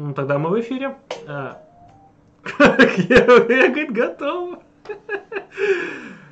Ну, тогда мы в эфире. А, Я, говорит, готов.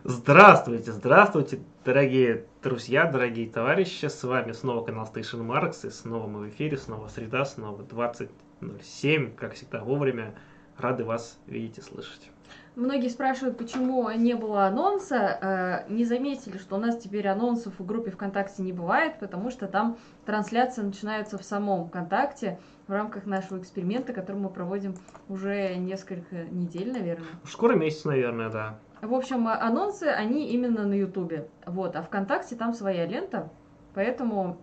Здравствуйте, здравствуйте, дорогие друзья, дорогие товарищи. С вами снова канал Station Marks. И снова мы в эфире, снова среда, снова 20.07, как всегда вовремя. Рады вас видеть и слышать. Многие спрашивают, почему не было анонса. Э, не заметили, что у нас теперь анонсов в группе ВКонтакте не бывает, потому что там трансляция начинается в самом ВКонтакте в рамках нашего эксперимента, который мы проводим уже несколько недель, наверное. Скоро месяц, наверное, да. В общем, анонсы, они именно на Ютубе. Вот, а ВКонтакте там своя лента, поэтому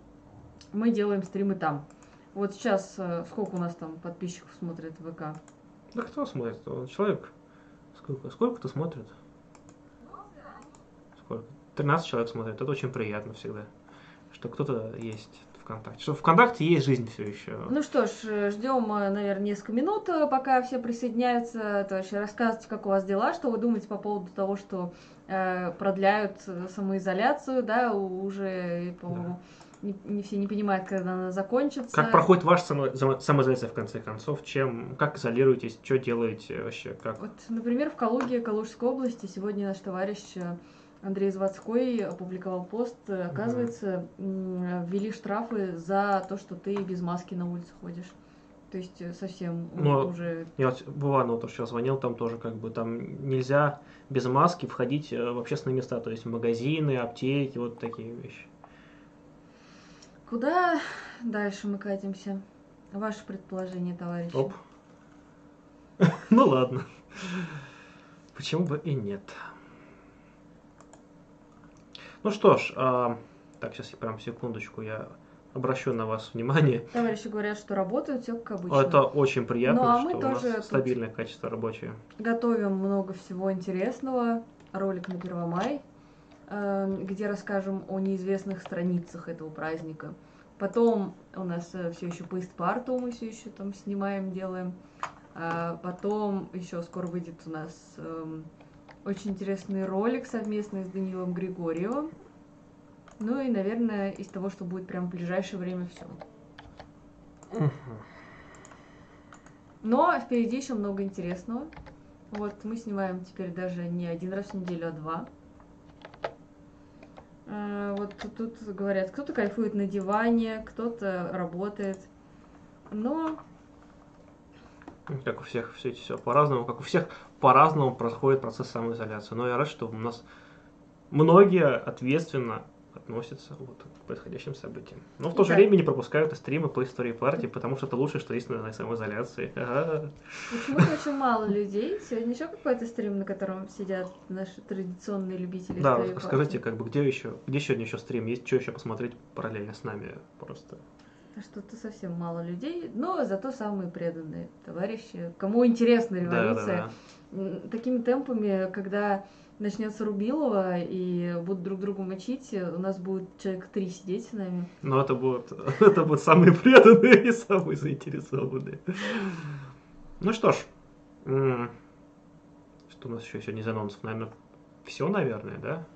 мы делаем стримы там. Вот сейчас э, сколько у нас там подписчиков смотрит ВК? Да кто смотрит? Человек Сколько? Сколько-то смотрит? Сколько? 13 человек смотрит. Это очень приятно всегда. Что кто-то есть ВКонтакте. Что ВКонтакте есть жизнь все еще. Ну что ж, ждем, наверное, несколько минут, пока все присоединяются. То есть рассказывайте, как у вас дела, что вы думаете по поводу того, что э, продляют самоизоляцию, да, уже, по-моему, да не, не все не понимают, когда она закончится. Как проходит ваша само, самоизоляция в конце концов? Чем, как изолируетесь, что делаете вообще? Как? Вот, например, в Калуге, Калужской области сегодня наш товарищ э, Андрей Заводской опубликовал пост. Оказывается, mm ввели штрафы за то, что ты без маски на улице ходишь. То есть э, совсем Но уже... Я буквально вот сейчас звонил, там тоже как бы там нельзя без маски входить э, в общественные места, то есть магазины, аптеки, вот такие вещи. Куда дальше мы катимся? Ваше предположение, товарищи. Оп. Ну ладно. Почему бы и нет? Ну что ж, а, так, сейчас я прям секундочку, я обращу на вас внимание. Товарищи говорят, что работают все как обычно. Это очень приятно, ну, а что мы у тоже нас стабильное качество рабочее. Готовим много всего интересного. Ролик на 1 мая. Эм, где расскажем о неизвестных страницах этого праздника. Потом у нас э, все еще постпарту мы все еще там снимаем, делаем. А потом еще скоро выйдет у нас эм, очень интересный ролик совместный с Данилом Григорьевым. Ну и, наверное, из того, что будет прям в ближайшее время все. Но впереди еще много интересного. Вот мы снимаем теперь даже не один раз в неделю, а два. А, вот тут говорят, кто-то кайфует на диване, кто-то работает. Но как у всех все, все по-разному, как у всех по-разному происходит процесс самоизоляции. Но я рад, что у нас многие ответственно относятся вот к происходящим событиям. Но в то же время не пропускают и стримы по истории партии, потому что это лучшее, что есть на самоизоляции. Почему-то очень мало людей. Сегодня еще какой-то стрим, на котором сидят наши традиционные любители да, партии. скажите, как бы где еще, где сегодня еще стрим есть, что еще посмотреть параллельно с нами просто. Что-то совсем мало людей, но зато самые преданные товарищи. Кому интересна революция. Да, да, да. Такими темпами, когда начнется Рубилова и будут друг друга мочить, у нас будет человек три сидеть с нами. Ну, это будут, это будут самые преданные и самые заинтересованные. Ну что ж, что у нас еще сегодня из анонсов? Наверное, все, наверное, да?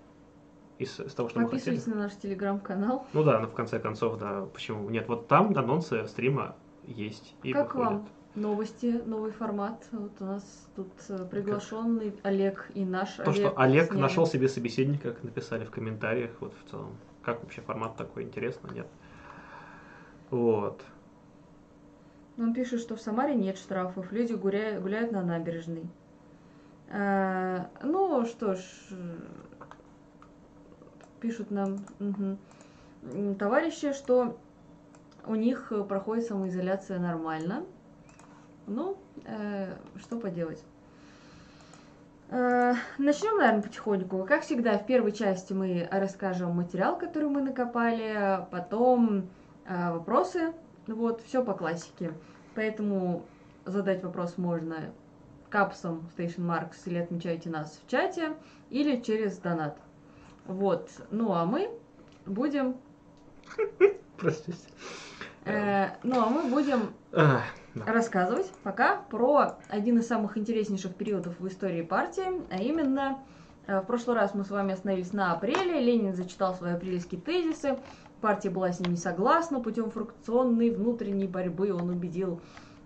Из, из того, что Подписывайтесь мы на наш телеграм-канал. Ну да, но в конце концов, да, почему? Нет, вот там анонсы стрима есть. И как выходят. вам? Новости, новый формат. Вот у нас тут э, приглашенный как? Олег и наш То, Олег. что Олег сняли. нашел себе собеседника, как написали в комментариях, вот в целом. Как вообще формат такой, интересно, нет? Вот. Он пишет, что в Самаре нет штрафов, люди гуляют, гуляют на набережной. А, ну что ж, пишут нам угу. товарищи, что у них проходит самоизоляция нормально. Ну, э, что поделать. Э, начнем, наверное, потихоньку. Как всегда, в первой части мы расскажем материал, который мы накопали, потом э, вопросы, вот, все по классике. Поэтому задать вопрос можно капсом Station Marks или отмечайте нас в чате, или через донат. Вот. Ну а мы будем... Простите. Э, ну а мы будем а, да. рассказывать пока про один из самых интереснейших периодов в истории партии, а именно э, в прошлый раз мы с вами остановились на апреле, Ленин зачитал свои апрельские тезисы, партия была с ним не согласна, путем фракционной внутренней борьбы он убедил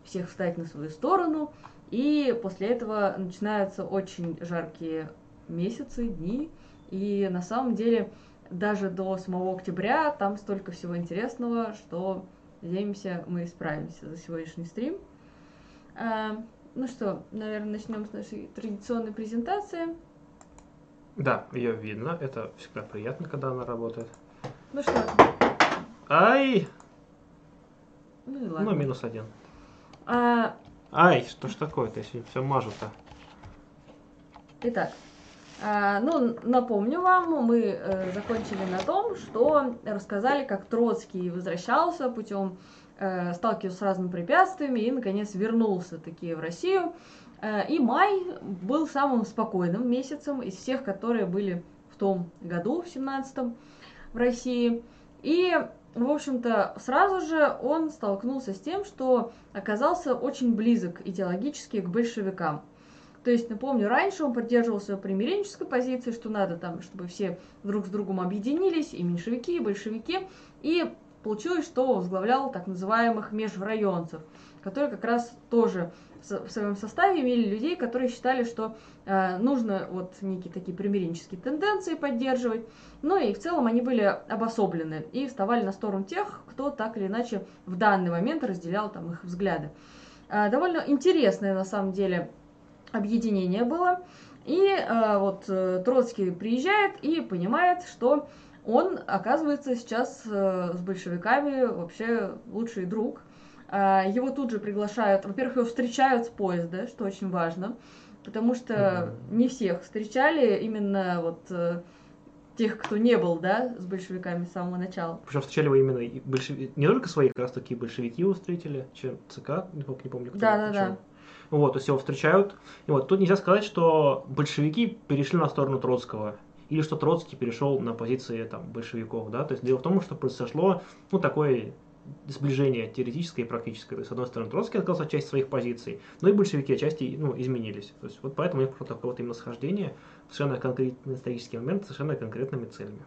всех встать на свою сторону, и после этого начинаются очень жаркие месяцы, дни, и на самом деле даже до самого октября там столько всего интересного, что надеемся, мы справимся за сегодняшний стрим. А, ну что, наверное, начнем с нашей традиционной презентации. Да, ее видно. Это всегда приятно, когда она работает. Ну что? Ай! Ну и ладно. Ну, минус один. А, Ай, что ж такое-то, если все мажу-то? Итак, ну, напомню вам, мы э, закончили на том, что рассказали, как Троцкий возвращался путем, э, сталкивался с разными препятствиями и, наконец, вернулся таки в Россию. Э, и май был самым спокойным месяцем из всех, которые были в том году, в 17-м, в России. И, в общем-то, сразу же он столкнулся с тем, что оказался очень близок идеологически к большевикам. То есть, напомню, раньше он придерживался примиренческой позиции, что надо там, чтобы все друг с другом объединились, и меньшевики, и большевики. И получилось, что возглавлял так называемых межрайонцев, которые как раз тоже в своем составе имели людей, которые считали, что э, нужно вот некие такие примиренческие тенденции поддерживать. Ну и в целом они были обособлены и вставали на сторону тех, кто так или иначе в данный момент разделял там их взгляды. Э, довольно интересное на самом деле объединение было. И э, вот э, Троцкий приезжает и понимает, что он оказывается сейчас э, с большевиками вообще лучший друг. Э, его тут же приглашают, во-первых, его встречают с поезда, что очень важно, потому что не всех встречали именно вот э, тех, кто не был, да, с большевиками с самого начала. Причем встречали его именно большевики, не только свои, как раз такие большевики его встретили, чем ЦК, не помню, кто. Да, да, да. Вот, то есть его встречают. И вот тут нельзя сказать, что большевики перешли на сторону Троцкого. Или что Троцкий перешел на позиции там, большевиков. Да? То есть дело в том, что произошло ну, такое сближение теоретическое и практическое. То есть, с одной стороны, Троцкий отказался от части своих позиций, но и большевики отчасти ну, изменились. То есть, вот поэтому у них прошло такое вот именно схождение, совершенно конкретный исторический момент, совершенно конкретными целями.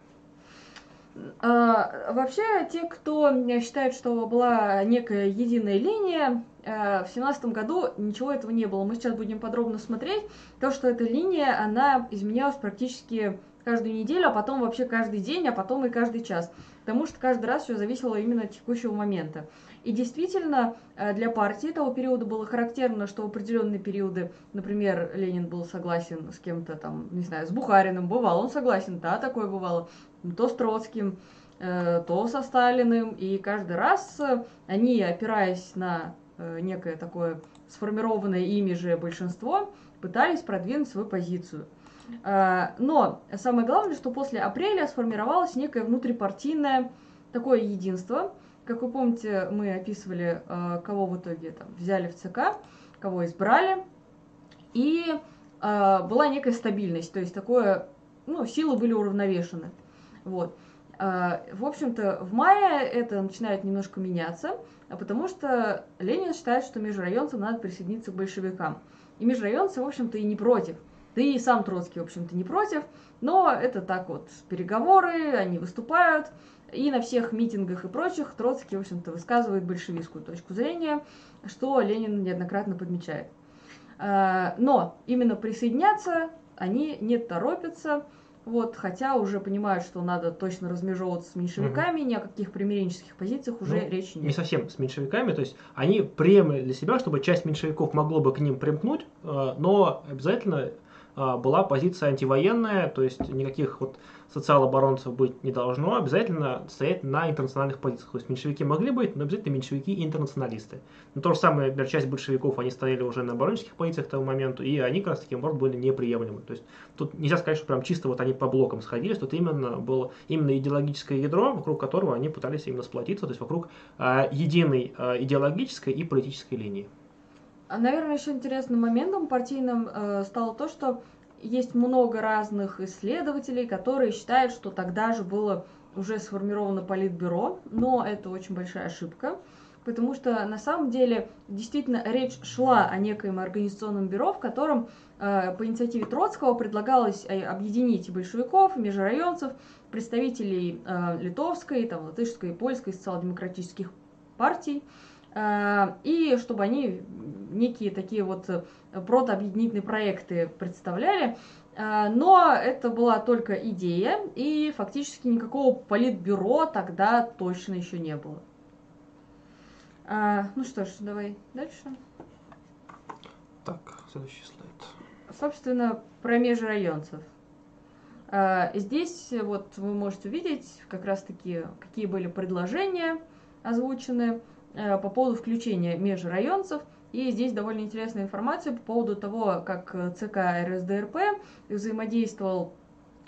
А, вообще, те, кто считает, что была некая единая линия, в семнадцатом году ничего этого не было. Мы сейчас будем подробно смотреть. То, что эта линия, она изменялась практически каждую неделю, а потом вообще каждый день, а потом и каждый час. Потому что каждый раз все зависело именно от текущего момента. И действительно, а, для партии того периода было характерно, что в определенные периоды, например, Ленин был согласен с кем-то там, не знаю, с Бухариным, бывал он согласен, да, такое бывало то с Троцким, э, то со Сталиным, и каждый раз э, они, опираясь на э, некое такое сформированное ими же большинство, пытались продвинуть свою позицию. Но самое главное, что после апреля сформировалось некое внутрипартийное такое единство. Как вы помните, мы описывали, кого в итоге там взяли в ЦК, кого избрали. И была некая стабильность, то есть такое, ну, силы были уравновешены. Вот. А, в общем-то, в мае это начинает немножко меняться, а потому что Ленин считает, что межрайонцам надо присоединиться к большевикам. И межрайонцы, в общем-то, и не против. Да и сам Троцкий, в общем-то, не против. Но это так вот, переговоры, они выступают. И на всех митингах и прочих Троцкий, в общем-то, высказывает большевистскую точку зрения, что Ленин неоднократно подмечает. А, но именно присоединяться они не торопятся, вот, хотя уже понимают, что надо точно размежевываться с меньшевиками, угу. ни о каких примиренческих позициях уже ну, речи нет. Не совсем с меньшевиками, то есть они приемли для себя, чтобы часть меньшевиков могло бы к ним примкнуть, э, но обязательно была позиция антивоенная, то есть никаких вот социал-оборонцев быть не должно, обязательно стоять на интернациональных позициях. То есть меньшевики могли быть, но обязательно меньшевики и интернационалисты. Но то же самое, например, часть большевиков, они стояли уже на оборонческих позициях к тому моменту, и они как раз таким образом были неприемлемы. То есть тут нельзя сказать, что прям чисто вот они по блокам сходились, тут именно было именно идеологическое ядро, вокруг которого они пытались именно сплотиться, то есть вокруг э, единой э, идеологической и политической линии. А, наверное, еще интересным моментом партийным э, стало то, что есть много разных исследователей, которые считают, что тогда же было уже сформировано политбюро, но это очень большая ошибка, потому что на самом деле действительно речь шла о некоем организационном бюро, в котором э, по инициативе Троцкого предлагалось э, объединить большевиков, межрайонцев, представителей э, литовской, там, латышской польской социал-демократических партий, и чтобы они некие такие вот протообъединительные проекты представляли. А, но это была только идея, и фактически никакого политбюро тогда точно еще не было. А, ну что ж, давай дальше. Так, следующий слайд. Собственно, про межрайонцев. А, здесь вот вы можете увидеть как раз-таки, какие были предложения озвучены а, по поводу включения межрайонцев – и здесь довольно интересная информация по поводу того, как ЦК РСДРП взаимодействовал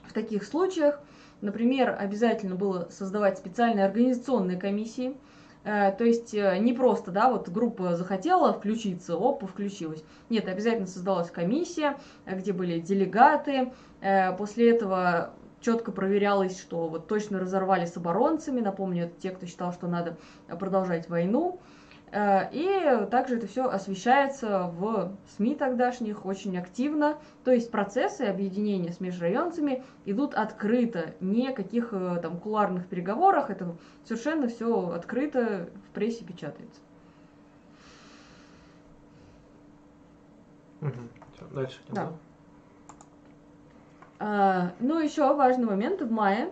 в таких случаях. Например, обязательно было создавать специальные организационные комиссии, э, то есть э, не просто, да, вот группа захотела включиться, опа, включилась. Нет, обязательно создалась комиссия, где были делегаты. Э, после этого четко проверялось, что вот точно разорвали с оборонцами. Напомню, это те, кто считал, что надо продолжать войну. Э, и также это все освещается в СМИ тогдашних очень активно. То есть процессы объединения с межрайонцами идут открыто, никаких э, там куларных переговорах, это совершенно все открыто в прессе печатается. Угу. дальше. Да. А, ну, еще важный момент. В мае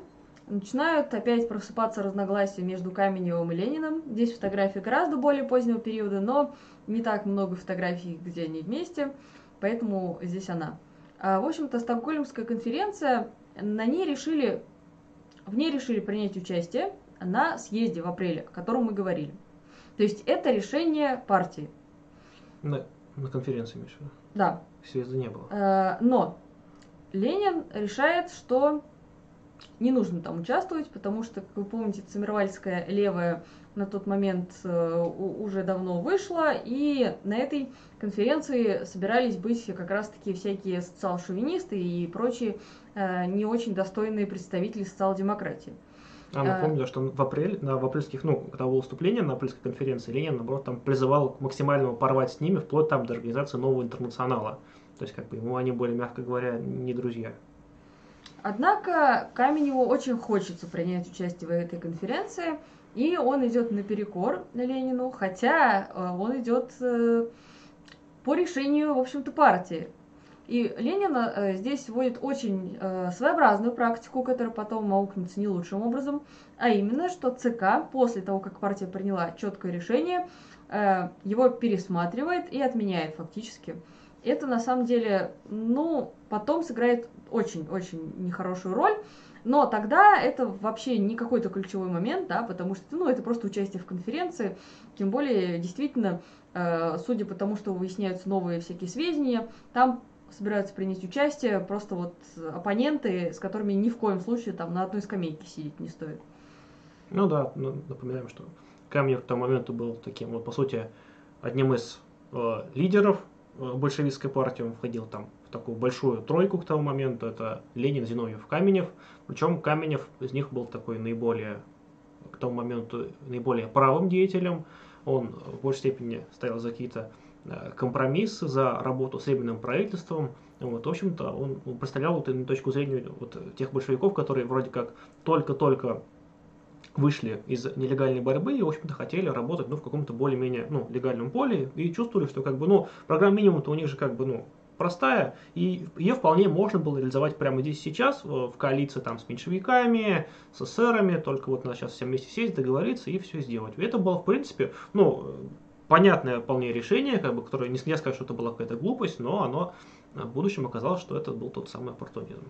Начинают опять просыпаться разногласия между Каменевым и Лениным. Здесь фотографии гораздо более позднего периода, но не так много фотографий, где они вместе, поэтому здесь она. А, в общем-то, Стокгольмская конференция, на ней решили, в ней решили принять участие на съезде в апреле, о котором мы говорили. То есть это решение партии. На, на конференции, Миша? Да. Съезда не было. А, но Ленин решает, что не нужно там участвовать, потому что, как вы помните, Циммервальская левая на тот момент э, уже давно вышла, и на этой конференции собирались быть как раз-таки всякие социал-шовинисты и прочие э, не очень достойные представители социал-демократии. А напомню, что в апреле, на в апрельских, ну, когда было выступление на апрельской конференции, Ленин, наоборот, там призывал к максимальному порвать с ними, вплоть там до организации нового интернационала. То есть, как бы, ему они были, мягко говоря, не друзья. Однако Каменеву очень хочется принять участие в этой конференции, и он идет наперекор Ленину, хотя э, он идет э, по решению, в общем-то, партии. И Ленин э, здесь вводит очень своеобразную практику, которая потом аукнется не лучшим образом, а именно, что ЦК после того, как партия приняла четкое решение, его пересматривает и отменяет фактически. Это на самом деле, ну, потом сыграет очень-очень нехорошую роль. Но тогда это вообще не какой-то ключевой момент, да, потому что, ну, это просто участие в конференции, тем более, действительно, э, судя по тому, что выясняются новые всякие сведения, там собираются принять участие просто вот оппоненты, с которыми ни в коем случае там на одной скамейке сидеть не стоит. Ну да, ну, напоминаем, что Камнев к тому моменту был таким, вот, по сути, одним из э, лидеров большевистской партии, он входил там такую большую тройку к тому моменту. Это Ленин, Зиновьев, Каменев. Причем Каменев из них был такой наиболее, к тому моменту, наиболее правым деятелем. Он в большей степени стоял за какие-то э, компромиссы, за работу с временным правительством. Вот, в общем-то, он представлял вот именно точку зрения вот тех большевиков, которые вроде как только-только вышли из нелегальной борьбы и, в общем-то, хотели работать, ну, в каком-то более-менее, ну, легальном поле и чувствовали, что, как бы, ну, программа минимум-то у них же, как бы, ну, простая, и ее вполне можно было реализовать прямо здесь сейчас, э, в коалиции там с меньшевиками, с эсерами, только вот надо сейчас все вместе сесть, договориться и все сделать. Это было, в принципе, ну, понятное вполне решение, как бы, которое не нельзя сказать, что это была какая-то глупость, но оно в будущем оказалось, что это был тот самый оппортунизм.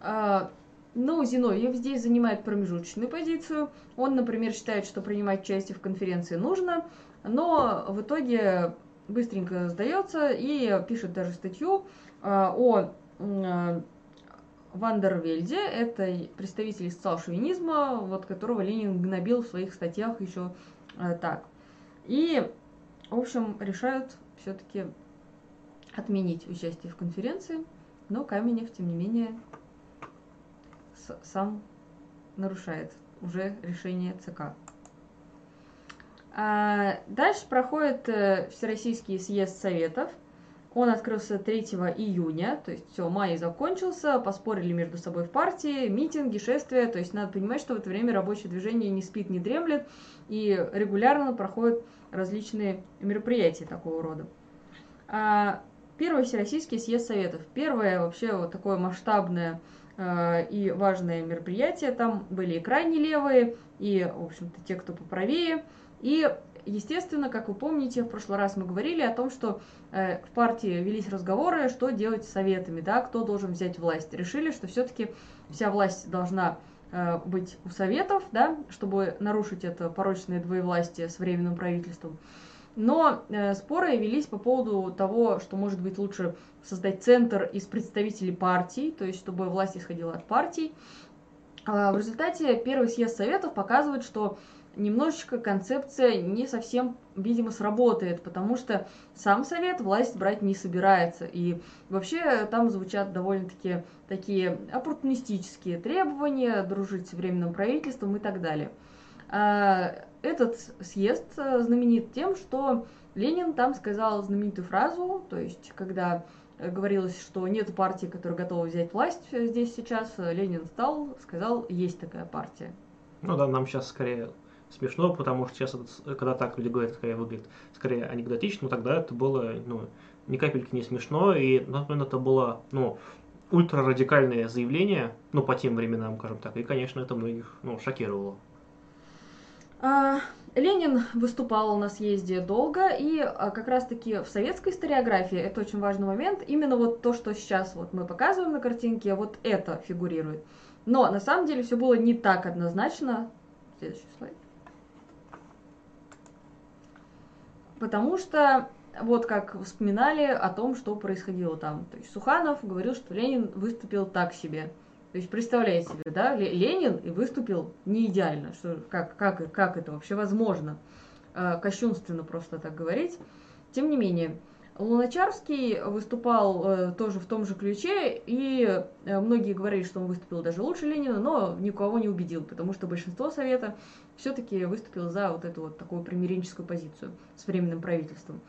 А, ну, Зиновьев здесь занимает промежуточную позицию. Он, например, считает, что принимать участие в конференции нужно, но в итоге быстренько сдается и пишет даже статью а, о а, Вандервельде, это представитель социал-шовинизма, вот которого Ленин гнобил в своих статьях еще а, так. И, в общем, решают все-таки отменить участие в конференции, но Каменев, тем не менее, сам нарушает уже решение ЦК. А, дальше проходит э, Всероссийский съезд Советов. Он открылся 3 июня, то есть все, май закончился, поспорили между собой в партии, митинги, шествия, то есть надо понимать, что в это время рабочее движение не спит, не дремлет, и регулярно проходят различные мероприятия такого рода. А, первый Всероссийский съезд Советов. Первое вообще вот такое масштабное и важное мероприятие. Там были и крайне левые, и, в общем-то, те, кто поправее. И естественно, как вы помните, в прошлый раз мы говорили о том, что э, в партии велись разговоры, что делать с советами, да, кто должен взять власть. Решили, что все-таки вся власть должна э, быть у советов, да, чтобы нарушить это порочное двоевластие с временным правительством. Но э, споры велись по поводу того, что, может быть, лучше создать центр из представителей партий, то есть чтобы власть исходила от партий. Э, в результате первый съезд советов показывает, что немножечко концепция не совсем, видимо, сработает, потому что сам совет власть брать не собирается. И вообще там звучат довольно-таки такие оппортунистические требования, дружить с временным правительством и так далее. Этот съезд знаменит тем, что Ленин там сказал знаменитую фразу, то есть когда говорилось, что нет партии, которая готова взять власть здесь сейчас, Ленин встал, сказал, есть такая партия. Ну да, нам сейчас скорее смешно, потому что сейчас, когда так люди говорят, скорее выглядит скорее анекдотично, но тогда это было, ну, ни капельки не смешно, и, например, это было, ну, ультрарадикальное заявление, ну, по тем временам, скажем так, и, конечно, это многих, ну, шокировало. А, Ленин выступал на съезде долго, и а, как раз-таки в советской историографии, это очень важный момент, именно вот то, что сейчас вот мы показываем на картинке, вот это фигурирует. Но на самом деле все было не так однозначно. Следующий слайд. Потому что вот как вспоминали о том, что происходило там. То есть Суханов говорил, что Ленин выступил так себе. То есть представляете себе, да, Ленин и выступил не идеально. Что, как, как, как это вообще возможно? Э, кощунственно просто так говорить. Тем не менее, Луначарский выступал э, тоже в том же ключе, и э, многие говорили, что он выступил даже лучше Ленина, но никого не убедил, потому что большинство Совета все-таки выступило за вот эту вот такую примиренческую позицию с временным правительством.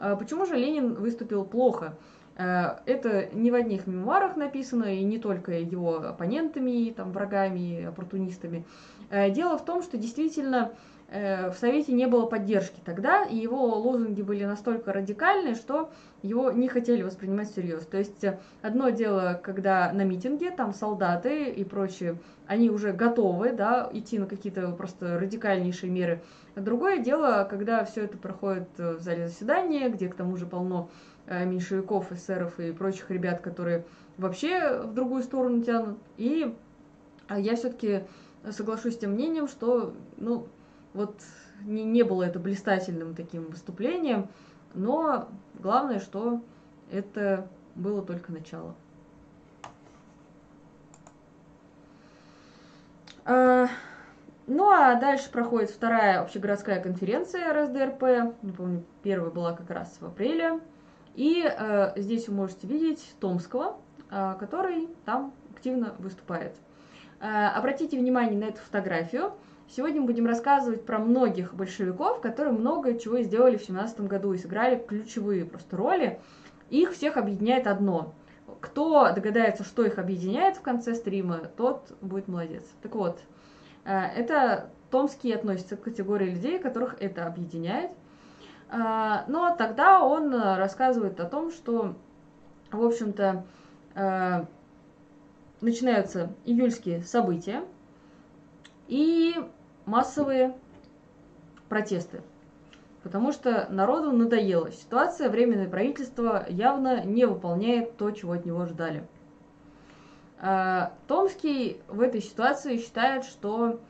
А почему же Ленин выступил плохо? Э, это не в одних мемуарах написано, и не только его оппонентами, там, врагами, оппортунистами. Э, дело в том, что действительно Э, в Совете не было поддержки тогда, и его лозунги были настолько радикальные, что его не хотели воспринимать всерьез. То есть одно дело, когда на митинге там солдаты и прочие, они уже готовы да, идти на какие-то просто радикальнейшие меры. Другое дело, когда все это проходит в зале заседания, где к тому же полно меньшевиков, эсеров и прочих ребят, которые вообще в другую сторону тянут. И я все-таки соглашусь с тем мнением, что ну, вот не, не было это блистательным таким выступлением, но главное, что это было только начало. А, ну а дальше проходит вторая общегородская конференция РСДРП. Напомню, первая была как раз в апреле. И э, здесь вы можете видеть Томского, э, который там активно выступает. Э, обратите внимание на эту фотографию. Сегодня мы будем рассказывать про многих большевиков, которые много чего сделали в 17 году и сыграли ключевые просто роли. Их всех объединяет одно. Кто догадается, что их объединяет в конце стрима, тот будет молодец. Так вот, э, это Томский относится к категории людей, которых это объединяет. Э, но тогда он рассказывает о том, что, в общем-то, э, начинаются июльские события, и массовые протесты. Потому что народу надоело. Ситуация, временное правительство явно не выполняет то, чего от него ждали. А, Томский в этой ситуации считает, что,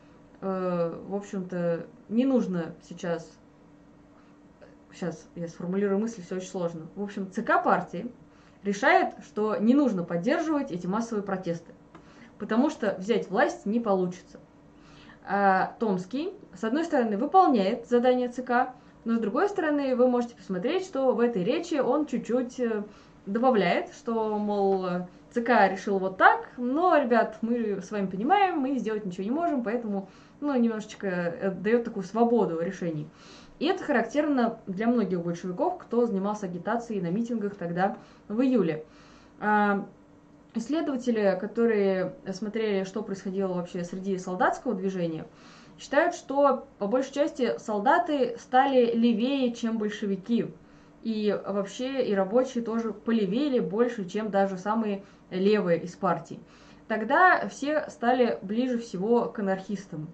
э, в общем-то, не нужно сейчас... Сейчас я сформулирую мысль, все очень сложно. В общем, ЦК партии решает, что не нужно поддерживать эти массовые протесты, потому что взять власть не получится. А, Томский, с одной стороны, выполняет задание ЦК, но с другой стороны, вы можете посмотреть, что в этой речи он чуть-чуть э, добавляет, что, мол, ЦК решил вот так, но, ребят, мы с вами понимаем, мы сделать ничего не можем, поэтому, ну, немножечко э, дает такую свободу решений. И это характерно для многих большевиков, кто занимался агитацией на митингах тогда в июле. А, исследователи, которые смотрели, что происходило вообще среди солдатского движения, считают, что по большей части солдаты стали левее, чем большевики. И вообще и рабочие тоже полевели больше, чем даже самые левые из партий. Тогда все стали ближе всего к анархистам.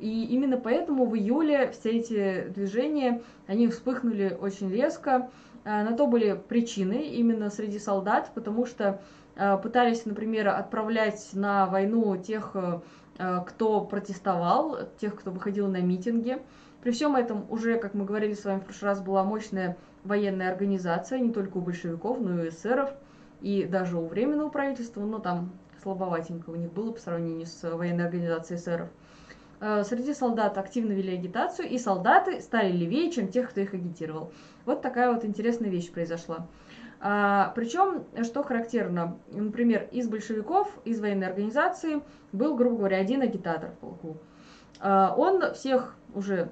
И именно поэтому в июле все эти движения, они вспыхнули очень резко. А, на то были причины именно среди солдат, потому что а, пытались, например, отправлять на войну тех, а, кто протестовал, тех, кто выходил на митинги. При всем этом уже, как мы говорили с вами в прошлый раз, была мощная военная организация, не только у большевиков, но и у эсеров, и даже у Временного правительства, но там слабоватенько у них было по сравнению с военной организацией эсеров. Э, среди солдат активно вели агитацию, и солдаты стали левее, чем тех, кто их агитировал. Вот такая вот интересная вещь произошла. А, причем, что характерно, например, из большевиков, из военной организации был, грубо говоря, один агитатор в полку. А, он всех уже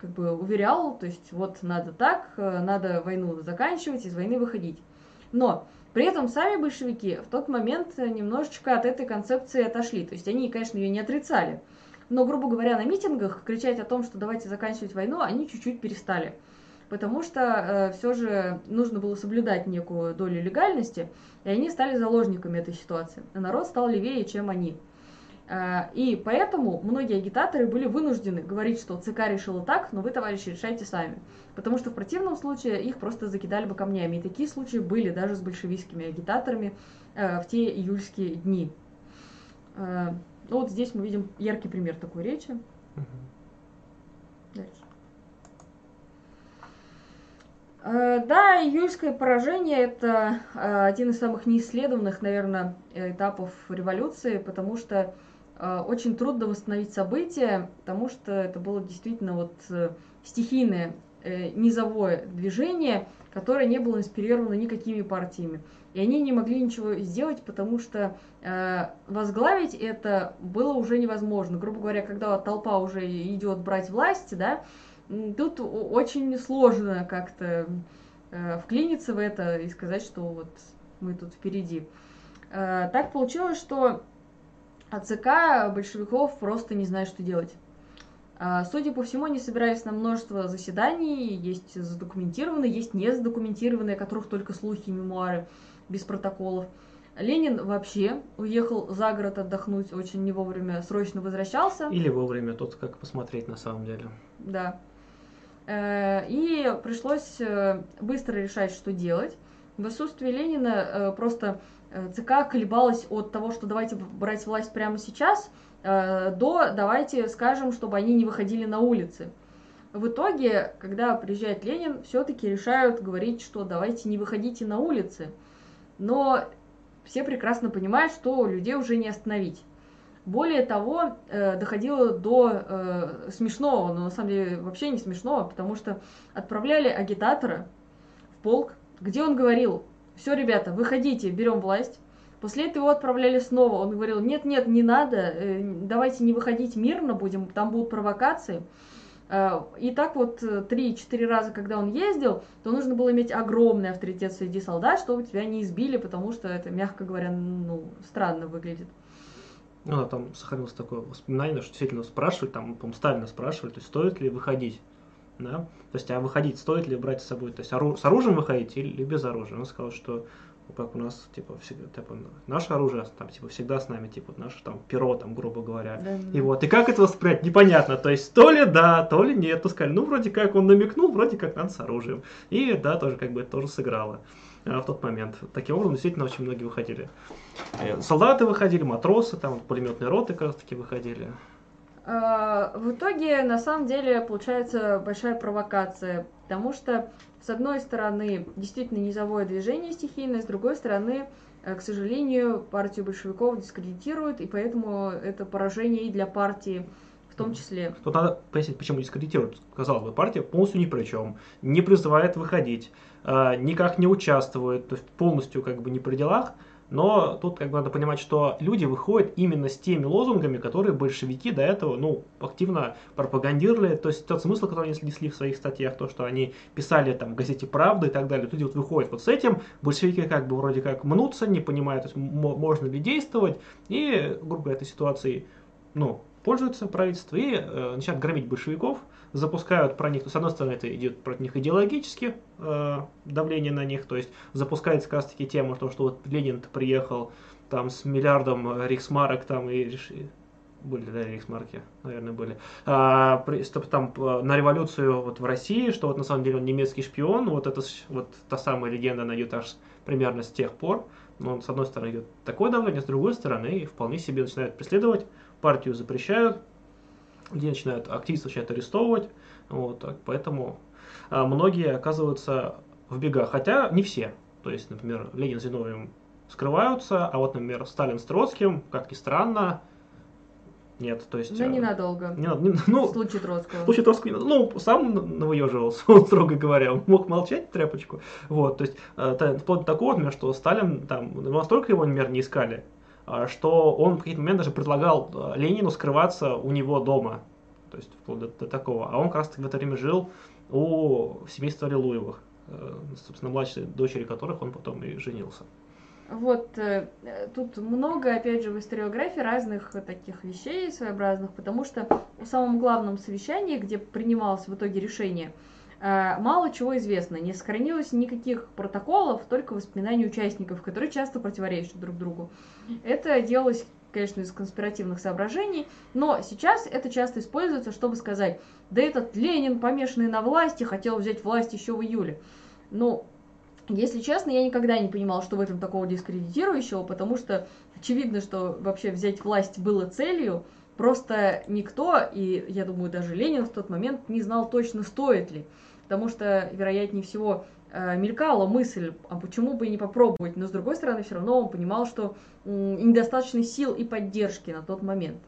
как бы уверял, то есть вот надо так, э, надо войну заканчивать, из войны выходить. Но при этом сами большевики в тот момент немножечко от этой концепции отошли. То есть они, конечно, ее не отрицали, но, грубо говоря, на митингах кричать о том, что давайте заканчивать войну, они чуть-чуть перестали. Потому что э, все же нужно было соблюдать некую долю легальности, и они стали заложниками этой ситуации. Народ стал левее, чем они. Э, и поэтому многие агитаторы были вынуждены говорить, что ЦК решила так, но вы, товарищи, решайте сами. Потому что в противном случае их просто закидали бы камнями. И такие случаи были даже с большевистскими агитаторами э, в те июльские дни. Ну вот здесь мы видим яркий пример такой речи. Дальше. Э, да, июльское поражение – это э, один из самых неисследованных, наверное, этапов революции, потому что э, очень трудно восстановить события, потому что это было действительно вот стихийное низовое движение, которое не было инспирировано никакими партиями. И они не могли ничего сделать, потому что э, возглавить это было уже невозможно. Грубо говоря, когда толпа уже идет брать власть, да, тут очень сложно как-то э, вклиниться в это и сказать, что вот мы тут впереди. Э, так получилось, что АЦК большевиков просто не знает, что делать. Э, судя по всему, они собирались на множество заседаний, есть задокументированные, есть не задокументированные, о которых только слухи и мемуары без протоколов. Ленин вообще уехал за город отдохнуть, очень не вовремя, срочно возвращался. Или вовремя, тут как посмотреть на самом деле. Да. Э, и пришлось э, быстро решать, что делать. В отсутствие Ленина э, просто ЦК колебалась от того, что давайте брать власть прямо сейчас, до давайте скажем, чтобы они не выходили на улицы. В итоге, когда приезжает Ленин, все-таки решают говорить, что давайте не выходите на улицы – но все прекрасно понимают, что людей уже не остановить. Более того, э, доходило до э, смешного, но на самом деле вообще не смешного, потому что отправляли агитатора в полк, где он говорил, все, ребята, выходите, берем власть. После этого его отправляли снова. Он говорил, нет-нет, не надо, э, давайте не выходить мирно будем, там будут провокации. Э, и так вот 3-4 э, раза, когда он ездил, то нужно было иметь огромный авторитет среди солдат, чтобы тебя не избили, потому что это, мягко говоря, ну, странно выглядит. Ну, там сохранилось такое воспоминание, что действительно спрашивали, там, по Сталина спрашивали, то есть стоит ли выходить, да, то есть, а выходить стоит ли брать с собой, то есть, с оружием выходить или без оружия. Он сказал, что как у нас, типа, всегда, типа, наше оружие, там, типа, всегда с нами, типа, наше, там, перо, там, грубо говоря. Да. И вот, и как это воспринять, непонятно, то есть, то ли да, то ли нет, то сказали, ну, вроде как он намекнул, вроде как надо с оружием. И, да, тоже, как бы, это тоже сыграло а, в тот момент. Таким образом, действительно, очень многие выходили. Э, солдаты выходили, матросы, там, пулеметные роты, как раз таки, выходили. А, в итоге, на самом деле, получается большая провокация, потому что с одной стороны, действительно низовое движение стихийное, с другой стороны, э, к сожалению, партию большевиков дискредитируют, и поэтому это поражение и для партии в том числе. Тут надо пояснить, почему дискредитируют. Казалось бы, партия полностью ни при чем, не призывает выходить, э, никак не участвует, то есть полностью как бы не при делах, Но тут как бы надо понимать, что люди выходят именно с теми лозунгами, которые большевики до этого, ну, активно пропагандировали. То есть тот смысл, который они несли в своих статьях, то, что они писали там в газете «Правда» и так далее. Люди вот выходят вот с этим, большевики как бы вроде как мнутся, не понимают, то есть, можно ли действовать, и, грубо говоря, этой ситуации, ну, пользуются правительство и э, начинают громить большевиков, запускают про них, с одной стороны, это идет против них идеологически, э, давление на них, то есть запускается как раз таки тема, что, что вот Ленин приехал там с миллиардом рейхсмарок там и решили, были, да, рейхсмарки, наверное, были, а, чтобы там э, на революцию вот в России, что вот на самом деле он немецкий шпион, вот это вот та самая легенда, она идет аж примерно с тех пор, но с одной стороны идет такое давление, с другой стороны вполне себе начинают преследовать, партию запрещают, где начинают активистов начинают арестовывать, вот, поэтому а, многие оказываются в бегах, хотя не все. То есть, например, Ленин с Зиновьевым скрываются, а вот, например, Сталин с Троцким, как ни странно, нет, то есть... Да ненадолго. Не не, ну, в случае Троцкого. В случае Троцкого, ну, сам навыеживался, он, строго говоря, он мог молчать тряпочку. Вот, то есть, э, вплоть до такого, например, что Сталин, там, настолько его, например, не искали, что он в какие-то моменты даже предлагал э, Ленину скрываться у него дома. То есть вплоть до, до такого. А он как раз в это время жил у семейства Рилуевых, э, собственно, младшей дочери которых он потом и женился. Вот, э, тут много, опять же, в историографии разных таких вещей своеобразных, потому что у самом главном совещании, где принималось в итоге решение, мало чего известно. Не сохранилось никаких протоколов, только воспоминания участников, которые часто противоречат друг другу. Это делалось конечно, из конспиративных соображений, но сейчас это часто используется, чтобы сказать, да этот Ленин, помешанный на власти, хотел взять власть еще в июле. Ну, если честно, я никогда не понимала, что в этом такого дискредитирующего, потому что очевидно, что вообще взять власть было целью, просто никто, и я думаю, даже Ленин в тот момент не знал точно, стоит ли. Потому что, вероятнее всего, э, мелькала мысль, а почему бы и не попробовать, но с другой стороны, все равно он понимал, что недостаточно сил и поддержки на тот момент.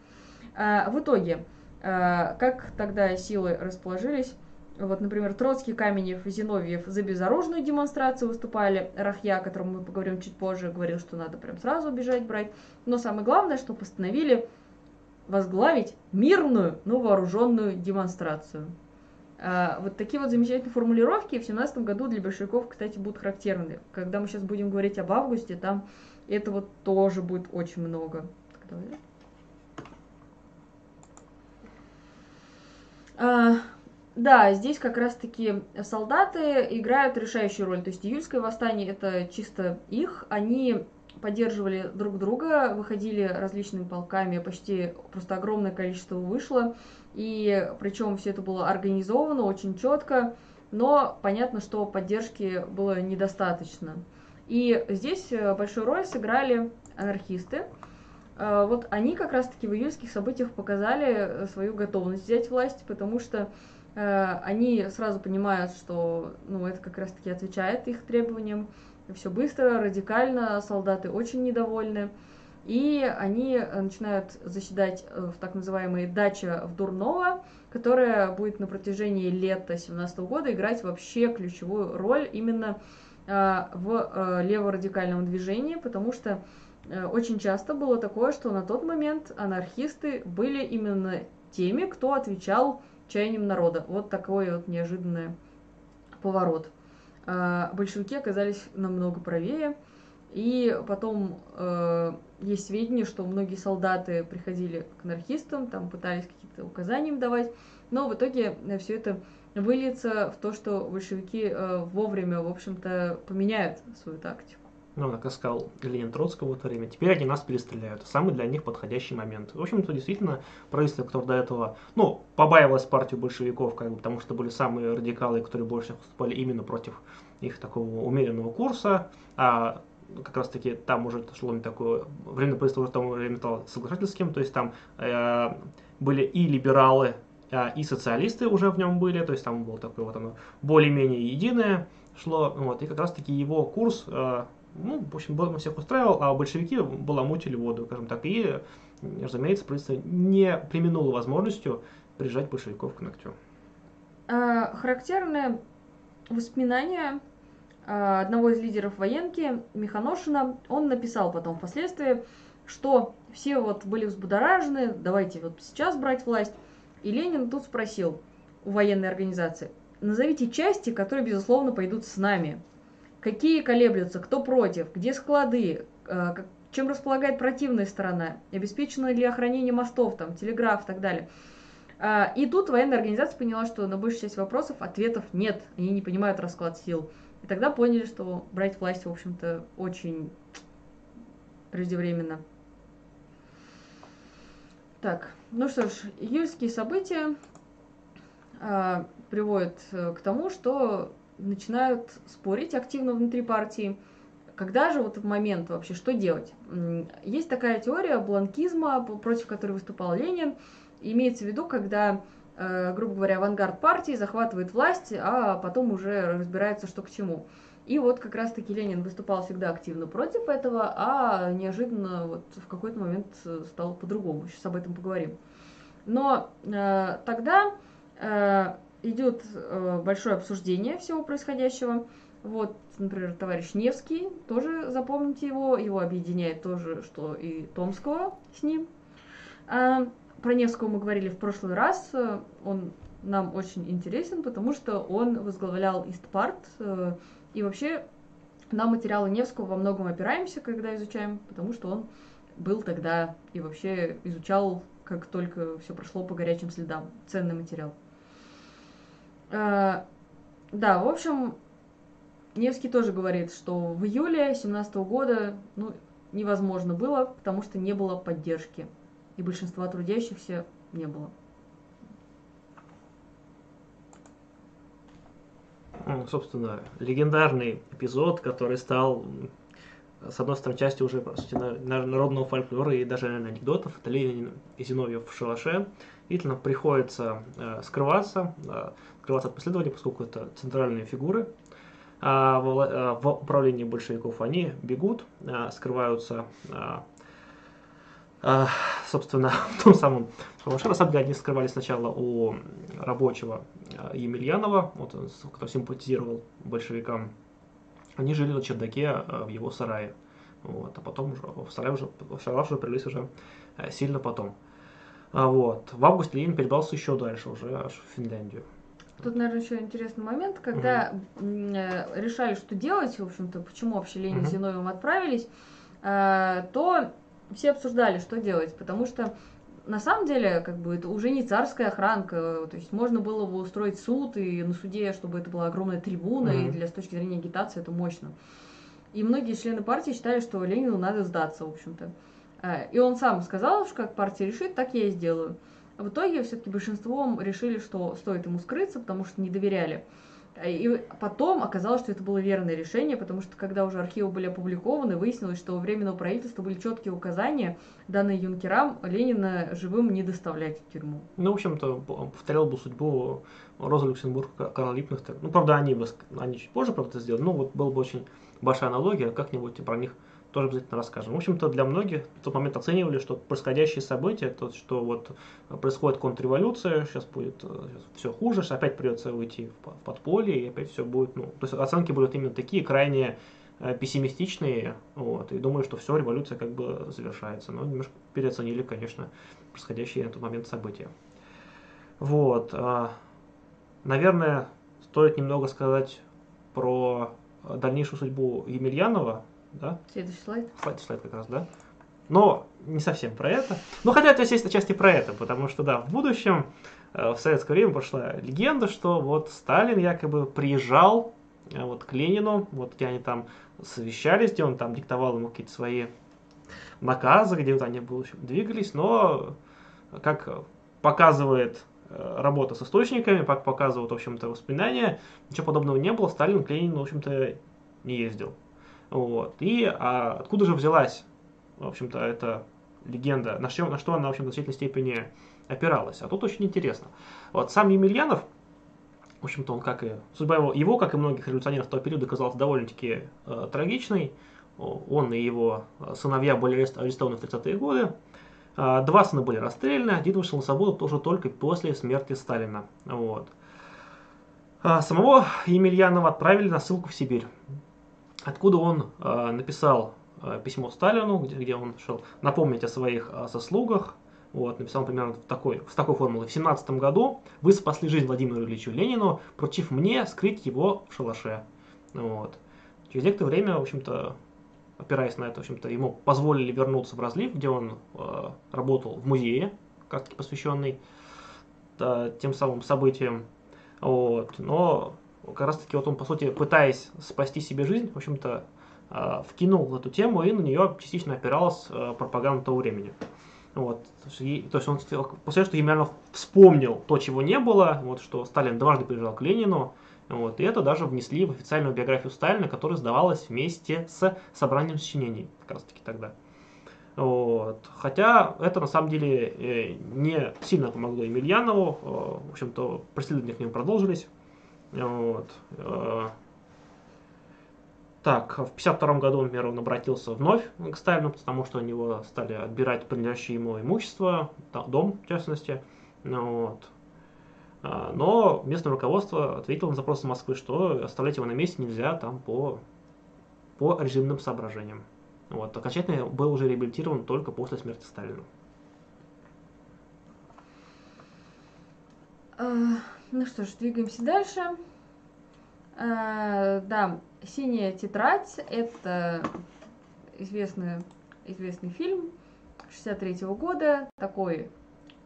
А, в итоге, э, как тогда силы расположились? Вот, например, Троцкий, Каменев, Зиновьев за безоружную демонстрацию выступали. Рахья, о котором мы поговорим чуть позже, говорил, что надо прям сразу бежать брать. Но самое главное, что постановили возглавить мирную, но вооруженную демонстрацию. А, вот такие вот замечательные формулировки в 17 году для большевиков, кстати, будут характерны. Когда мы сейчас будем говорить об августе, там этого тоже будет очень много. А, да, здесь как раз-таки солдаты играют решающую роль. То есть июльское восстание это чисто их. Они поддерживали друг друга, выходили различными полками, почти просто огромное количество вышло. И причем все это было организовано очень четко, но понятно, что поддержки было недостаточно. И здесь э, большую роль сыграли анархисты. Э, вот они как раз-таки в июльских событиях показали э, свою готовность взять власть, потому что они сразу понимают, что ну, это как раз-таки отвечает их требованиям. Все быстро, радикально, солдаты очень недовольны. И они начинают заседать в так называемой даче в Дурново, которая будет на протяжении лета 17 года играть вообще ключевую роль именно Э, в э, леворадикальном движении, потому что э, очень часто было такое, что на тот момент анархисты были именно теми, кто отвечал чаяниям народа. Вот такой вот неожиданный поворот. Большевики оказались намного правее, и потом э, есть сведения, что многие солдаты приходили к анархистам, там пытались какие-то указания им давать, но в итоге все это выльется в то, что большевики э, вовремя, в общем-то, поменяют свою тактику. Ну, как сказал Ленин Троцкого в это время, теперь они нас перестреляют. Самый для них подходящий момент. В общем-то, действительно, правительство, которое до этого, ну, побаивалось партию большевиков, как бы, потому что были самые радикалы, которые больше выступали именно против их такого умеренного курса, а как раз таки там уже шло не такое время правительство уже там время стало соглашательским, то есть там э, были и либералы, а, и социалисты уже в нем были, то есть там было такое вот оно более-менее единое шло, вот, и как раз-таки его курс, а, ну, в общем, был всех устраивал, а большевики баламутили воду, скажем так, и, разумеется, правительство не применуло возможностью прижать большевиков к ногтю. А, характерное воспоминание одного из лидеров военки, Миханошина, он написал потом впоследствии, что все вот были взбудоражены, давайте вот сейчас брать власть. И Ленин тут спросил у военной организации, назовите части, которые, безусловно, пойдут с нами. Какие колеблются, кто против, где склады, а, чем располагает противная сторона, обеспечено ли охранение мостов, там, телеграф и так далее. А, и тут военная организация поняла, что на большую часть вопросов ответов нет, они не понимают расклад сил. И тогда поняли, что брать власть, в общем-то, очень преждевременно. Так, ну что ж, июльские события э, приводят к тому, что начинают спорить активно внутри партии. Когда же вот в момент вообще, что делать? Есть такая теория бланкизма, против которой выступал Ленин. Имеется в виду, когда грубо говоря, авангард партии захватывает власть, а потом уже разбирается, что к чему. И вот как раз-таки Ленин выступал всегда активно против этого, а неожиданно вот в какой-то момент стало по-другому. Сейчас об этом поговорим. Но э, тогда э, идет э, большое обсуждение всего происходящего. Вот, например, товарищ Невский, тоже запомните его, его объединяет тоже, что и Томского с ним. Э, про Невского мы говорили в прошлый раз. Он нам очень интересен, потому что он возглавлял Истпарт. Э, и вообще на материалы Невского во многом опираемся, когда изучаем, потому что он был тогда и вообще изучал, как только все прошло по горячим следам. Ценный материал. Э, да, в общем, Невский тоже говорит, что в июле 17 года ну, невозможно было, потому что не было поддержки и большинства трудящихся не было. Собственно, легендарный эпизод, который стал, с одной стороны, частью уже сути, народного фольклора и даже анекдотов. Это Ленин и Зиновьев в шалаше. Видно, приходится э, скрываться, э, скрываться от преследования, поскольку это центральные фигуры. А в, э, в управлении большевиков они бегут, э, скрываются э, собственно, в том самом Шалаше они скрывали сначала у рабочего а, Емельянова, вот кто симпатизировал большевикам. Они жили на чердаке а, в его сарае. Вот, а потом уже в сарае уже, в сарае уже прились уже сильно потом. Вот. В августе Ленин перебрался еще дальше, уже аж в Финляндию. Тут, наверное, еще интересный момент, когда угу. решали, что делать, в общем-то, почему вообще Ленин угу. с Зиновьевым отправились, то все обсуждали, что делать, потому что на самом деле, как бы, это уже не царская охранка, то есть можно было бы устроить суд, и на суде, чтобы это была огромная трибуна, mm-hmm. и для с точки зрения агитации это мощно. И многие члены партии считали, что Ленину надо сдаться, в общем-то. Э, и он сам сказал, что как партия решит, так я и сделаю. В итоге все-таки большинством решили, что стоит ему скрыться, потому что не доверяли. И потом оказалось, что это было верное решение, потому что когда уже архивы были опубликованы, выяснилось, что у Временного правительства были четкие указания, данные юнкерам, Ленина живым не доставлять в тюрьму. Ну, в общем-то, повторял бы судьбу Роза Люксембург, Карла Липнахта. Ну, правда, они, они чуть позже, правда, это сделали, но вот была бы очень большая аналогия, как-нибудь про них тоже обязательно расскажем. В общем-то, для многих в тот момент оценивали, что происходящие события, то, что вот происходит контрреволюция, сейчас будет сейчас э, все хуже, опять придется уйти в подполье, и опять все будет, ну, то есть оценки будут именно такие, крайне э, пессимистичные, вот, и думаю, что все, революция как бы завершается. Но немножко переоценили, конечно, происходящие на тот момент события. Вот. А, наверное, стоит немного сказать про дальнейшую судьбу Емельянова, да? Следующий слайд. Следующий слайд как раз, да? Но не совсем про это. Но хотя это есть отчасти про это, потому что, да, в будущем, э, в советское время пошла легенда, что вот Сталин якобы приезжал э, вот к Ленину, вот где они там совещались, где он там диктовал ему какие-то свои наказы, где вот они в будущем двигались, но как показывает э, работа с источниками, как показывают, в общем-то, воспоминания, ничего подобного не было, Сталин к Ленину, в общем-то, не ездил. Вот. И а, откуда же взялась, в общем-то, эта легенда, на что, на что она, в общем, в значительной степени опиралась. А тут очень интересно. Вот сам Емельянов, в общем-то, он как и судьба его, его, как и многих революционеров того периода, казалась довольно-таки э, трагичной. Он и его сыновья были арестованы в 30-е годы. Э, два сына были расстреляны, один вышел на свободу тоже только после смерти Сталина. Вот. А, самого Емельянова отправили на ссылку в Сибирь, откуда он а, написал а, письмо Сталину, где, где он шел напомнить о своих а, заслугах. Вот, написал примерно в такой, с такой формулой. В 17 году вы спасли жизнь Владимиру Ильичу Ленину, поручив мне скрыть его в шалаше. Вот. Через некоторое время, в общем-то, опираясь на это, в общем-то, ему позволили вернуться в разлив, где он э, работал в музее, как таки посвященный да, тем самым событиям. Вот. Но как раз таки вот он, по сути, пытаясь спасти себе жизнь, в общем-то, э, вкинул эту тему и на нее частично опиралась э, пропаганда того времени. Вот. То есть он после того, что Емельянов вспомнил то, чего не было, вот, что Сталин дважды приезжал к Ленину, вот, и это даже внесли в официальную биографию Сталина, которая сдавалась вместе с собранием сочинений, как раз таки тогда. Вот. Хотя это на самом деле э, не сильно помогло Емельянову, э, в общем-то преследования к нему продолжились. Вот. Э, так, в 52 году, например, он обратился вновь к Сталину, потому что у него стали отбирать принадлежащее ему имущество, дом в частности. Вот. А, но местное руководство ответило на запрос Москвы, что оставлять его на месте нельзя там по, по режимным соображениям. Вот. Окончательно был уже реабилитирован только после смерти Сталина. Ну что ж, двигаемся дальше. А, да, «Синяя тетрадь» — это известный, известный фильм 63 -го года, такой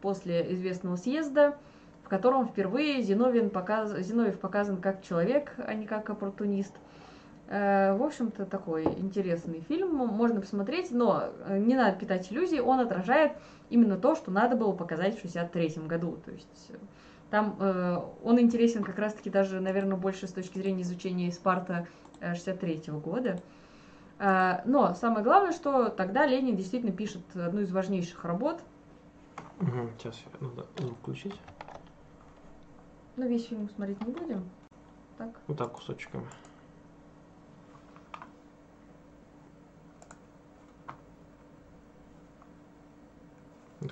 после известного съезда, в котором впервые Зиновин показ... Зиновьев показан как человек, а не как оппортунист. Э, в общем-то, такой интересный фильм, можно посмотреть, но э, не надо питать иллюзий, он отражает именно то, что надо было показать в 63 году. То есть там э, он интересен как раз-таки даже, наверное, больше с точки зрения изучения Спарта 63 -го года. Э, но самое главное, что тогда Ленин действительно пишет одну из важнейших работ. Угу, сейчас надо включить. Ну, весь фильм смотреть не будем. Так? Вот ну так, кусочками.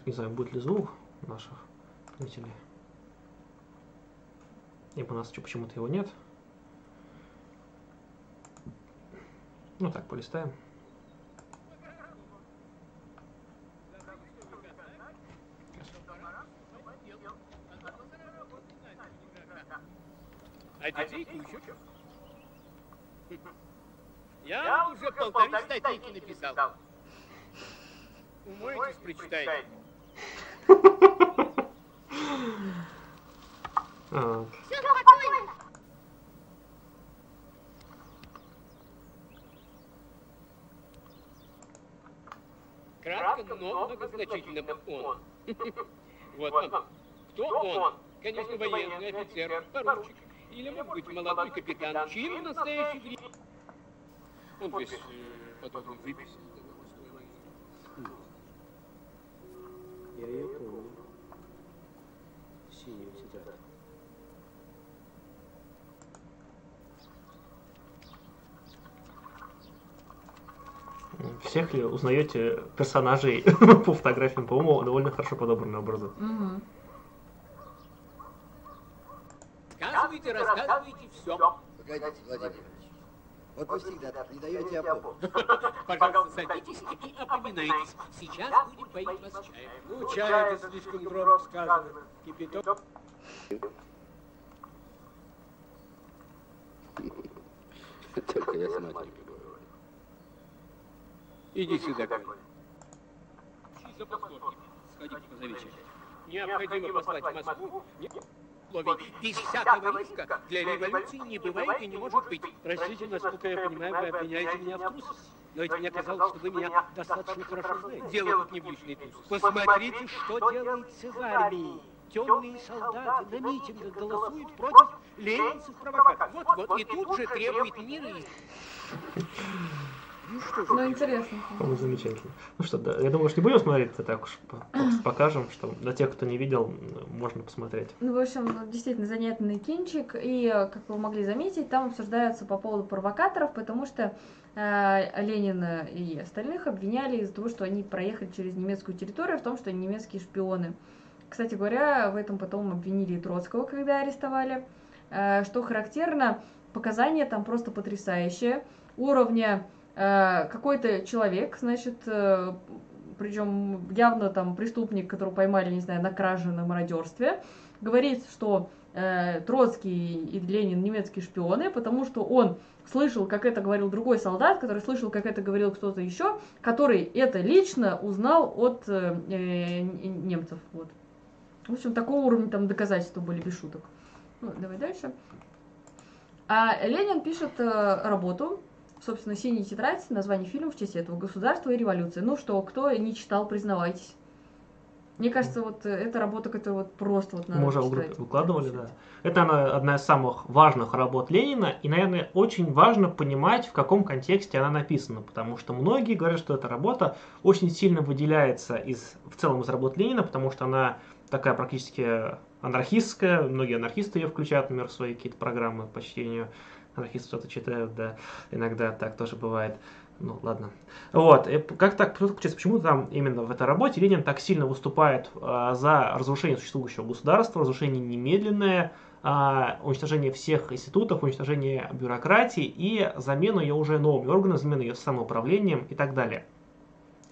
не знаю, будет ли звук наших зрителей. Ибо у нас почему-то его нет. Ну так, полистаем. А детей кучу. Я уже полторы статейки написал. Умойтесь, прочитайте. Все Кратко, но многозначительно он. Вот он. Кто он? Конечно, военный офицер, поручик. Или, может быть, молодой капитан, чин в настоящий время. Он весь подобный выписан. Я ее помню. Синюю тетрадь. Всех ли узнаете персонажей по фотографиям, по-моему, довольно хорошо подобранные образы. Угу. Рассказывайте, рассказывайте все. Погодите, Владимир. Вот вы всегда так не даете опору. Пожалуйста, садитесь и опоминайтесь. Сейчас будем поить вас чаем. Ну, чай это слишком громко сказано. Кипяток. Только я с матерью говорю. Иди сюда. За. Сходите, позовите. Необходимо послать в Москву. Слове, без всякого риска для революции не бывает и не может быть. Простите, насколько я понимаю, вы обвиняете меня в трусости. Но ведь мне казалось, что вы меня достаточно хорошо знаете. Дело тут не в личной трусости. Посмотрите, что делается в армии. Темные солдаты на митингах голосуют против ленинцев-провокаторов. Вот-вот, и тут же требует мира и... Ну, интересно. По-моему, замечательно. Ну что, да, я думаю, что не будем смотреть, это так уж просто покажем, что для тех, кто не видел, можно посмотреть. Ну, в общем, действительно занятный кинчик. И, как вы могли заметить, там обсуждаются по поводу провокаторов, потому что э, Ленина и остальных обвиняли из-за того, что они проехали через немецкую территорию, в том, что они немецкие шпионы. Кстати говоря, в этом потом обвинили и Троцкого, когда арестовали. Э, что характерно, показания там просто потрясающие. Уровня какой-то человек, значит, э, причем явно там преступник, которого поймали, не знаю, на краже, на мародерстве, говорит, что э, Троцкий и Ленин немецкие шпионы, потому что он слышал, как это говорил другой солдат, который слышал, как это говорил кто-то еще, который это лично узнал от э, э, немцев. Вот. В общем, такого уровня там доказательства были без шуток. Ну, давай дальше. А Ленин пишет э, работу, собственно, «Синяя тетрадь», название фильма в честь этого «Государство и революция». Ну что, кто не читал, признавайтесь. Мне кажется, вот э, это работа, которую вот просто вот надо Мы уже в группе выкладывали, да. Это она, одна из самых важных работ Ленина, и, наверное, очень важно понимать, в каком контексте она написана, потому что многие говорят, что эта работа очень сильно выделяется из, в целом из работ Ленина, потому что она такая практически анархистская, многие анархисты ее включают, например, в свои какие-то программы по чтению. Анархисты что-то читают, да, иногда так тоже бывает. Ну, ладно. Вот, и как так получается, почему там именно в этой работе Ленин так сильно выступает э, за разрушение существующего государства, разрушение немедленное, э, уничтожение всех институтов, уничтожение бюрократии и замену ее уже новыми органами, замену ее самоуправлением и так далее.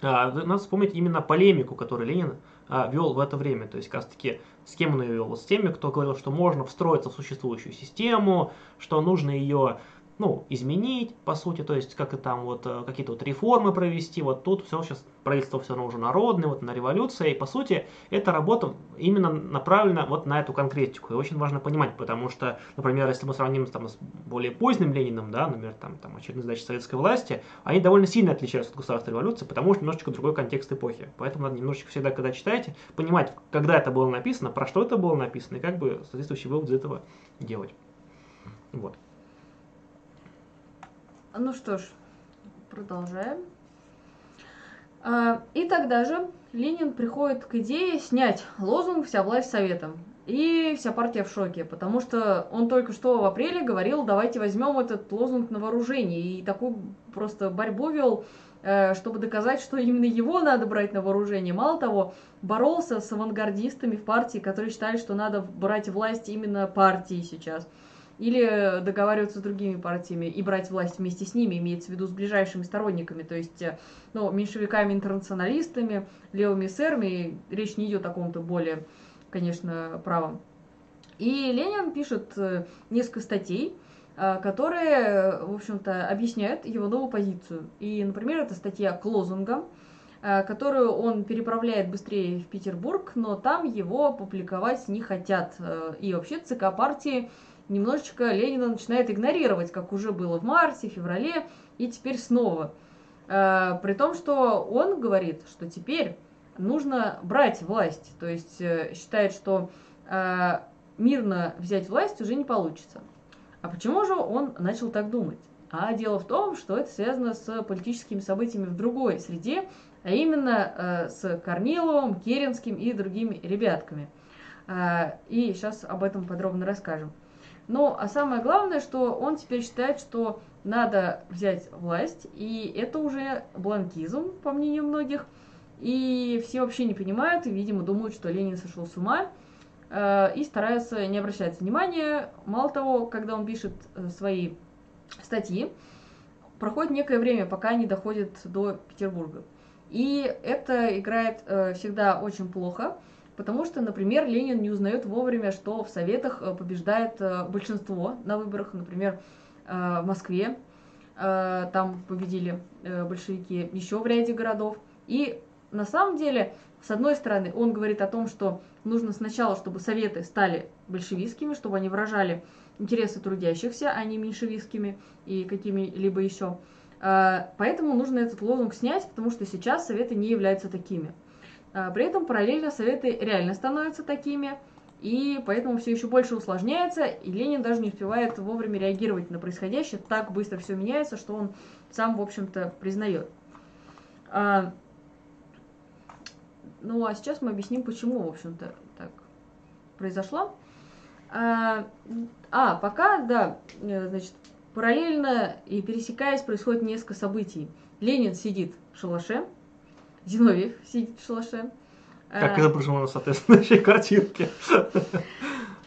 Э, надо вспомнить именно полемику, которую Ленин э, вел в это время, то есть как раз таки с кем он ее вел? С теми, кто говорил, что можно встроиться в существующую систему, что нужно ее ну, изменить, по сути, то есть как и там вот э, какие-то вот реформы провести, вот тут все сейчас правительство все равно уже народное, вот на революция, и по сути эта работа именно направлена вот на эту конкретику, и очень важно понимать, потому что, например, если мы сравним там с более поздним Лениным, да, например, там, там очередные задачи советской власти, они довольно сильно отличаются от государственной революции, потому что немножечко другой контекст эпохи, поэтому надо немножечко всегда, когда читаете, понимать, когда это было написано, про что это было написано, и как бы соответствующий вывод из этого делать. Вот. Ну что ж, продолжаем. А, И тогда же Ленин приходит к идее снять лозунг «Вся власть советом». И вся партия в шоке, потому что он только что в апреле говорил, давайте возьмем этот лозунг на вооружение. И такую просто борьбу вел, э, чтобы доказать, что именно его надо брать на вооружение. Мало того, боролся с авангардистами в партии, которые считали, что надо брать власть именно партии сейчас или договариваться с другими партиями и брать власть вместе с ними, имеется в виду с ближайшими сторонниками, то есть э, ну, меньшевиками-интернационалистами, левыми эсерами, речь не идет о каком-то более, конечно, правом. И Ленин пишет э, несколько статей, э, которые, в общем-то, объясняют его новую позицию. И, например, это статья к лозунгам, которую он переправляет быстрее в Петербург, но там его публиковать не хотят. И вообще ЦК партии немножечко Ленина начинает игнорировать, как уже было в марте, феврале и теперь снова. Э, при том, что он говорит, что теперь нужно брать власть, то есть э, считает, что э, мирно взять власть уже не получится. А почему же он начал так думать? А дело в том, что это связано с политическими событиями в другой среде, а именно с Корниловым, Керенским и другими ребятками. И сейчас об этом подробно расскажем. Но а самое главное, что он теперь считает, что надо взять власть, и это уже бланкизм, по мнению многих. И все вообще не понимают, и, видимо, думают, что Ленин сошел с ума, э, и стараются не обращать внимания. Мало того, когда он пишет э, свои статьи, проходит некое время, пока они доходят до Петербурга. И это играет э, всегда очень плохо, Потому что, например, Ленин не узнает вовремя, что в Советах э, побеждает э, большинство на выборах, например, э, в Москве. Там победили большевики еще в ряде городов. И на самом деле, с одной стороны, он говорит о том, что нужно сначала, чтобы Советы стали большевистскими, чтобы они выражали интересы трудящихся, а не меньшевистскими и какими-либо еще. Поэтому нужно этот лозунг снять, потому что сейчас Советы не являются такими. А, при этом параллельно советы реально становятся такими, и поэтому все еще больше усложняется, и Ленин даже не успевает вовремя реагировать на происходящее, так быстро все меняется, что он сам, в общем-то, признает. А, ну, а сейчас мы объясним, почему, в общем-то, так произошло. А, а, пока, да, э, значит, параллельно и пересекаясь, происходит несколько событий. Ленин сидит в шалаше, Зиновьев сидит в шалаше. Как А, изображено на соответствующей картинке.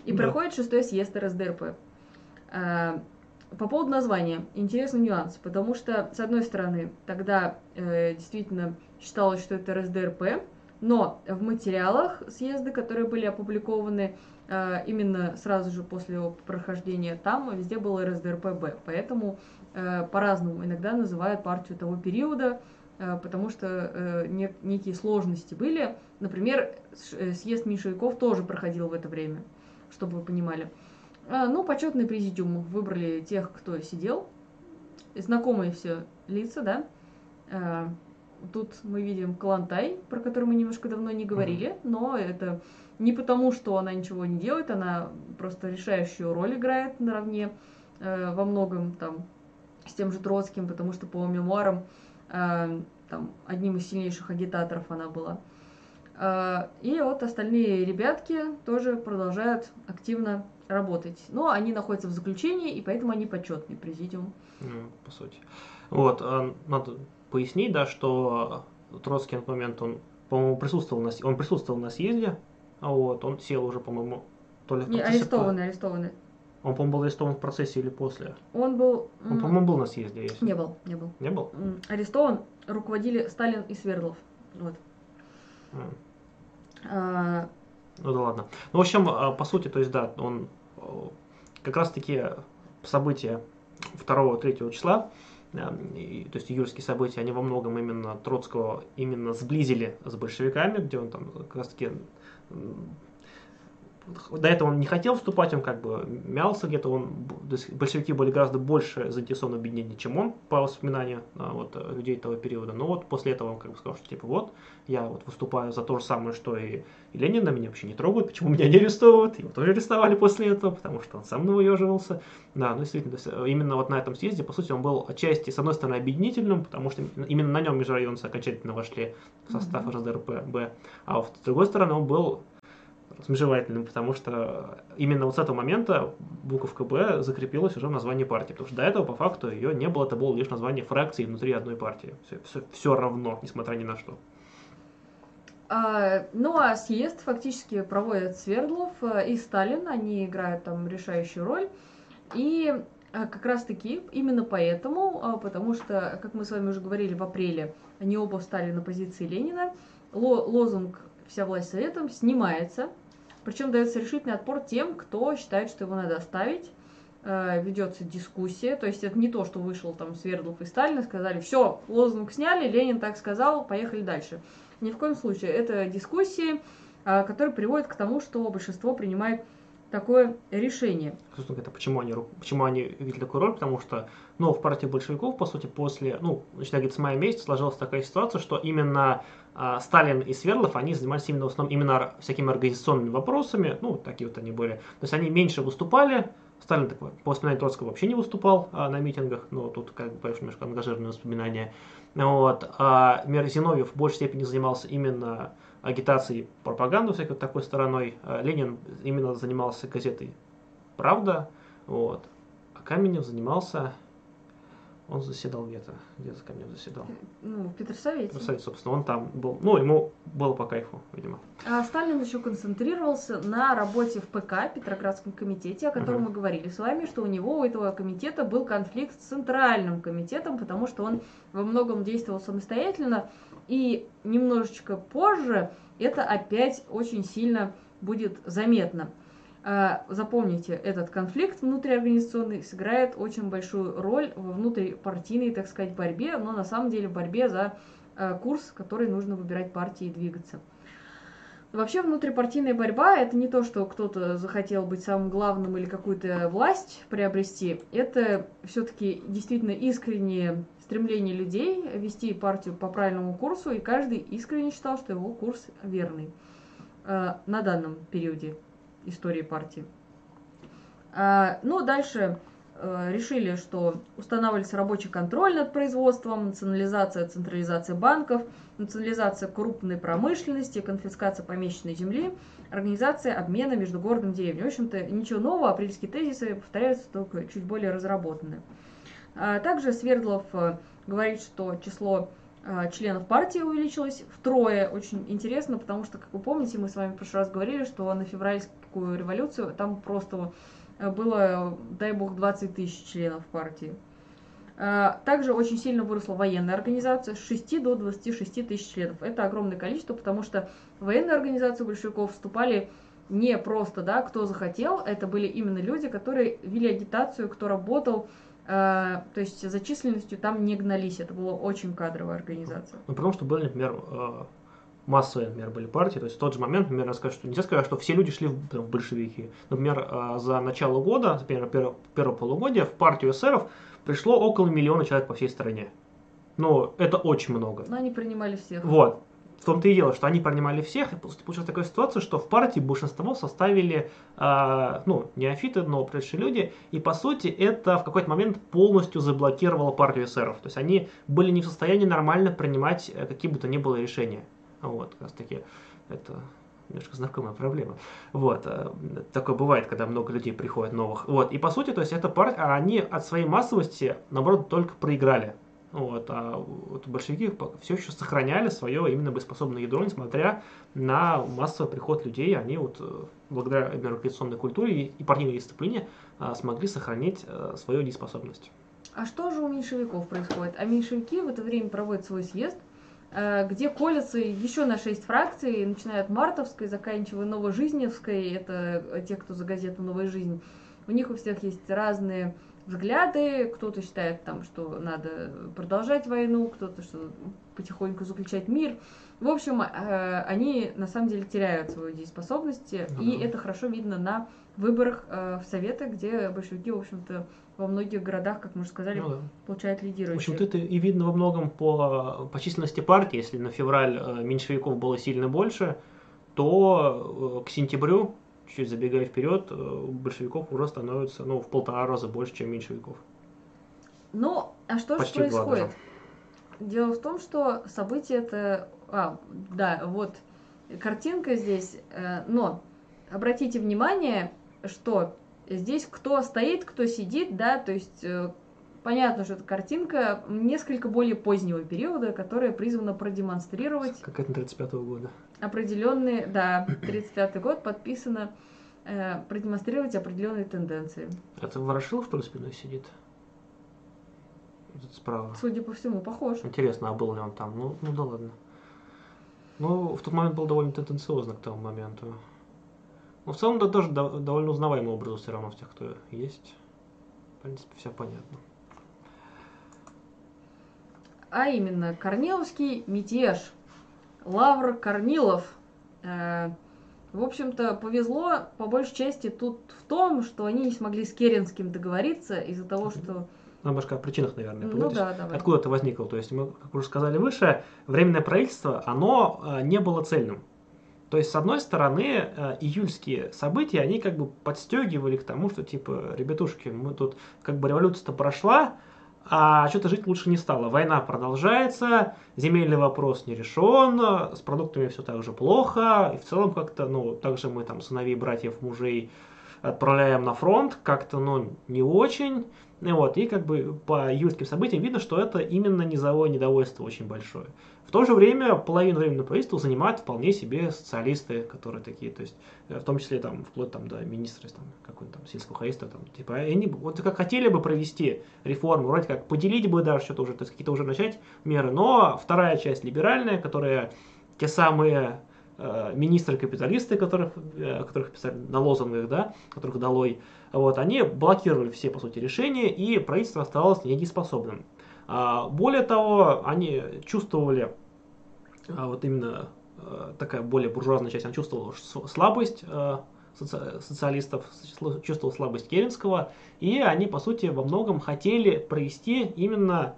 И Да. проходит шестой съезд РСДРП. А, По поводу названия, интересный нюанс, потому что, с одной стороны, тогда э, действительно считалось, что это РСДРП, но в материалах съезда, которые были опубликованы э, именно сразу же после его прохождения, там везде был РСДРП-Б, поэтому э, по-разному иногда называют партию того периода, э, потому что э, не- некие сложности были. Например, э, съезд меньшевиков тоже проходил в это время, чтобы вы понимали. Ну, почетный президиум выбрали тех, кто сидел. Знакомые все лица, да. Тут мы видим Калантай, про который мы немножко давно не говорили, но это не потому, что она ничего не делает, она просто решающую роль играет наравне э, во многом там с тем же Троцким, потому что по мемуарам э, там одним из сильнейших агитаторов она была. Э, И вот остальные ребятки тоже продолжают активно работать. Но они находятся в заключении, и поэтому они почетный президиум. Ну, по сути. Вот, а, надо пояснить, да, что Троцкий на тот момент, он, по-моему, присутствовал на, он присутствовал на съезде, а вот, он сел уже, по-моему, то ли Не, арестованы, арестованы. Он, по-моему, был арестован в процессе или после. Он был... Он, по-моему, был на съезде, если. Не был, не был. Не был? Арестован, руководили Сталин и Свердлов. Вот. А, Ну да ладно. Ну, в общем, а, по сути, то есть, да, он э, как раз-таки события 2-3 числа, э, и- то есть июльские события, они во многом именно Троцкого именно сблизили с большевиками, где он там как раз-таки до этого он не хотел вступать, он как бы мялся где-то, он, то есть большевики были гораздо больше заинтересованы в объединении, чем он, по воспоминанию а, вот, э, людей того периода. Но вот после этого он как бы сказал, что типа вот, я вот выступаю за то же самое, что и, и Ленин, на меня вообще не трогают, почему меня не арестовывают, его тоже арестовали после этого, потому что он сам навыеживался. Да, ну действительно, есть, э, именно вот на этом съезде, по сути, он был отчасти, с одной стороны, объединительным, потому что именно на нем межрайонцы окончательно вошли в состав Мгм. РСДРП, Б, а вот с другой стороны, он был смежевательным, потому что именно вот с этого момента буковка Б закрепилась уже в названии партии, потому что до этого по факту ее не было, это было лишь название фракции внутри одной партии. Все, равно, несмотря ни на что. А, ну а съезд фактически проводят Свердлов и Сталин, они играют там решающую роль. И а, как раз таки именно поэтому, а, потому что, как мы с вами уже говорили в апреле, они оба встали на позиции Ленина, ло- лозунг «Вся власть советом» снимается, причем дается решительный отпор тем, кто считает, что его надо оставить. Э, Ведется дискуссия, то есть это не то, что вышел там Свердлов и Сталин и сказали, все, лозунг сняли, Ленин так сказал, поехали дальше. Ни в коем случае. Это дискуссии, а, которые приводят к тому, что большинство принимает такое решение. Собственно говоря, почему они, почему они видели такую роль? Потому что, ну, в партии большевиков, по сути, после, ну, начиная с мая месяца, сложилась такая ситуация, что именно Сталин и Свердлов, они занимались именно в основном именно всякими организационными вопросами, ну, такие вот они были. То есть они меньше выступали, Сталин, так, по воспоминаниям Троцкого, вообще не выступал а, на митингах, но тут, как бы, немножко ангажированные воспоминания. Вот. А Мир Зиновьев в большей степени занимался именно агитацией, пропагандой всякой вот такой стороной. А Ленин именно занимался газетой «Правда», вот. А Каменев занимался... Он заседал где-то. Где за Каменев заседал? Ну, в Петросовете. Совет, собственно, он там был. Ну, ему было по кайфу, видимо. А Сталин еще концентрировался на работе в ПК, Петроградском комитете, о котором Мгм. мы говорили с вами, что у него, у этого комитета, был конфликт с Центральным комитетом, потому что он во многом действовал самостоятельно, и немножечко позже это опять очень сильно будет заметно. А, Запомните, этот конфликт внутриорганизационный сыграет очень большую роль во внутрипартийной, так сказать, борьбе, но на самом деле в борьбе за э, курс, который нужно выбирать партии и двигаться. Вообще внутрипартийная борьба это не то, что кто-то захотел быть самым главным или какую-то власть приобрести. Это все-таки действительно искреннее стремление людей вести партию по правильному курсу, и каждый искренне считал, что его курс верный э, на данном периоде истории партии. А, ну, дальше э, решили, что устанавливается рабочий контроль над производством, национализация, централизация банков, национализация крупной промышленности, конфискация помещенной земли, организация обмена между городом и деревней. В общем-то, ничего нового, апрельские тезисы повторяются только чуть более разработанные. А также Свердлов э, говорит, что число членов партии увеличилось втрое. Очень интересно, потому что, как вы помните, мы с вами в прошлый раз говорили, что на февральск- такую революцию, там просто э, было, дай бог, 20 тысяч членов партии. Э, Также очень сильно выросла военная организация с 6 до 26 тысяч членов. Это огромное количество, потому что в военную организацию большевиков вступали не просто, да, кто захотел, это были именно люди, которые вели агитацию, кто работал, э, то есть за численностью там не гнались, это была очень кадровая организация. Ну, потому что были, например, э, массовые, например, были партии. То есть в тот же момент, например, сказать, что нельзя сказать, что все люди шли в, там, в большевики. Например, э, за начало года, например, первого, первого полугодия в партию эсеров пришло около миллиона человек по всей стране. Ну, это очень много. Но они принимали всех. Вот. В том-то и дело, что они принимали всех, и получилась такая ситуация, что в партии большинство составили, э, ну, неофиты, но пришли люди, и по сути это в какой-то момент полностью заблокировало партию эсеров. То есть они были не в состоянии нормально принимать э, какие бы то ни было решения. Вот, как раз таки, это немножко знакомая проблема. Вот, э, такое бывает, когда много людей приходит новых. Вот, и по сути, то есть эта партия, они от своей массовости, наоборот, только проиграли. Вот, а вот большевики все еще сохраняли свое именно боеспособное ядро, несмотря на массовый приход людей, они вот э, благодаря именно революционной культуре и, партийной дисциплине а, смогли сохранить а, свою дееспособность. А что же у меньшевиков происходит? А меньшевики в это время проводят свой съезд, э, где колятся еще на шесть фракций, начиная от Мартовской, заканчивая Новожизневской, это э, те, кто за газету «Новая жизнь». У них у всех есть разные взгляды, кто-то считает там, что надо продолжать войну, кто-то, что потихоньку заключать мир. В общем, э, они на самом деле теряют свою дееспособность, Ну и да. это хорошо видно на выборах э, в Советы, где большевики, в общем-то, во многих городах, как мы уже сказали, Ну да. получают В лидирующие. общем-то, это и видно во многом по, по численности партии. Если на февраль э, меньшевиков было сильно больше, то к сентябрю, чуть забегая вперед, э, у большевиков уже становится ну, в полтора раза больше, чем меньшевиков. Ну, а что же Почти два происходит? Дело в том, что события это... А, да, вот картинка здесь. э, Но обратите внимание, что здесь кто стоит, кто сидит, да, то есть э, понятно, что это картинка несколько более позднего периода, которая призвана продемонстрировать Какая-то 35 года. Определенные, да, 35 год подписано, э, продемонстрировать определенные тенденции. Это Ворошилов, что ли, спиной сидит? Этот справа. Судя по всему, похож. Интересно, а был ли он там? Ну, ну да ладно. Ну, в тот момент был довольно тенденциозно к тому моменту. Но в целом да, тоже дов- довольно узнаваемый образ все равно в тех, кто есть. В принципе, все понятно. а именно Корниловский мятеж. Лавр Корнилов. Э, В общем-то, повезло по большей части тут в том, что они не смогли с Керенским договориться из-за того, что... Ну, немножко о причинах, наверное, Ну да, давай. Откуда это возникло? То есть, мы, как уже сказали выше, временное правительство, оно э, не было цельным. То есть, с одной стороны, э, июльские события, они как бы подстегивали к тому, что, типа, ребятушки, мы тут, как бы, революция-то прошла, а что-то жить лучше не стало. Война продолжается, земельный вопрос не решен, с продуктами все так же плохо, и в целом как-то, ну, также мы там сыновей, братьев, мужей отправляем на фронт, как-то, ну, не очень. И Вот, и как бы по июльским событиям видно, что это именно низовое недовольство очень большое. В то же время половину временного правительства занимают вполне себе социалисты, которые такие, то есть, э, в том числе там, вплоть там, до министра там, какой-то там сельского хозяйства, там, типа, и они вот как хотели бы провести реформу, вроде как поделить бы даже что-то уже, то есть какие-то уже начать меры, но вторая часть либеральная, которая те самые э, министры-капиталисты, которых, э, которых писали на лозунгах, да, которых долой, вот, они блокировали все, по сути, решения, и правительство оставалось недееспособным. А, более того, они чувствовали, а, вот именно э, такая более буржуазная часть, она чувствовала слабость соци- социалистов, чувствовала слабость Керенского, и они, по сути, во многом хотели провести именно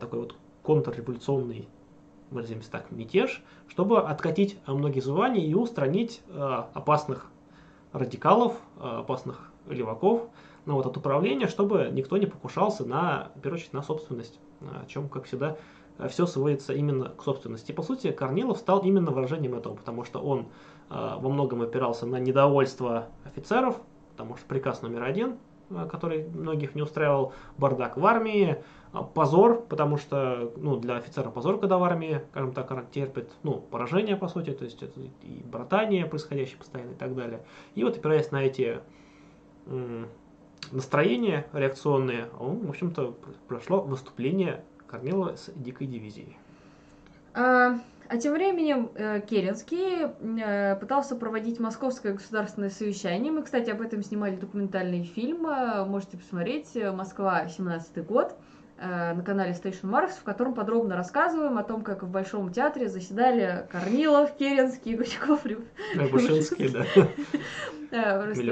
такой вот контрреволюционный, выразимся так, мятеж, чтобы откатить многие звания и устранить опасных радикалов, опасных леваков, ну, вот, от управления, чтобы никто не покушался на, в первую очередь, на собственность, о чем, как всегда, все сводится именно к собственности. И, по сути, Корнилов стал именно выражением этого, потому что он э, во многом опирался на недовольство офицеров, потому что приказ номер один э, который многих не устраивал, бардак в армии, позор, потому что, ну, для офицера позор, когда в армии, скажем так, терпит, ну, поражение, по сути, то есть это и братание происходящее постоянно и так далее. И вот опираясь на эти настроения реакционные, он, в общем-то, прошло выступление Корнилова с дикой дивизией. А, а тем временем э, Керенский э, пытался проводить Московское государственное совещание. Мы, кстати, об этом снимали документальный фильм. э, Можете посмотреть. э, Москва, 17 год на канале Station Mars, в котором подробно рассказываем о том, как в Большом театре заседали Корнилов, Керенский, Гусяков, Рю- Бушинский, да. Да, просто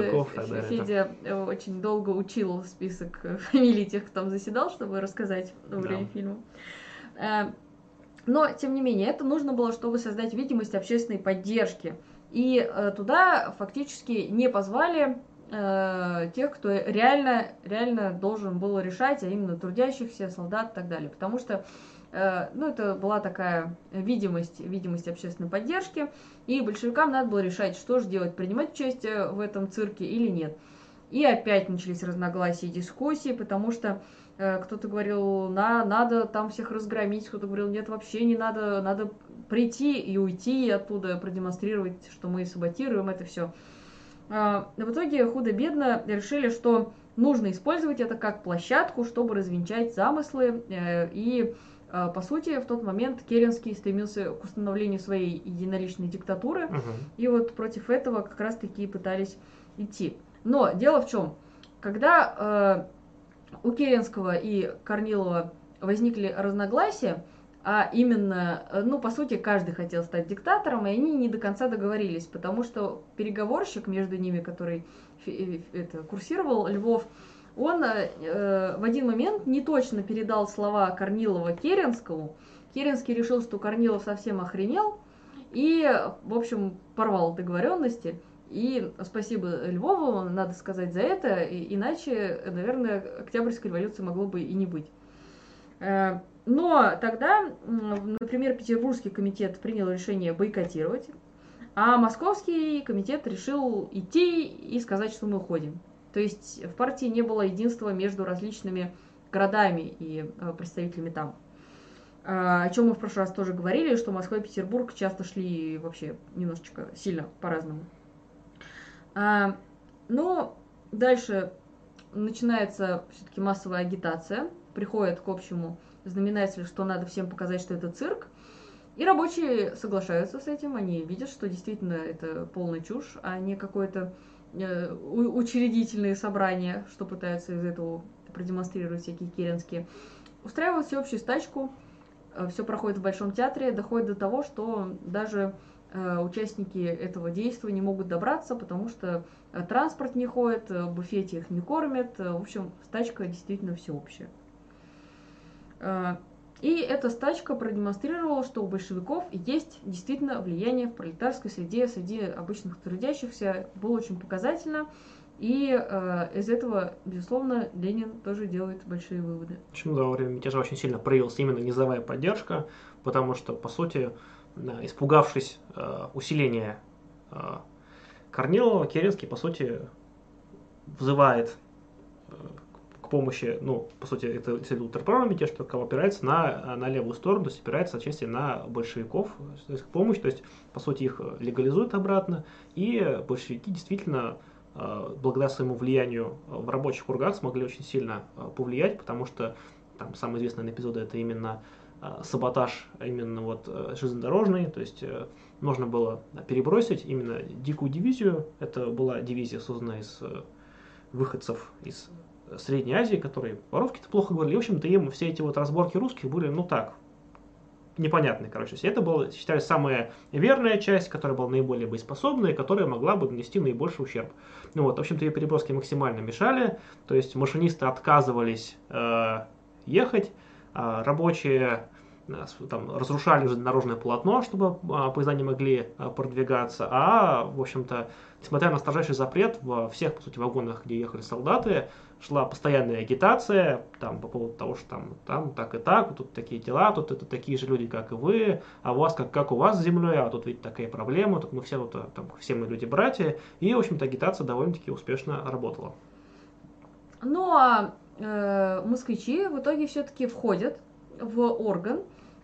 Федя э, очень долго учил список э, фамилий тех, кто там заседал, чтобы рассказать во время фильма. Э, Но, тем не менее, это нужно было, чтобы создать видимость общественной поддержки. И э, туда фактически не позвали э, тех, кто реально, реально должен был решать, а именно трудящихся, солдат и так далее. Потому что э, ну, это была такая видимость, видимость общественной поддержки. И большевикам надо было решать, что же делать, принимать участие в этом цирке или нет. И опять начались разногласия и дискуссии, потому что э, кто-то говорил, на, надо там всех разгромить, кто-то говорил, нет, вообще не надо, надо прийти и уйти оттуда, продемонстрировать, что мы саботируем это все. В итоге худо-бедно решили, что нужно использовать это как площадку, чтобы развенчать замыслы э, и э, по сути, в тот момент Керенский стремился к установлению своей единоличной диктатуры, Мгм. и вот против этого как раз-таки пытались идти. Но дело в чем? Когда э, у Керенского и Корнилова возникли разногласия, а именно, э, ну, по сути, каждый хотел стать диктатором, и они не до конца договорились, потому что переговорщик между ними, который э, это, курсировал, Львов, он э, э, в один момент не точно передал слова Корнилова Керенскому. Керенский решил, что Корнилов совсем охренел, и, в общем, порвал договоренности. И спасибо Львову, надо сказать за это, иначе, наверное, Октябрьской революции могло бы и не быть. Э, Но тогда, например, Петербургский комитет принял решение бойкотировать, а Московский комитет решил идти и сказать, что мы уходим. То есть в партии не было единства между различными городами и э, представителями там. А, О чем мы в прошлый раз тоже говорили, что Москва и Петербург часто шли вообще немножечко сильно по-разному. Но дальше начинается все-таки массовая агитация, приходит к общему знаменателю, что надо всем показать, что это цирк. И рабочие соглашаются с этим, они видят, что действительно это полная чушь, а не какое-то э, учредительные собрания, что пытаются из этого продемонстрировать всякие керенские. Устраивают всеобщую стачку, все проходит в Большом театре, доходит до того, что даже э, участники этого действия не могут добраться, потому что э, транспорт не ходит, э, в буфете их не кормят, э, в общем, стачка действительно всеобщая. Э, И эта стачка продемонстрировала, что у большевиков есть действительно влияние в пролетарской среде, среди обычных трудящихся. Было очень показательно. И э, из этого, безусловно, Ленин тоже делает большие выводы. Почему во время мятежа очень сильно проявилась именно низовая поддержка, потому что, по сути, да, испугавшись э, усиления э, Корнилова, Керенский, по сути, взывает э, помощи, ну, по сути, это ультраправый мятеж, только опирается на, на левую сторону, то есть опирается отчасти на большевиков, то есть помощь, то есть, по сути, их легализуют обратно, и большевики действительно э, благодаря своему влиянию в рабочих кругах смогли очень сильно э, повлиять, потому что там самый известный эпизод это именно э, саботаж именно вот железнодорожный, то есть нужно было перебросить именно дикую дивизию. Это была дивизия, созданная из выходцев из Средней Азии, которые по-русски-то плохо говорили. В общем-то, им все эти вот разборки русских были, ну так, непонятные, короче. То Это была, считались, самая верная часть, которая была наиболее боеспособная, которая могла бы нанести наибольший ущерб. Ну вот, в общем-то, ее переброски максимально мешали, то есть машинисты отказывались э, ехать, а рабочие э, с- там, разрушали железнодорожное полотно, чтобы а, поезда не могли а, продвигаться, а, в общем-то, несмотря на строжайший запрет, во всех, по сути, вагонах, где ехали солдаты, шла постоянная агитация там, по поводу того, что там, там так и так, тут такие дела, тут это такие же люди, как и вы, а у вас как, как у вас с землей, а тут ведь такая проблема, тут мы все, вот, а, там, все мы люди-братья, и, в общем-то, агитация довольно-таки успешно работала. Ну а э, москвичи в итоге все-таки входят в орган,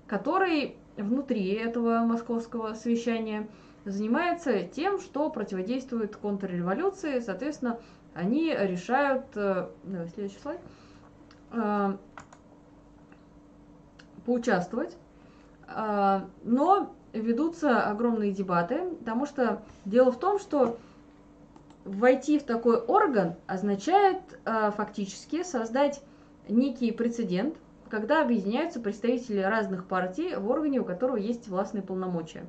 который внутри этого московского совещания занимается тем, что противодействует контрреволюции. Соответственно, они решают... э, Давай, следующий слайд. э, поучаствовать. Э, Но ведутся огромные дебаты, потому что дело в том, что войти в такой орган означает фактически создать некий прецедент, когда объединяются представители разных партий в органе, у которого есть властные полномочия.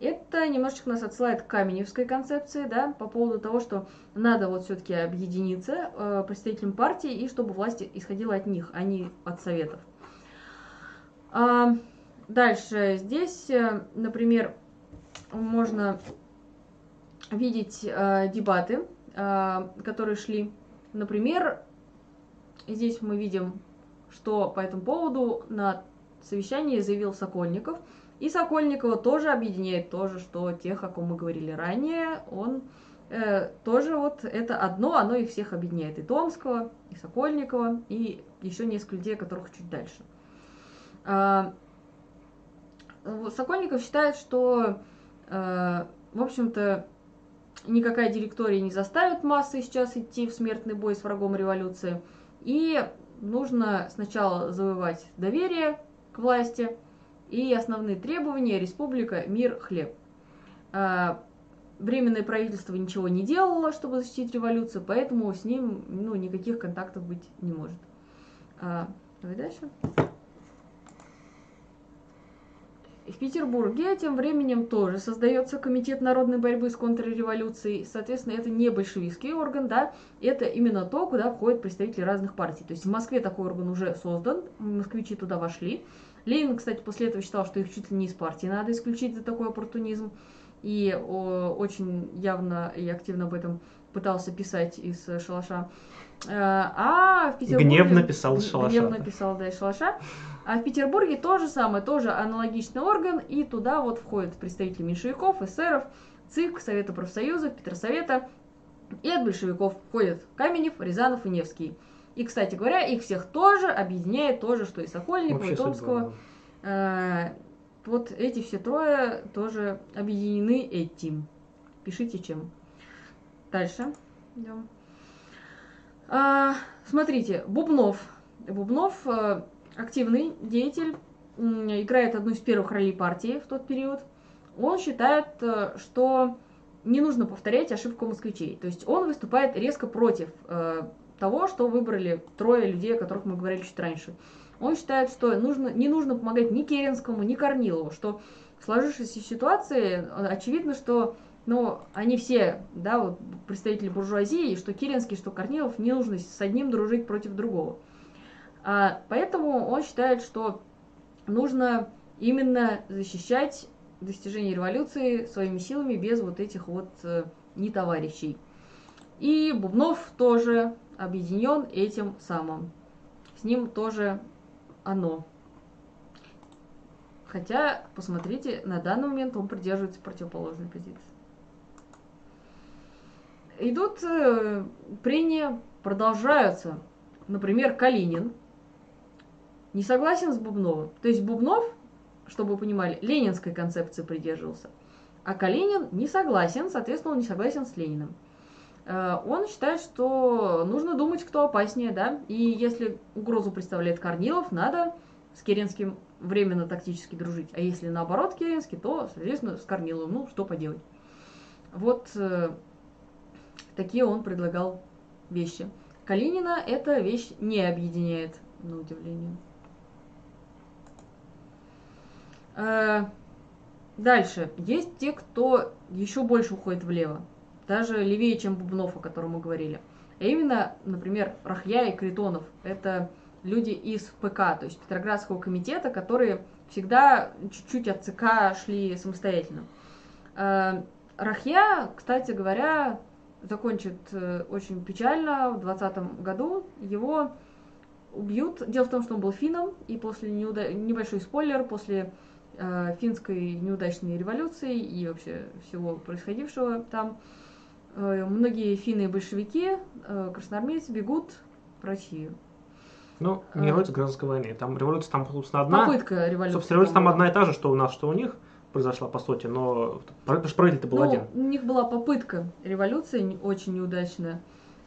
Это немножечко нас отсылает к Каменевской концепции, да, по поводу того, что надо вот все-таки объединиться э, представителям партии, и чтобы власть исходила от них, а не от советов. А, дальше здесь, э, например, можно видеть э, дебаты, э, которые шли. Например, здесь мы видим, что по этому поводу на совещании заявил Сокольников. И Сокольникова тоже объединяет то же, что тех, о ком мы говорили ранее. Он э, тоже вот это одно, оно их всех объединяет. И Томского, и Сокольникова, и еще несколько людей, о которых чуть дальше. А, Сокольников считает, что, э, в общем-то, никакая директория не заставит массы сейчас идти в смертный бой с врагом революции. И нужно сначала завоевать доверие к власти. И основные требования – республика, мир, хлеб. А, Временное правительство ничего не делало, чтобы защитить революцию, поэтому с ним ну, никаких контактов быть не может. А, Давай дальше. В Петербурге тем временем тоже создается Комитет народной борьбы с контрреволюцией. Соответственно, это не большевистский орган, да, это именно то, куда входят представители разных партий. То есть в Москве такой орган уже создан, москвичи туда вошли. Ленин, кстати, после этого считал, что их чуть ли не из партии надо исключить за такой оппортунизм. И о, очень явно и активно об этом пытался писать из шалаша. Э, А в Петербурге... Гневно писал из шалаша. Гневно писал, да, из шалаша. А в Петербурге то же самое, тоже аналогичный орган, и туда вот входят представители меньшевиков, эсеров, ЦИК, Совета профсоюзов, Петросовета, и от большевиков входят Каменев, Рязанов и Невский. И, кстати говоря, их всех тоже объединяет то же, что и Вообще Томского. судьба, Э, Вот эти все трое тоже объединены этим. Пишите чем. Дальше идем. А, смотрите, Бубнов. Бубнов э, активный деятель, играет одну из первых ролей партии в тот период. Он считает, э, что не нужно повторять ошибку москвичей. То есть он выступает резко против э, того, что выбрали трое людей, о которых мы говорили чуть раньше. Он считает, что нужно, не нужно помогать ни Керенскому, ни Корнилову, что в сложившейся ситуации э, очевидно, что ну, они все, да, вот, представители буржуазии, что Керенский, что Корнилов, не нужно с одним дружить против другого. А, поэтому он считает, что нужно именно защищать достижения революции своими силами без вот этих вот э, нетоварищей. И Бубнов тоже объединен этим самым. С ним тоже оно. Хотя, посмотрите, на данный момент он придерживается противоположной позиции. Идут э, прения, продолжаются. Например, Калинин не согласен с Бубновым. То есть Бубнов, чтобы вы понимали, ленинской концепции придерживался. А Калинин не согласен, соответственно, он не согласен с Лениным. Э, Он считает, что нужно думать, кто опаснее, да, и если угрозу представляет Корнилов, надо с Керенским временно тактически дружить. А если наоборот Керенский, то, соответственно, с Корниловым, ну, что поделать. Вот э, такие он предлагал вещи. Калинина эта вещь не объединяет, на удивление. Э, Дальше. Есть те, кто еще больше уходит влево. Даже левее, чем Бубнов, о котором мы говорили. А именно, например, Рахья и Критонов. Это люди из ПК, то есть Петроградского комитета, которые всегда чуть-чуть от ЦК шли самостоятельно. Э, Рахья, кстати говоря, закончит э, очень печально в 20 году. Его убьют. Дело в том, что он был финном, и после неуда... небольшой спойлер, после э, финской неудачной революции и вообще всего происходившего там, многие финны и большевики, э, красноармейцы бегут в Россию. Ну, не революция гражданской войны. Там революция там, собственно, одна. Попытка революции. Собственно, революция там одна и та же, что у нас, что у них произошла, по сути, но правитель-то был Ну, один. у них была попытка революции очень неудачная.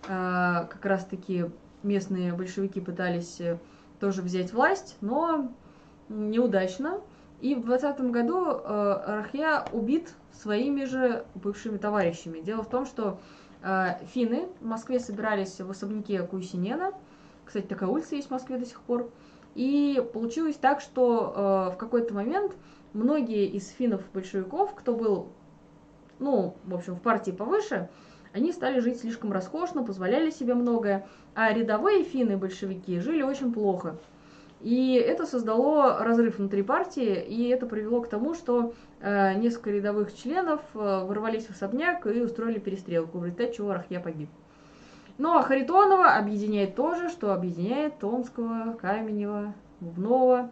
Как раз-таки местные большевики пытались э, тоже взять власть, но неудачно. И в 20 году э, Рахья убит своими же бывшими товарищами. Дело в том, что э, финны в Москве собирались в особняке Куйсинена. Кстати, такая улица есть в Москве до сих пор. И получилось так, что э, в какой-то момент многие из финнов-большевиков, кто был, ну, в общем, в партии повыше, они стали жить слишком роскошно, позволяли себе многое, а рядовые финны-большевики жили очень плохо. И это создало разрыв внутри партии, и это привело к тому, что э, несколько рядовых членов э, ворвались в особняк и устроили перестрелку, в результате чего Рахья погиб. Ну а Харитонова объединяет то же, что объединяет Томского, Каменева, Бубнова,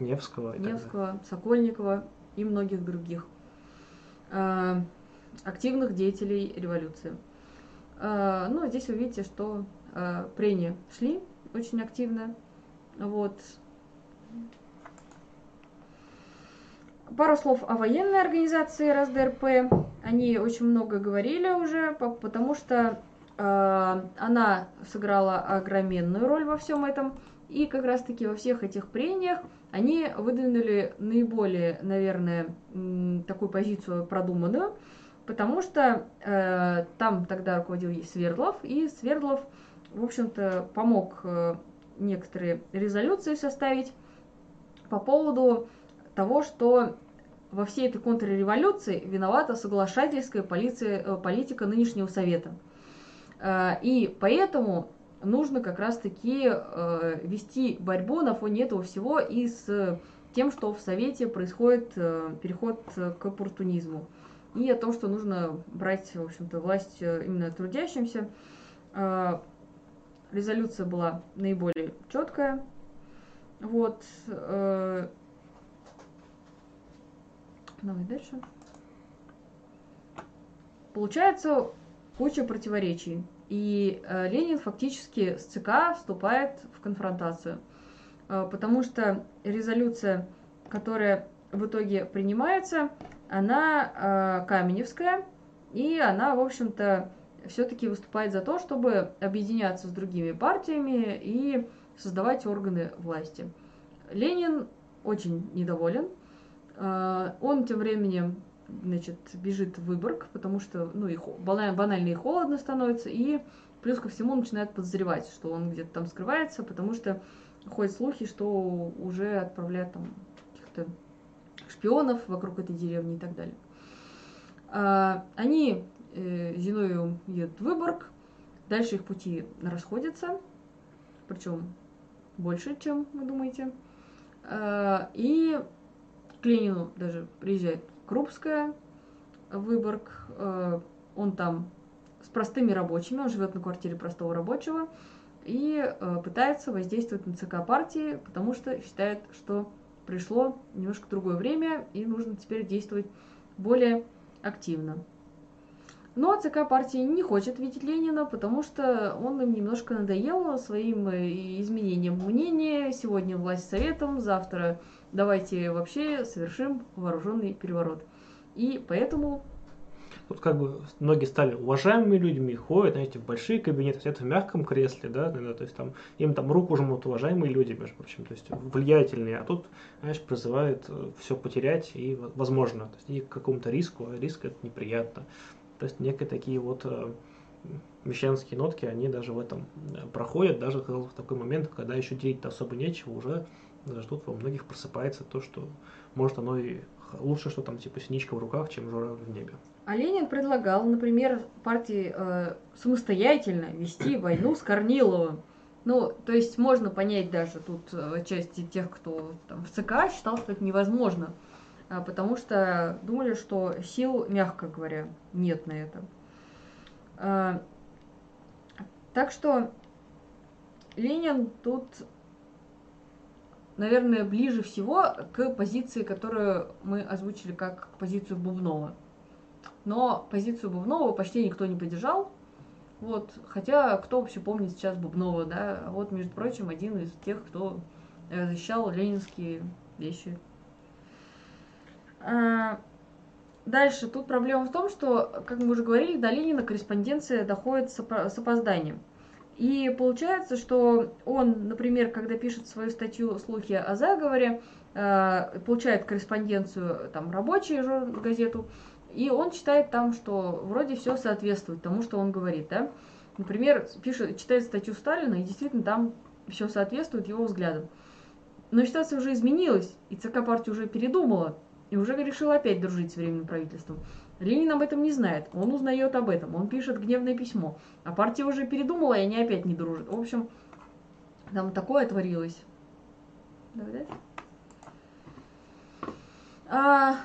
Невского. Невского, Сокольникова и многих других э, активных деятелей революции. Э, ну, здесь вы видите, что э, прения шли очень активно. Вот. Пару слов о военной организации РСДРП. Они очень много говорили уже, по- потому что э, она сыграла огроменную роль во всем этом. И как раз-таки во всех этих прениях они выдвинули наиболее, наверное, такую позицию продуманную, потому что э, там тогда руководил Свердлов, и Свердлов, в общем-то, помог э, некоторые резолюции составить по поводу того, что во всей этой контрреволюции виновата соглашательская полиция, э, политика нынешнего Совета. Э, И поэтому нужно как раз-таки э, вести борьбу на фоне этого всего и с тем, что в Совете происходит переход к оппортунизму. И о том, что нужно брать, в общем-то, власть именно трудящимся. Резолюция была наиболее четкая. Вот. э, Давай дальше. Получается куча противоречий. И э, Ленин фактически с ЦК вступает в конфронтацию. Э, потому что резолюция, которая в итоге принимается, она каменевская, и она, в общем-то, все-таки выступает за то, чтобы объединяться с другими партиями и создавать органы власти. Ленин очень недоволен. Э, Он тем временем значит, бежит в Выборг, потому что ну, и банально и холодно становится, и плюс ко всему начинает подозревать, что он где-то там скрывается, потому что ходят слухи, что уже отправляют там каких-то шпионов вокруг этой деревни и так далее. А, Они, Зиновьевым, едут в Выборг, дальше их пути расходятся, причем больше, чем вы думаете. А, И к Ленину даже приезжает Крупская Выборг. Э, Он там с простыми рабочими, он живет на квартире простого рабочего и э, пытается воздействовать на ЦК партии, потому что считает, что пришло немножко другое время и нужно теперь действовать более активно. Но ЦК партии не хочет видеть Ленина, потому что он им немножко надоел своим э, изменением мнения. Сегодня власть советом, завтра давайте вообще совершим вооруженный переворот. И поэтому Тут как бы многие стали уважаемыми людьми, ходят, знаете, в большие кабинеты, сидят в мягком кресле, да, то есть там им там руку жмут уважаемые люди, между прочим, то есть влиятельные, а тут, знаешь, призывают все потерять и возможно, то есть и к какому-то риску, а риск это неприятно. То есть некие такие вот э, мещанские нотки, они даже в этом э, проходят, даже в такой момент, когда еще делить-то особо нечего, уже тут во многих просыпается то, что может оно и лучше, что там типа синичка в руках, чем журавль в небе. А Ленин предлагал, например, партии э, самостоятельно вести войну с Корниловым. Ну, то есть можно понять даже тут э, части тех, кто там в ЦК считал, что это невозможно, потому что думали, что сил, мягко говоря, нет на это. А, так что Ленин тут, наверное, ближе всего к позиции, которую мы озвучили как позицию Бубнова. Но позицию Бубнова почти никто не поддержал. Вот, хотя кто вообще помнит сейчас Бубнова, да? А вот, между прочим, один из тех, кто э, защищал ленинские вещи. А, Дальше, тут проблема в том, что, как мы уже говорили, до Ленина корреспонденция доходит с опо- с опозданием. И получается, что он, например, когда пишет свою статью «Слухи о заговоре», э, получает корреспонденцию, там, рабочую газету, и он читает там, что вроде все соответствует тому, что он говорит, да. Например, пишет, читает статью Сталина, и действительно там все соответствует его взглядам. Но ситуация уже изменилась, и ЦК партии уже передумала, и уже решил опять дружить с Временным правительством. Ленин об этом не знает, он узнает об этом, он пишет гневное письмо, а партия уже передумала, и они опять не дружат. В общем, там такое творилось. Давай дальше. А,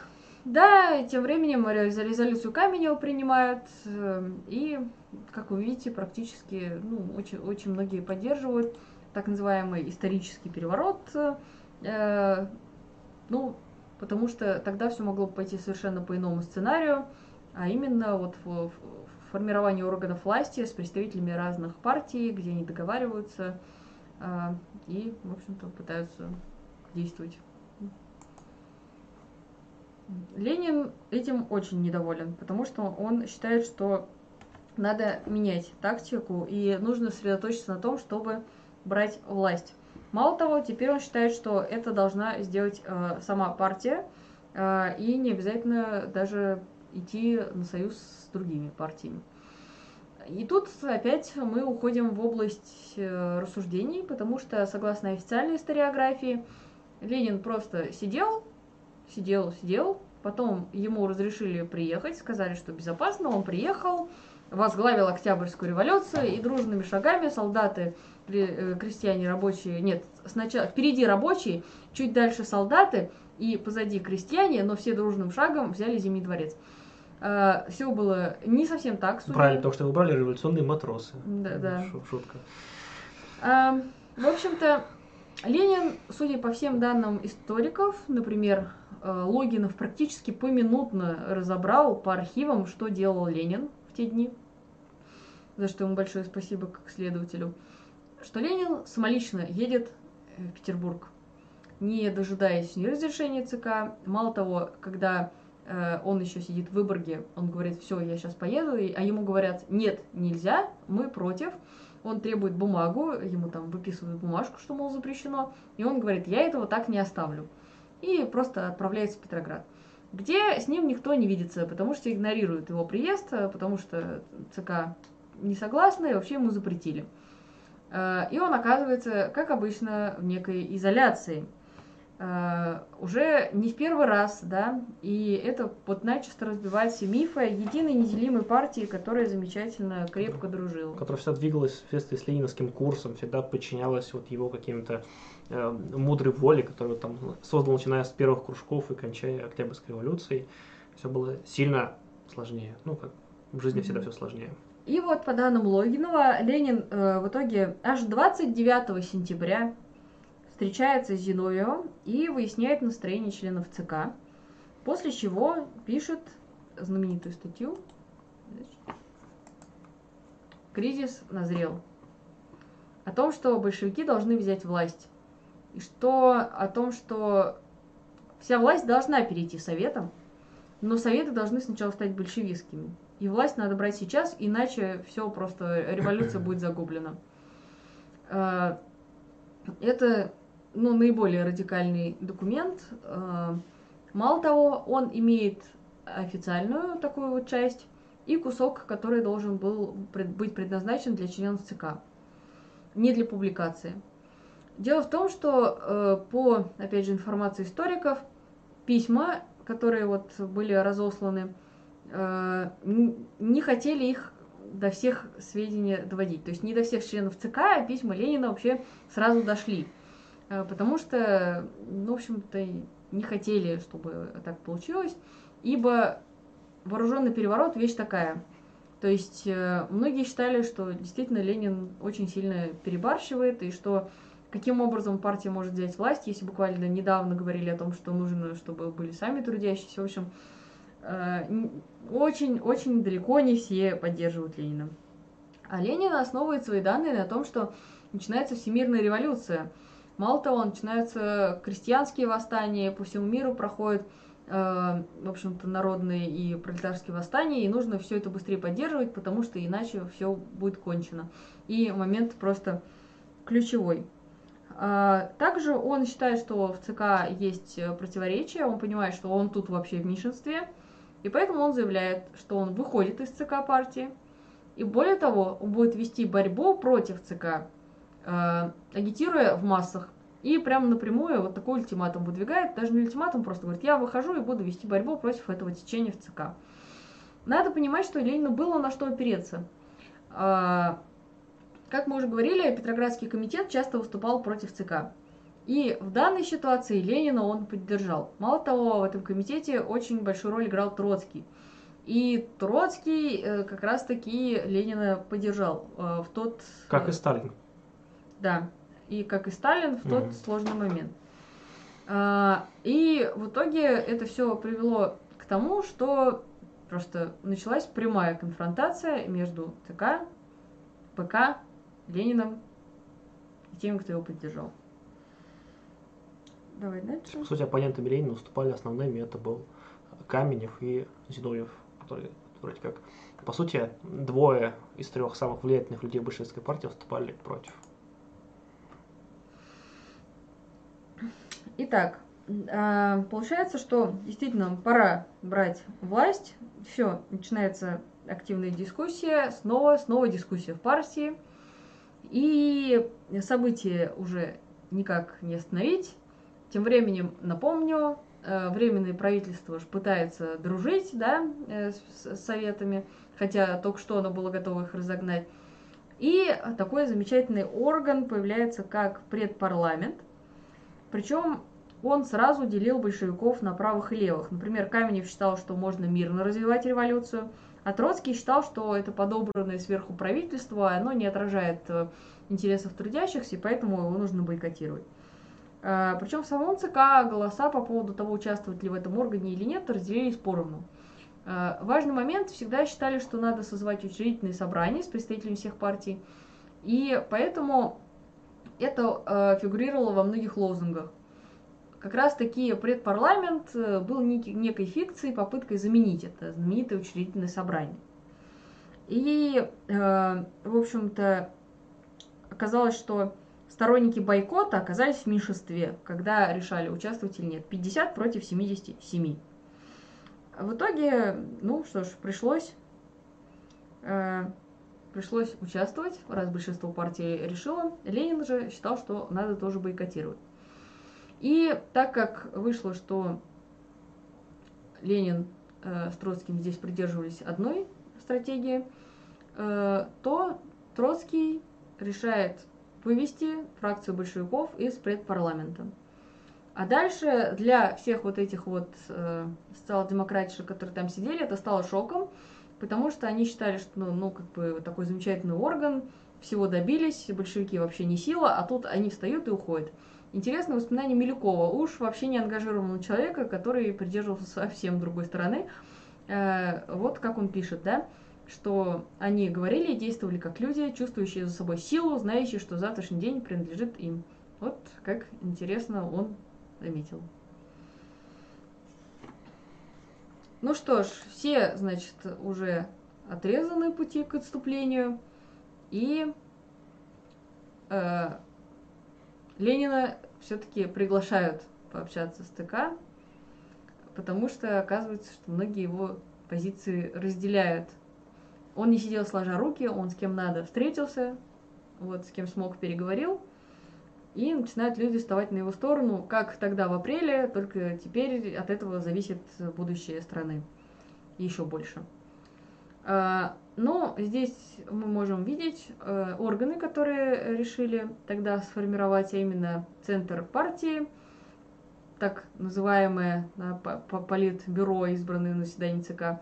да, тем временем резо- резолюцию Каменева принимают, э, и, как вы видите, практически, ну, очень, очень многие поддерживают так называемый исторический переворот. э, ну, потому что тогда все могло пойти совершенно по иному сценарию, а именно вот в, в формировании органов власти с представителями разных партий, где они договариваются а, и, в общем-то, пытаются действовать. Ленин этим очень недоволен, потому что он считает, что надо менять тактику и нужно сосредоточиться на том, чтобы брать власть. Мало того, теперь он считает, что это должна сделать э, сама партия, э, и не обязательно даже идти на союз с другими партиями. И тут опять мы уходим в область э, рассуждений, потому что, согласно официальной историографии, Ленин просто сидел, сидел, сидел, потом ему разрешили приехать, сказали, что безопасно, он приехал, возглавил Октябрьскую революцию, и дружными шагами солдаты, крестьяне, рабочие, нет, сначала впереди рабочие, чуть дальше солдаты и позади крестьяне, но все дружным шагом взяли Зимний дворец. Все было не совсем так. судя- Правильно, потому что его брали революционные матросы. Да, да. Шу- Шутка. А, В общем-то, Ленин, судя по всем данным историков, например, э, Логинов практически поминутно разобрал по архивам, что делал Ленин в те дни, за что ему большое спасибо как следователю, что Ленин самолично едет э, в Петербург, не дожидаясь ни разрешения ЦК. Мало того, когда э, он еще сидит в Выборге, он говорит, все, я сейчас поеду, а ему говорят, нет, нельзя, мы против. Он требует бумагу, ему там выписывают бумажку, что, мол, запрещено, и он говорит, я этого так не оставлю. И просто отправляется в Петроград. Где с ним никто не видится, потому что игнорируют его приезд, э, потому что ЦК не согласны, и вообще ему запретили. Э, И он оказывается, как обычно, в некой изоляции. Э, Уже не в первый раз, да, и это вот начисто разбивает все мифы о единой неделимой партии, которая замечательно крепко дружила. Которая всегда двигалась в соответствии с ленинским курсом, всегда подчинялась вот его каким-то э, мудрой воле, которую там создал, начиная с первых кружков и кончая Октябрьской революцией. Все было сильно сложнее. Ну, как в жизни всегда все сложнее. И вот по данным Логинова, Ленин э, в итоге аж 29 сентября встречается с Зиновьевым и выясняет настроение членов ЦК, после чего пишет знаменитую статью. «Кризис назрел» о том, что большевики должны взять власть, и что о том, что вся власть должна перейти советам, но советы должны сначала стать большевистскими. И власть надо брать сейчас, иначе все просто революция будет загублена. Э, Это ну, наиболее радикальный документ. Э, Мало того, он имеет официальную такую вот часть и кусок, который должен был быть предназначен для членов ЦК, не для публикации. Дело в том, что э, по, опять же, информации историков, письма, которые вот были разосланы, не хотели их до всех сведений доводить. То есть не до всех членов ЦК, а письма Ленина вообще сразу дошли. Э, Потому что, ну, в общем-то, не хотели, чтобы так получилось, ибо вооруженный переворот вещь такая. То есть э, многие считали, что действительно Ленин очень сильно перебарщивает, и что каким образом партия может взять власть, если буквально недавно говорили о том, что нужно, чтобы были сами трудящиеся. В общем, очень-очень далеко не все поддерживают Ленина. А Ленин основывает свои данные на том, что начинается всемирная революция. Мало того, начинаются крестьянские восстания, по всему миру проходят, э, в общем-то, народные и пролетарские восстания, и нужно все это быстрее поддерживать, потому что иначе все будет кончено. И момент просто ключевой. А, Также он считает, что в ЦК есть противоречия, он понимает, что он тут вообще в меньшинстве, и поэтому он заявляет, что он выходит из ЦК партии, и более того, он будет вести борьбу против ЦК, э, агитируя в массах. И прямо напрямую вот такой ультиматум выдвигает, даже не ультиматум, просто говорит, я выхожу и буду вести борьбу против этого течения в ЦК. Надо понимать, что Ленину было на что опереться. А, Как мы уже говорили, Петроградский комитет часто выступал против ЦК. И в данной ситуации Ленина он поддержал. Мало того, в этом комитете очень большую роль играл Троцкий. И Троцкий э, как раз-таки Ленина поддержал э, в тот... Как э, и Сталин. Да, и как и Сталин в тот Мгм. сложный момент. А, И в итоге это все привело к тому, что просто началась прямая конфронтация между ЦК, ПК, Лениным и теми, кто его поддержал. Давай дальше. По сути, оппонентами Ленина выступали основными. Это был Каменев и Зиновьев, которые вроде как... По сути, двое из трех самых влиятельных людей большевистской партии выступали против. Итак, а, получается, что действительно пора брать власть. Все, начинается активная дискуссия, снова, снова дискуссия в партии. И события уже никак не остановить. Тем временем, напомню, э, Временное правительство ж пытается дружить, да, э, с с советами, хотя только что оно было готово их разогнать. И такой замечательный орган появляется как предпарламент. Причем он сразу делил большевиков на правых и левых. Например, Каменев считал, что можно мирно развивать революцию, а Троцкий считал, что это подобранное сверху правительство, оно не отражает э, интересов трудящихся, и поэтому его нужно бойкотировать. А, Причем в самом ЦК голоса по поводу того, участвовать ли в этом органе или нет, разделились поровну. А, Важный момент, всегда считали, что надо созвать учредительные собрания с представителями всех партий, и поэтому это э, фигурировало во многих лозунгах. Как раз таки предпарламент э, был некой фикцией, попыткой заменить это знаменитое учредительное собрание. И, э, в общем-то, оказалось, что сторонники бойкота оказались в меньшинстве, когда решали, участвовать или нет. 50 против 77. В итоге, ну что ж, пришлось, э, пришлось участвовать, раз большинство партий решило. Ленин же считал, что надо тоже бойкотировать. И так как вышло, что Ленин э, с Троцким здесь придерживались одной стратегии, э, то Троцкий решает вывести фракцию большевиков из предпарламента. А дальше для всех вот этих вот э, социал-демократишек, которые там сидели, это стало шоком, потому что они считали, что ну, ну как бы такой замечательный орган, всего добились, большевики вообще не сила, а тут они встают и уходят. Интересное воспоминание Милюкова, уж вообще не ангажированного человека, который придерживался совсем другой стороны. Э, вот как он пишет, да, что они говорили и действовали как люди, чувствующие за собой силу, знающие, что завтрашний день принадлежит им. Вот как интересно он заметил. Ну что ж, все, значит, уже отрезаны пути к отступлению. И э, Ленина все-таки приглашают пообщаться с ТК, потому что оказывается, что многие его позиции разделяют. Он не сидел сложа руки, он с кем надо встретился, вот с кем смог переговорил, и начинают люди вставать на его сторону, как тогда в апреле, только теперь от этого зависит будущее страны еще больше. А, Но здесь мы можем видеть э, органы, которые решили тогда сформировать, а именно центр партии, так называемое да, по- по- политбюро, избранное на заседании ЦК,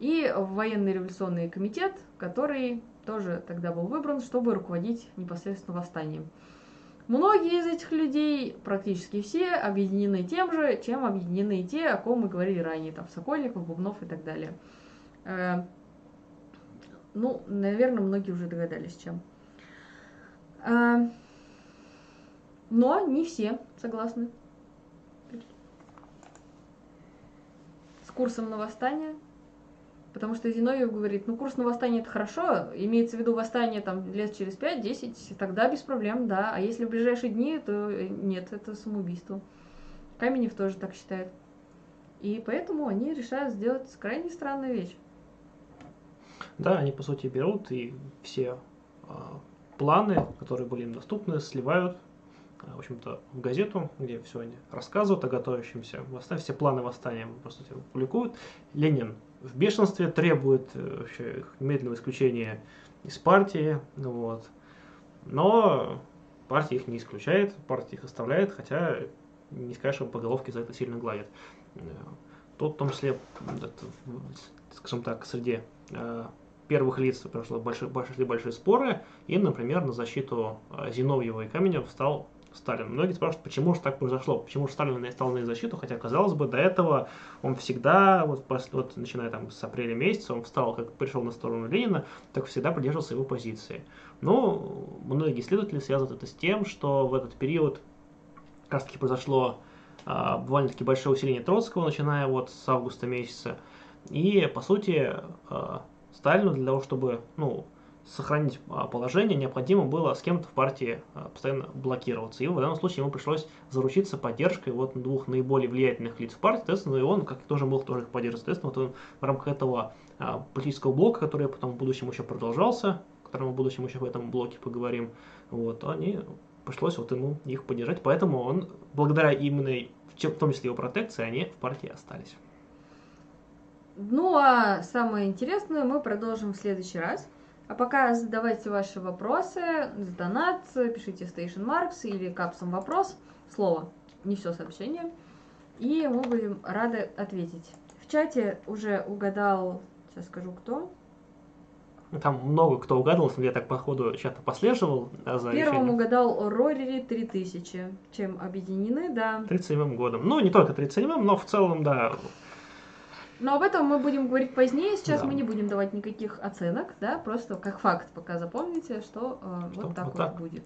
и военный революционный комитет, который тоже тогда был выбран, чтобы руководить непосредственно восстанием. Многие из этих людей, практически все, объединены тем же, чем объединены те, о ком мы говорили ранее, там Сокольников, Бубнов и так далее. Э, Ну, наверное, многие уже догадались, чем. А, но не все согласны с курсом на восстание. Потому что Зиновьев говорит, ну курс на восстание это хорошо, имеется в виду восстание там лет через 5-10, тогда без проблем, да. А если в ближайшие дни, то э, нет, это самоубийство. Каменев тоже так считает. И поэтому они решают сделать крайне странную вещь. Да, они по сути берут и все а, планы, которые были им доступны, сливают в общем-то, в газету, где все они рассказывают о готовящемся восстании, все планы восстания, по сути, публикуют. Ленин в бешенстве требует э, вообще немедленного исключения из партии, вот. но партия их не исключает, партия их оставляет, хотя не скажешь, что по головке за это сильно гладит. Э, тут в том числе, скажем так, среди э, первых лиц прошло большие, большие, большие споры, и, например, на защиту Зиновьева и Каменева встал Сталин. Многие спрашивают, почему же так произошло, почему же Сталин стал на защиту, хотя, казалось бы, до этого он всегда, вот, вот начиная там с апреля месяца, он встал, как пришел на сторону Ленина, так всегда придерживался его позиции. Но многие исследователи связывают это с тем, что в этот период как раз таки произошло а, довольно-таки большое усиление Троцкого, начиная вот с августа месяца. И, по сути, а, Сталину для того, чтобы, ну, сохранить а, положение, необходимо было с кем-то в партии а, постоянно блокироваться. И в данном случае ему пришлось заручиться поддержкой вот двух наиболее влиятельных лиц в партии, соответственно, и он, как тоже мог тоже их поддерживать. Соответственно, вот он в рамках этого а, политического блока, который потом в будущем еще продолжался, о котором в будущем еще в этом блоке поговорим, вот, они пришлось вот ему их поддержать, поэтому он, благодаря именно, в том числе его протекции, они в партии остались. Ну а самое интересное мы продолжим в следующий раз. А пока задавайте ваши вопросы донат, пишите Station Marks или капсом вопрос, слово, не все сообщение, и мы будем рады ответить. В чате уже угадал, сейчас скажу кто. Там много кто угадал, я так по ходу чата послеживал. А за Первым решением. угадал Рорери 3000, чем объединены, да. 37 годом. Ну, не только 37 но в целом, да, но об этом мы будем говорить позднее. Сейчас да. мы не будем давать никаких оценок, да, просто как факт пока запомните, что, э, что вот так вот, так будет.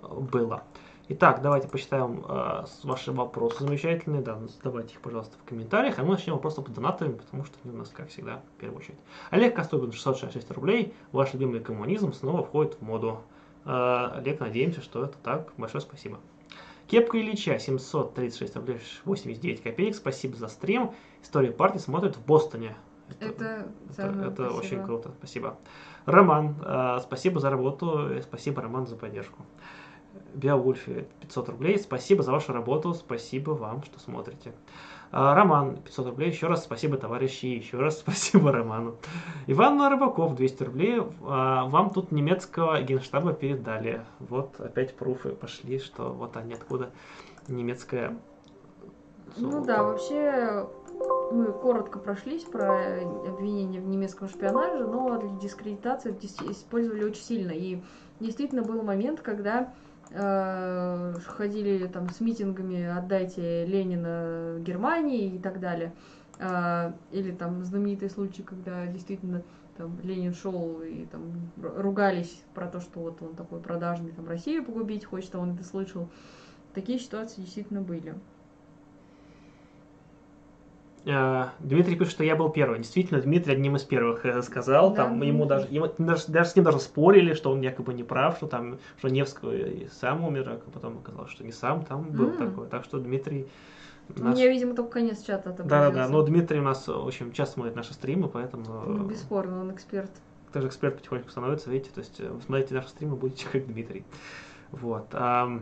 Было. Итак, давайте почитаем э, ваши вопросы замечательные. Да, задавайте их, пожалуйста, в комментариях. А мы начнем просто по донатами, потому что они у нас, как всегда, в первую очередь. Олег Костубин, 666 рублей. Ваш любимый коммунизм снова входит в моду. Э, Олег, надеемся, что это так. Большое спасибо. Кепка Ильича, 736 рублей 89 копеек. Спасибо за стрим. История партии смотрят в Бостоне. Это, это, это, это очень круто. Спасибо. Роман, э, спасибо за работу. Спасибо, Роман, за поддержку. Биовульфи 500 рублей. Спасибо за вашу работу. Спасибо вам, что смотрите. А, Роман, 500 рублей. Еще раз спасибо, товарищи. Еще раз спасибо Роману. Иван Рыбаков, 200 рублей. А, вам тут немецкого генштаба передали. Вот опять пруфы пошли, что вот они откуда немецкая... Ну да, вообще мы коротко прошлись про обвинение в немецком шпионаже, но для дискредитации использовали очень сильно. И действительно был момент, когда ходили там с митингами «Отдайте Ленина Германии» и так далее. Э, или там знаменитый случай, когда действительно там Ленин шел и там ругались про то, что вот он такой продажный, там Россию погубить хочет, а он это слышал. Такие ситуации действительно были. Э, Дмитрий пишет, что я был первый. Действительно, Дмитрий одним из первых э, сказал, да, там ему даже, ему, даже, даже с ним даже спорили, что он якобы не прав, что там, что Невский сам умер, а потом оказалось, что не сам, там был mm. такой. Так что Дмитрий... Наш... Мне, видимо, только конец чата Да, да, да, но Дмитрий у нас, в общем, часто смотрит наши стримы, поэтому... Ну, бесспорно, он эксперт. Тоже эксперт потихоньку становится, видите, то есть э, вы смотрите наши стримы, будете как Дмитрий. Вот. А,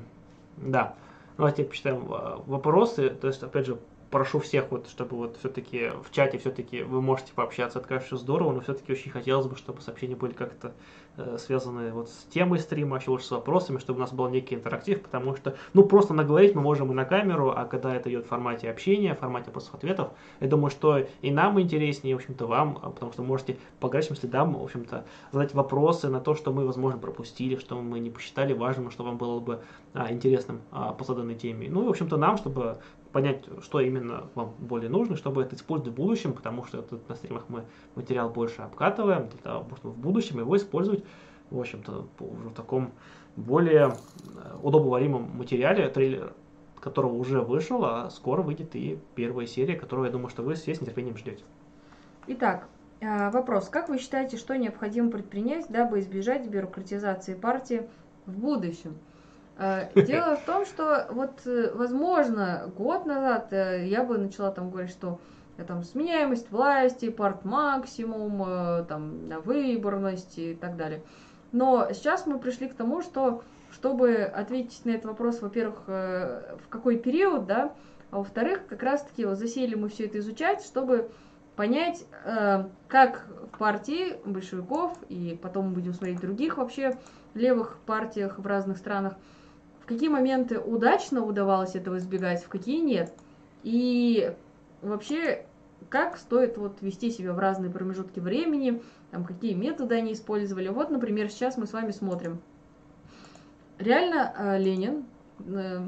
да. Давайте почитаем вопросы. То есть, опять же, прошу всех, вот, чтобы вот все-таки в чате все-таки вы можете пообщаться, это, конечно, здорово, но все-таки очень хотелось бы, чтобы сообщения были как-то э, связаны вот с темой стрима, еще лучше с вопросами, чтобы у нас был некий интерактив, потому что, ну, просто наговорить мы можем и на камеру, а когда это идет в формате общения, в формате вопросов-ответов, я думаю, что и нам интереснее, в общем-то, вам, а, потому что можете по горячим следам, в общем-то, задать вопросы на то, что мы, возможно, пропустили, что мы не посчитали важным, что вам было бы а, интересным а, по заданной теме. Ну и, в общем-то, нам, чтобы понять, что именно вам более нужно, чтобы это использовать в будущем, потому что тут на стримах мы материал больше обкатываем, для того, чтобы в будущем его использовать, в общем-то, в таком более э, удобоваримом материале, трейлер которого уже вышел, а скоро выйдет и первая серия, которую, я думаю, что вы все с нетерпением ждете. Итак, э, вопрос. Как вы считаете, что необходимо предпринять, дабы избежать бюрократизации партии в будущем? Э, дело в том, что вот, э, возможно, год назад я бы начала там говорить, что там сменяемость власти, парт максимум, там выборность и так далее. Но сейчас мы пришли к тому, что чтобы ответить на этот вопрос, во-первых, в какой период, да, а во-вторых, как раз-таки вот засели мы все это изучать, чтобы понять, э, как в партии большевиков, и потом мы будем смотреть других вообще левых партиях в разных странах, в какие моменты удачно удавалось этого избегать, в какие нет. И вообще, как стоит вот вести себя в разные промежутки времени, там, какие методы они использовали. Вот, например, сейчас мы с вами смотрим. Реально э, Ленин, э,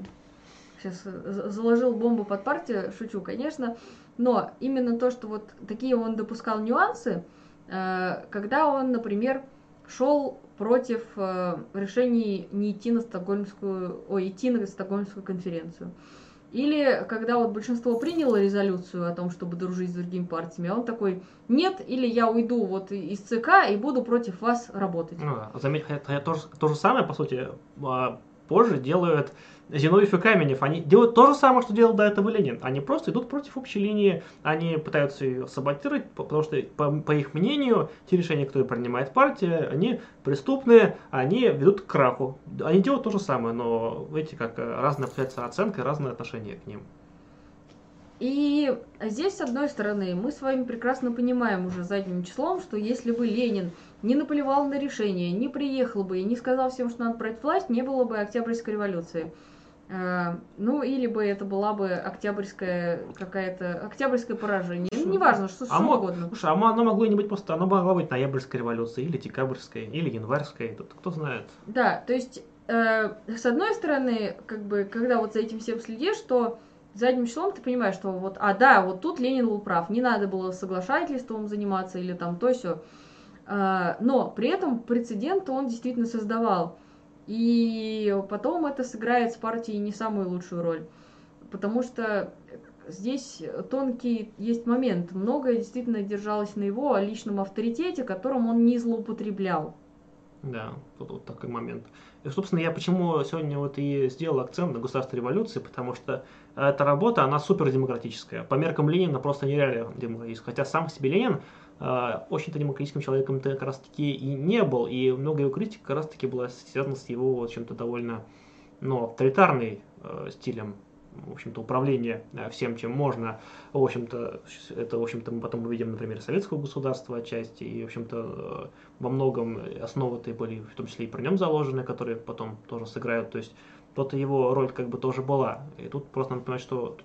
сейчас заложил бомбу под партию, шучу, конечно, но именно то, что вот такие он допускал нюансы, э, когда он, например, шел против э, решений не идти на Стокгольмскую, ой, идти на Стокгольмскую конференцию. Или когда вот большинство приняло резолюцию о том, чтобы дружить с другими партиями, а он такой, нет, или я уйду вот из ЦК и буду против вас работать. Ну, заметь, это то, то же самое, по сути, а, позже делают Зиновьев и Каменев, они делают то же самое, что делал до этого Ленин. Они просто идут против общей линии, они пытаются ее саботировать, потому что, по, по их мнению, те решения, которые принимает партия, они преступные, они ведут к краху. Они делают то же самое, но, видите, как разная оценка и разное отношение к ним. И здесь, с одной стороны, мы с вами прекрасно понимаем уже задним числом, что если бы Ленин не наплевал на решение, не приехал бы и не сказал всем, что надо брать власть, не было бы Октябрьской революции. А, ну, или бы это была бы октябрьская какая-то, октябрьское поражение. Ну, неважно, что, а что мог, угодно. Слушай, а оно могло и не быть просто, оно могло быть ноябрьская революция, или декабрьская, или январская, тут кто знает. Да, то есть, э, с одной стороны, как бы, когда вот за этим всем следишь, что задним числом ты понимаешь, что вот, а да, вот тут Ленин был прав, не надо было соглашательством заниматься или там то все. А, но при этом прецедент он действительно создавал. И потом это сыграет с партией не самую лучшую роль. Потому что здесь тонкий есть момент. Многое действительно держалось на его личном авторитете, которым он не злоупотреблял. Да, тут вот такой момент. И, собственно, я почему сегодня вот и сделал акцент на государство революции, потому что эта работа, она супер демократическая. По меркам Ленина просто нереально демократическая. Хотя сам себе Ленин э, очень-то демократическим человеком как раз таки и не был, и много его критик как раз таки была связана с его, в общем-то, довольно ну, авторитарный э, стилем в общем-то, управление э, всем, чем можно. В общем-то, это, в общем-то, мы потом увидим, например, советского государства отчасти, и, в общем-то, э, во многом основы-то были, в том числе и при нем заложены, которые потом тоже сыграют. То есть, вот его роль как бы тоже была. И тут просто надо понимать, что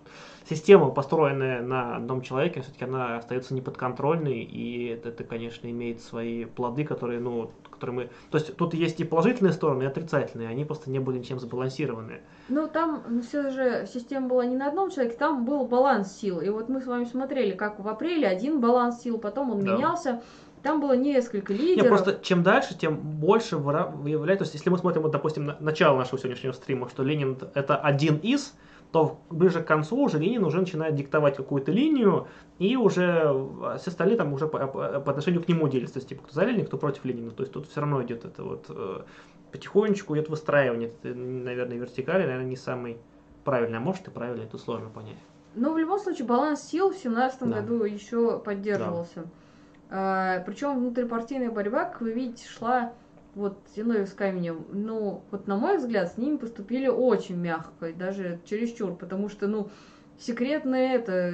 система, построенная на одном человеке, все-таки она остается неподконтрольной, и это, это, конечно, имеет свои плоды, которые, ну, которые мы... То есть тут есть и положительные стороны, и отрицательные, они просто не были ничем сбалансированы. Ну, там все же система была не на одном человеке, там был баланс сил. И вот мы с вами смотрели, как в апреле один баланс сил, потом он да. менялся. Там было несколько лидеров. Не, просто чем дальше, тем больше выявляется. То есть, если мы смотрим, вот, допустим, на начало нашего сегодняшнего стрима, что Ленин это один из, то ближе к концу уже Ленин уже начинает диктовать какую-то линию, и уже все остальные там уже по, по, отношению к нему делятся. То есть, типа, кто за Ленина, кто против Ленина. То есть, тут все равно идет это вот э, потихонечку идет выстраивание. Это, наверное, вертикали, наверное, не самый правильный, а может и правильный, это сложно понять. Но в любом случае баланс сил в 2017 да. году еще поддерживался. Да. А, причем внутрипартийная борьба, как вы видите, шла вот Зиновьев с Каменем, ну, вот на мой взгляд, с ними поступили очень мягко, и даже чересчур, потому что, ну, секретное это,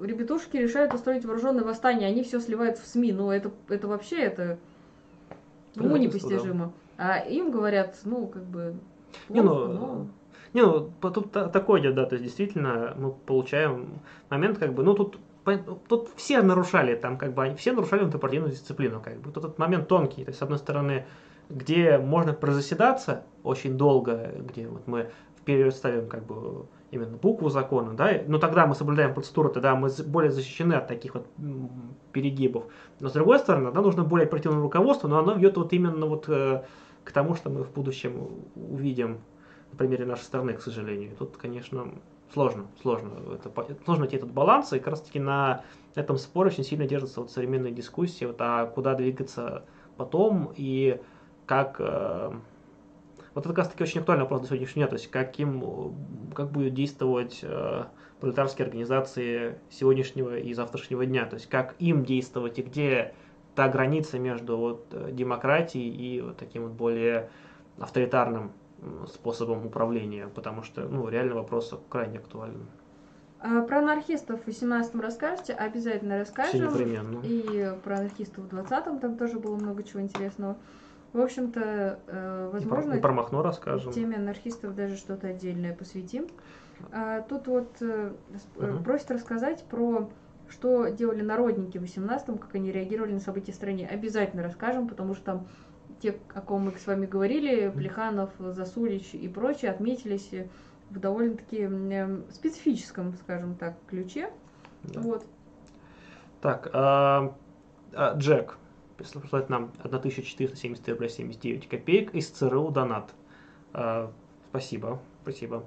ребятушки решают устроить вооруженное восстание, они все сливают в СМИ, ну, это, это вообще, это уму непостижимо. Да. А им говорят, ну, как бы, плохо, не, ну, но... Не, ну, тут такое идет, да, то есть действительно мы получаем момент, как бы, ну, тут тут все нарушали, там как бы все нарушали внутрипартийную дисциплину, как бы. Тут этот момент тонкий, то есть с одной стороны, где можно прозаседаться очень долго, где вот мы в период ставим как бы именно букву закона, да, но тогда мы соблюдаем процедуру, тогда мы более защищены от таких вот перегибов. Но с другой стороны, нам нужно более оперативное руководство, но оно ведет вот именно вот э, к тому, что мы в будущем увидим на примере нашей страны, к сожалению. Тут, конечно, сложно, сложно. Это, сложно найти этот баланс, и как раз таки на этом споре очень сильно держится вот современная дискуссия, вот, а куда двигаться потом, и как... э, вот это как раз таки очень актуальный вопрос до сегодняшнего дня, то есть каким, как будут действовать э, пролетарские организации сегодняшнего и завтрашнего дня, то есть как им действовать и где та граница между вот, э, демократией и вот таким вот более авторитарным способом управления, потому что ну, реально вопрос крайне актуален. А про анархистов в 18-м расскажете? Обязательно Все расскажем. непременно. И про анархистов в 20-м там тоже было много чего интересного. В общем-то, э, И про, возможно, и про Махно расскажем. теме анархистов даже что-то отдельное посвятим. А, тут вот э, с- э, Мгм. просят рассказать про что делали народники в 18-м, как они реагировали на события в стране. Обязательно расскажем, потому что там те, о ком мы с вами говорили, Плеханов, Засулич и прочие, отметились в довольно-таки м, специфическом, скажем так, ключе. Да. Вот. Так, а, а, Джек присылает нам 1470 рублей 79 копеек из ЦРУ донат. А, спасибо, спасибо.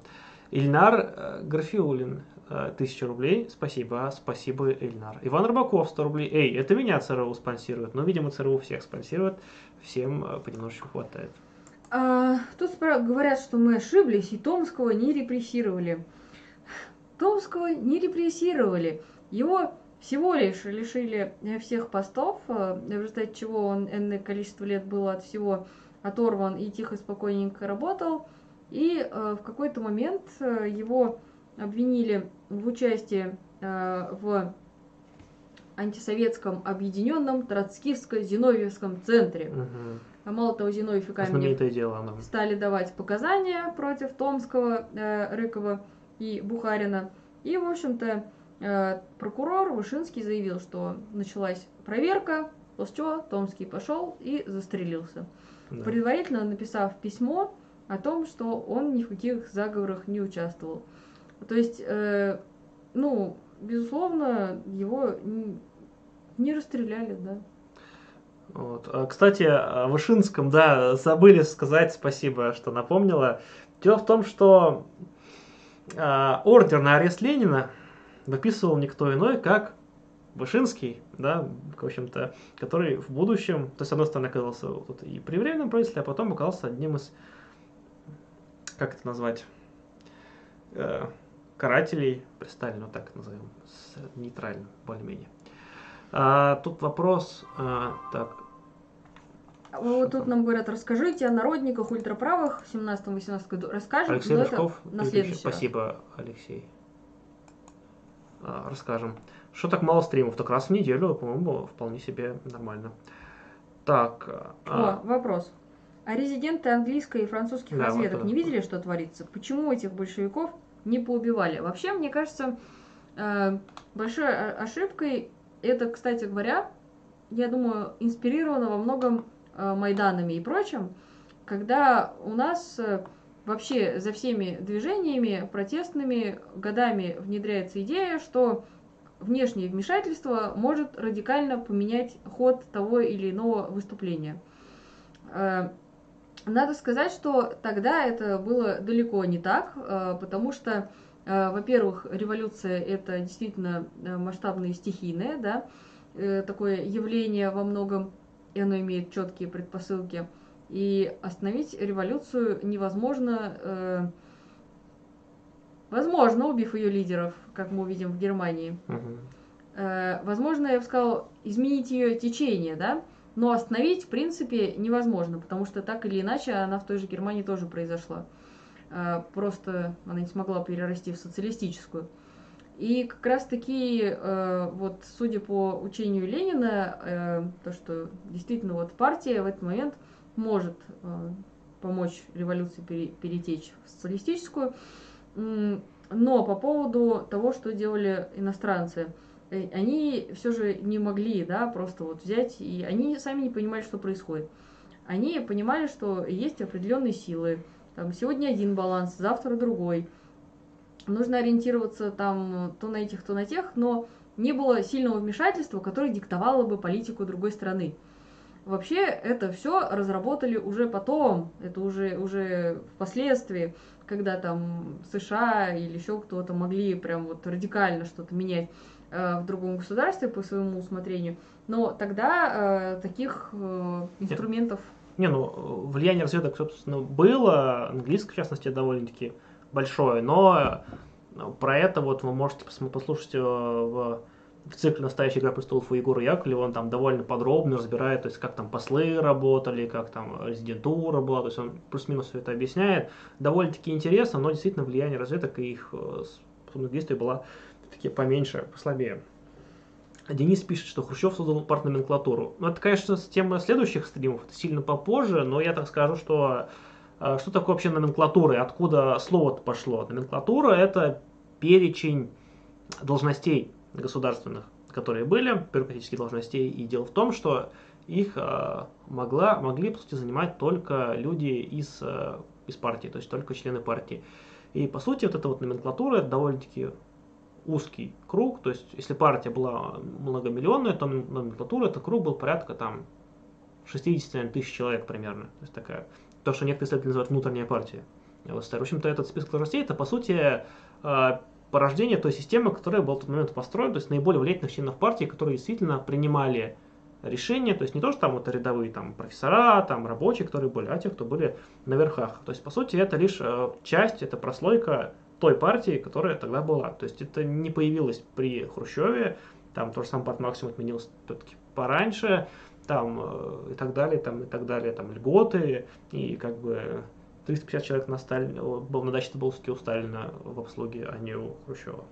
Ильнар э, Графиулин, э, 1000 рублей. Спасибо, спасибо, Ильнар. Иван Рыбаков, 100 рублей. Эй, это меня ЦРУ спонсирует. Но, видимо, ЦРУ всех спонсирует. Всем э, понемножечку хватает. А, тут говорят, что мы ошиблись, и Томского не репрессировали. Томского не репрессировали. Его всего лишь лишили э, всех постов, э, в результате чего он энное количество лет был от всего оторван и тихо, спокойненько работал. И э, в какой-то момент его обвинили в участии э, в антисоветском объединенном троцкистско-зиновьевском центре. Мгм. А мало того, Зиновьев и Каменев Знаменитое дело оно. стали давать показания против Томского, э, Рыкова и Бухарина. И, в общем-то, э, прокурор Вышинский заявил, что началась проверка, после чего Томский пошел и застрелился. Да. Предварительно написав письмо о том, что он ни в каких заговорах не участвовал. То есть, э, ну, безусловно, его не расстреляли, да. Вот. А, Кстати, о Вышинском, да, забыли сказать, спасибо, что напомнила. Дело в том, что а, ордер на арест Ленина выписывал никто иной, как Вышинский, да, в общем-то, который в будущем, то есть, с одной стороны, оказался вот и при временном правительстве, а потом оказался одним из, как это назвать, э, карателей при Сталине, вот так это назовем, нейтрально, более-менее. А, тут вопрос, а, так, Вот тут нам говорят, расскажите о народниках ультраправых в 17-18 году. Расскажем, Алексей это на следующий раз. Спасибо, Алексей. А, расскажем. Что так мало стримов? Так раз в неделю, по-моему, вполне себе нормально. Так. а, О, вопрос. А резиденты английской и французских Да, вот разведок это не вот. видели, что творится? Почему этих большевиков не поубивали? Вообще, мне кажется, э, большой ошибкой это, кстати говоря, я думаю, инспирировано во многом э, Майданами и прочим, когда у нас э, вообще за всеми движениями протестными годами внедряется идея, что внешнее вмешательство может радикально поменять ход того или иного выступления. Э, Надо сказать, что тогда это было далеко не так, потому что, во-первых, революция это действительно э, масштабное стихийное, да, э, такое явление во многом, и оно имеет четкие предпосылки. И остановить революцию невозможно, э, возможно, убив ее лидеров, как мы увидим в Германии. Э, возможно, я бы сказал, изменить ее течение, да, но остановить, в принципе, невозможно, потому что так или иначе она в той же Германии тоже произошла. Э, Просто она не смогла перерасти в социалистическую. И как раз таки, э, вот судя по учению Ленина, э, то, что действительно вот партия в этот момент может помочь революции пере- перетечь в социалистическую, но по поводу того, что делали иностранцы, э, они все же не могли, да, просто вот взять, и они сами не понимали, что происходит. Они понимали, что есть определенные силы, там сегодня один баланс, завтра другой. нужно ориентироваться там то на этих, то на тех, но не было сильного вмешательства, которое диктовало бы политику другой страны. Вообще это все разработали уже потом, это уже, уже впоследствии, когда там США или еще кто-то могли прям вот радикально что-то менять э, в другом государстве по своему усмотрению. Но тогда э, таких э, инструментов... Не, ну, влияние разведок, собственно, было, английское, в частности, довольно-таки большое, но про это вот вы можете послушать в в цикле «Настоящая игра престолов» у Егора Яковлева он там довольно подробно разбирает, то есть как там послы работали, как там резидентура была, то есть он плюс-минус все это объясняет. Довольно-таки интересно, но действительно влияние разведок и их э, действий было такие поменьше, послабее. Денис пишет, что Хрущев создал партноменклатуру. Ну, это, конечно, тема следующих стримов, это сильно попозже, но я так скажу, что э, что такое вообще номенклатура и откуда слово пошло? Номенклатура – это перечень должностей государственных, которые были, бюрократических должностей. И дело в том, что их э, могла, могли, по сути, занимать только люди из, из партии, то есть только члены партии. И, по сути, вот эта вот номенклатура это довольно-таки узкий круг, то есть если партия была многомиллионная, то номенклатура это круг был порядка там 60 тысяч человек примерно. То есть такая, то, что некоторые исследователи называют внутренняя партия. В общем-то, этот список должностей это, по сути, э, порождение той системы, которая была в тот момент построена, то есть наиболее влиятельных членов партии, которые действительно принимали решения, то есть не то, что там вот рядовые там профессора, там рабочие, которые были, а те, кто были на верхах. То есть, по сути, это лишь э, часть, это прослойка той партии, которая тогда была. То есть это не появилось при Хрущеве, там тоже сам парт максимум отменился все-таки пораньше, там э, и так далее, там и так далее, там льготы, и как бы 350 человек на, Сталин, был, на даче Тоболске у Сталина в обслуге, а не у Хрущева.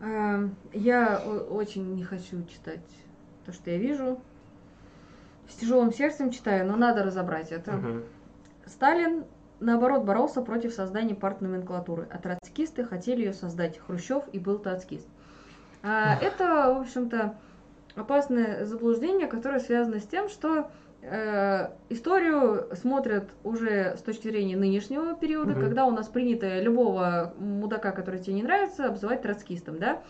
Эм, я очень не хочу читать то, что я вижу. С тяжелым сердцем читаю, но надо разобрать это. Угу. Сталин, наоборот, боролся против создания партноменклатуры, а троцкисты хотели ее создать. Хрущев и был троцкист. А, это, в общем-то, опасное заблуждение, которое связано с тем, что Э, историю смотрят уже с точки зрения нынешнего периода, угу. когда у нас принято любого мудака, который тебе не нравится, обзывать троцкистом, да?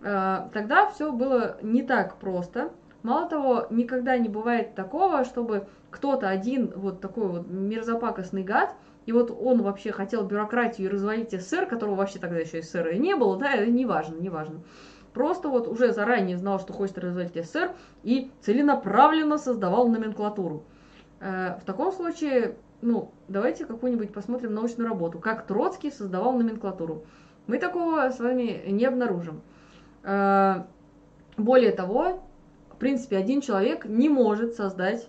Э, тогда все было не так просто. Мало того, никогда не бывает такого, чтобы кто-то один вот такой вот мерзопакостный гад, и вот он вообще хотел бюрократию и развалить СССР, которого вообще тогда еще СССР и не было, да, это не важно, не важно просто вот уже заранее знал, что хочет развалить СССР и целенаправленно создавал номенклатуру. Э, в таком случае, ну, давайте какую-нибудь посмотрим научную работу, как Троцкий создавал номенклатуру. Мы такого с вами не обнаружим. Э, более того, в принципе, один человек не может создать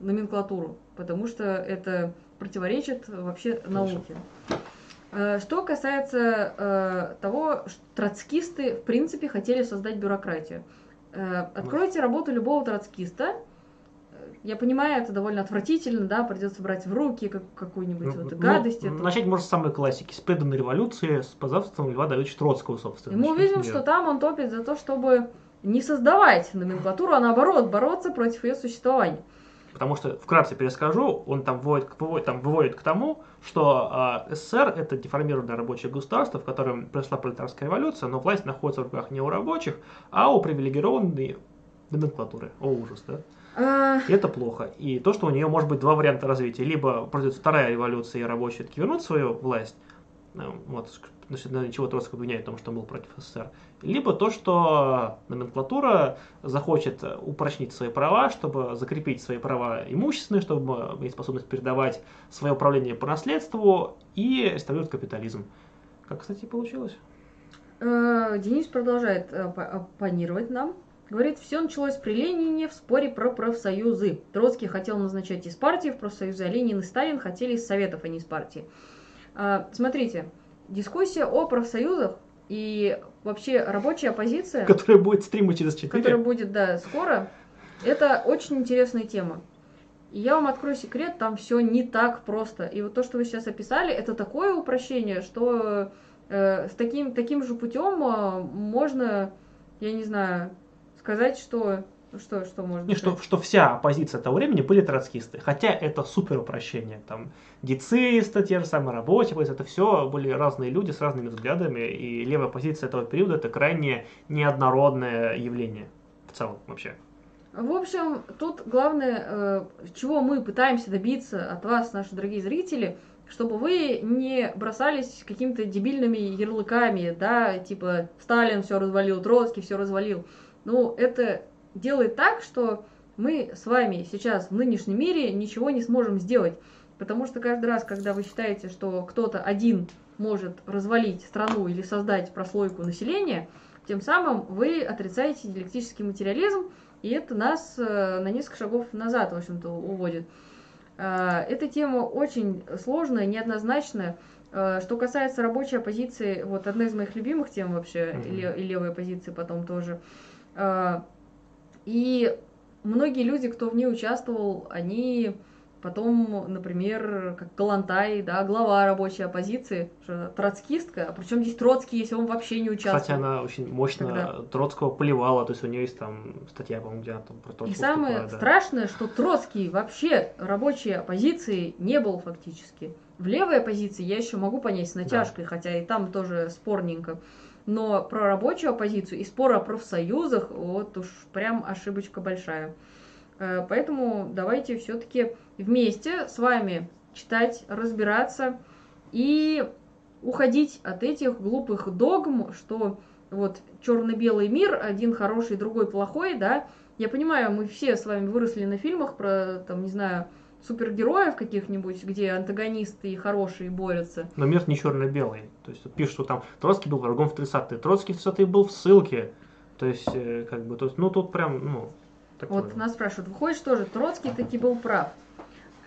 номенклатуру, потому что это противоречит вообще науке. Э, что касается э, того, что троцкисты в принципе хотели создать бюрократию. Э, откройте работу любого троцкиста. Я понимаю, это довольно отвратительно, да, придется брать в руки как, какую-нибудь ну, вот ну, гадость. Ну, начать можно с самой классики, с преданной революции, с позавтрством Льва Давидовича Троцкого, собственно. И мы увидим, что там он топит за то, чтобы не создавать номенклатуру, а наоборот, бороться против ее существования. Потому что, вкратце перескажу, он там выводит, выводит, там выводит к тому, что э, СССР это деформированное рабочее государство, в котором произошла пролетарская революция, но власть находится в руках не у рабочих, а у привилегированной номенклатуры. О, ужас, да? А. И это плохо. И то, что у нее может быть два варианта развития. Либо произойдет вторая революция, и рабочие таки вернут свою власть, вот, значит, чего Троцкий обвиняет в том, что он был против СССР, либо то, что номенклатура захочет упрочнить свои права, чтобы закрепить свои права имущественные, чтобы иметь способность передавать свое управление по наследству и стабилизирует капитализм. Как, кстати, получилось? Э, Денис продолжает э, оппонировать нам. Говорит, все началось при Ленине в споре про профсоюзы. Троцкий хотел назначать из партии в профсоюзы, а Ленин и Сталин хотели из советов, а не из партии. Э, смотрите, дискуссия о профсоюзах и вообще рабочая оппозиция... Которая будет стрима через 4. Которая будет, да, скоро. Это очень интересная тема. И я вам открою секрет, там все не так просто. И вот то, что вы сейчас описали, это такое упрощение, что э, с таким, таким же путем э, можно, я не знаю, сказать, что Что, что можно Не, что, сказать? что вся оппозиция того времени были троцкисты. Хотя это супер упрощение. Там децисты, те же самые рабочие, это все были разные люди с разными взглядами. И левая оппозиция этого периода это крайне неоднородное явление в целом вообще. В общем, тут главное, э, чего мы пытаемся добиться от вас, наши дорогие зрители, чтобы вы не бросались какими-то дебильными ярлыками, да, типа Сталин все развалил, Троцкий все развалил. Ну, это делает так, что мы с вами сейчас в нынешнем мире ничего не сможем сделать. Потому что каждый раз, когда вы считаете, что кто-то один может развалить страну или создать прослойку населения, тем самым вы отрицаете диалектический материализм, и это нас э, на несколько шагов назад, в общем-то, уводит. Э, Эта тема очень сложная, неоднозначная. Э, Что касается рабочей оппозиции, вот одна из моих любимых тем вообще, ле- и левой оппозиции потом тоже. И многие люди, кто в ней участвовал, они потом, например, как Галантай, да, глава рабочей оппозиции, троцкистка, а причем здесь Троцкий, если он вообще не участвовал. Кстати, она очень мощно Когда? Троцкого поливала, то есть у нее есть там статья, по-моему, где она там про И Троцкого самое выступала, да. страшное, что Троцкий вообще рабочей оппозиции не был фактически. В левой оппозиции я еще могу понять с натяжкой, хотя и там тоже спорненько. Но про рабочую оппозицию и спор о профсоюзах, вот уж прям ошибочка большая. Э, Поэтому давайте все-таки вместе с вами читать, разбираться и уходить от этих глупых догм, что вот черно-белый мир, один хороший, другой плохой, да. Я понимаю, мы все с вами выросли на фильмах про, там, не знаю, супергероев каких-нибудь, где антагонисты и хорошие борются. Но мир не черно-белый. То есть пишут, что там Троцкий был врагом в 30-е. Троцкий в 30-е был в ссылке. То есть, э, как бы, то есть, ну тут прям, ну, такое. Вот нас спрашивают, выходит, что же, Троцкий таки был прав.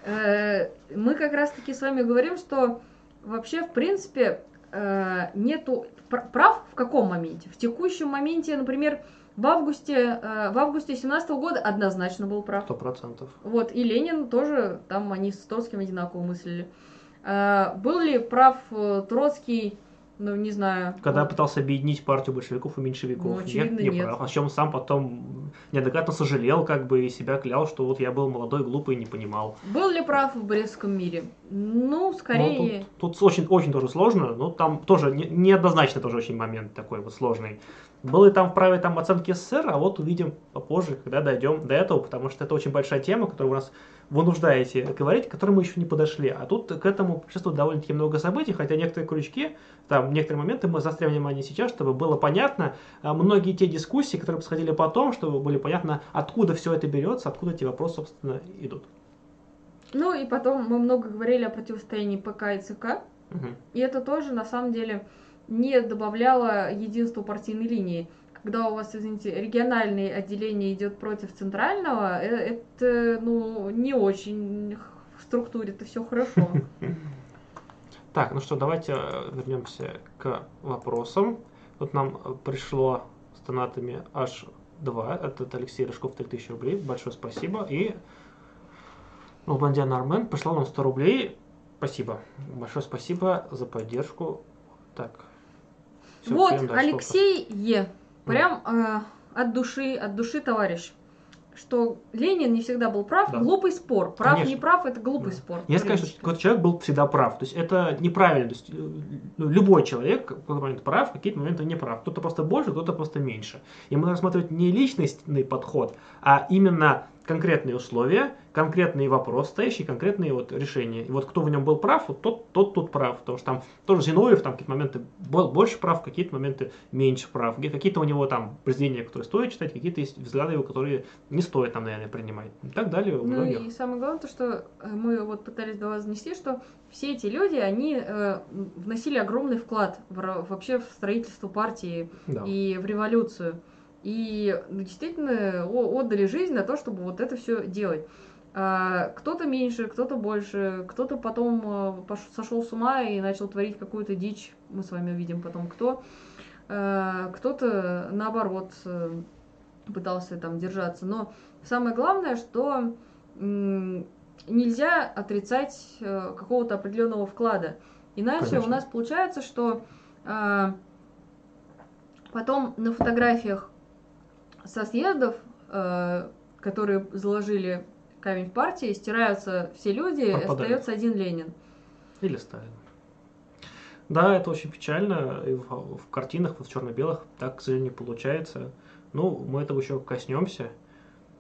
Э, Мы как раз-таки с вами говорим, что вообще, в принципе, э, нету пр- прав в каком моменте? В текущем моменте, например, в августе, э, в августе 17 года однозначно был прав. Сто процентов. Вот, и Ленин тоже, там они с Троцким одинаково мыслили. Э, Был ли прав э, Троцкий, ну, не знаю. Когда вот, пытался объединить партию большевиков и меньшевиков. Ну, очевидно, нет, не нет. прав. О чем сам потом неоднократно сожалел, как бы, и себя клял, что вот я был молодой, глупый и не понимал. Был ли прав в Брестском мире? Ну, Ну, скорее... тут, тут очень, очень тоже сложно, но там тоже не- неоднозначно тоже очень момент такой вот сложный. Был ли там вправе там оценки СССР, а вот увидим попозже, когда дойдем до этого, потому что это очень большая тема, которую вы нас вынуждаете говорить, к которой мы еще не подошли. А тут к этому предшествует довольно-таки много событий, хотя некоторые крючки, там некоторые моменты мы заостряем внимание сейчас, чтобы было понятно а, многие те дискуссии, которые происходили потом, чтобы было понятно, откуда все это берется, откуда эти вопросы, собственно, идут. Ну и потом мы много говорили о противостоянии ПК и ЦК, Мгм. и это тоже на самом деле не добавляло единству партийной линии. Когда у вас, извините, региональное отделение идет против центрального, э, это, ну, не очень в структуре это все хорошо. Так, ну что, давайте э, вернемся к вопросам. Тут нам э, пришло с донатами аж 2. Это от Алексей Рыжков 3000 рублей. Большое спасибо. И ну, Бандиан Армен прислал нам 100 рублей. Спасибо. Большое спасибо за поддержку. Так. Всё, Вот, передаем дальше. Алексей Е. Прям э, от души, от души товарищ. Что Ленин не всегда был прав, Да. глупый спор. Прав, Конечно. не прав, это глупый Да. спор. Я скажу, что какой-то человек был всегда прав. То есть это неправильно. То есть, э, ну, любой человек в какой-то момент прав, в какие-то моменты не прав. Кто-то просто больше, кто-то просто меньше. И мы рассматривать не личностный подход, а именно конкретные условия, конкретный вопрос стоящий, конкретные вот решения. И вот кто в нем был прав, вот тот, тот тут прав. Потому что там тоже Зиновьев там какие-то моменты был больше прав, какие-то моменты меньше прав. Какие-то у него там произведения, которые стоит читать, какие-то есть взгляды его, которые не стоит там, наверное, принимать. И так далее Ну многих. и самое главное, то, что э, мы вот пытались до вас донести, что все эти люди, они э, вносили огромный вклад в, вообще в строительство партии Да. и в революцию. И ну, действительно отдали жизнь на то, чтобы вот это все делать. А, кто-то меньше, кто-то больше, кто-то потом э, сошел с ума и начал творить какую-то дичь. Мы с вами увидим потом, кто. А, кто-то наоборот э, пытался там держаться. Но самое главное, что нельзя отрицать э, какого-то определенного вклада. Иначе Конечно. у нас получается, что а, потом на фотографиях со съездов которые заложили в партии, стираются все люди, Пропадают. остается один Ленин. Или Сталин. Да, это очень печально. И в, в картинах, вот в черно-белых, так, к сожалению, получается. Ну, мы этого еще коснемся.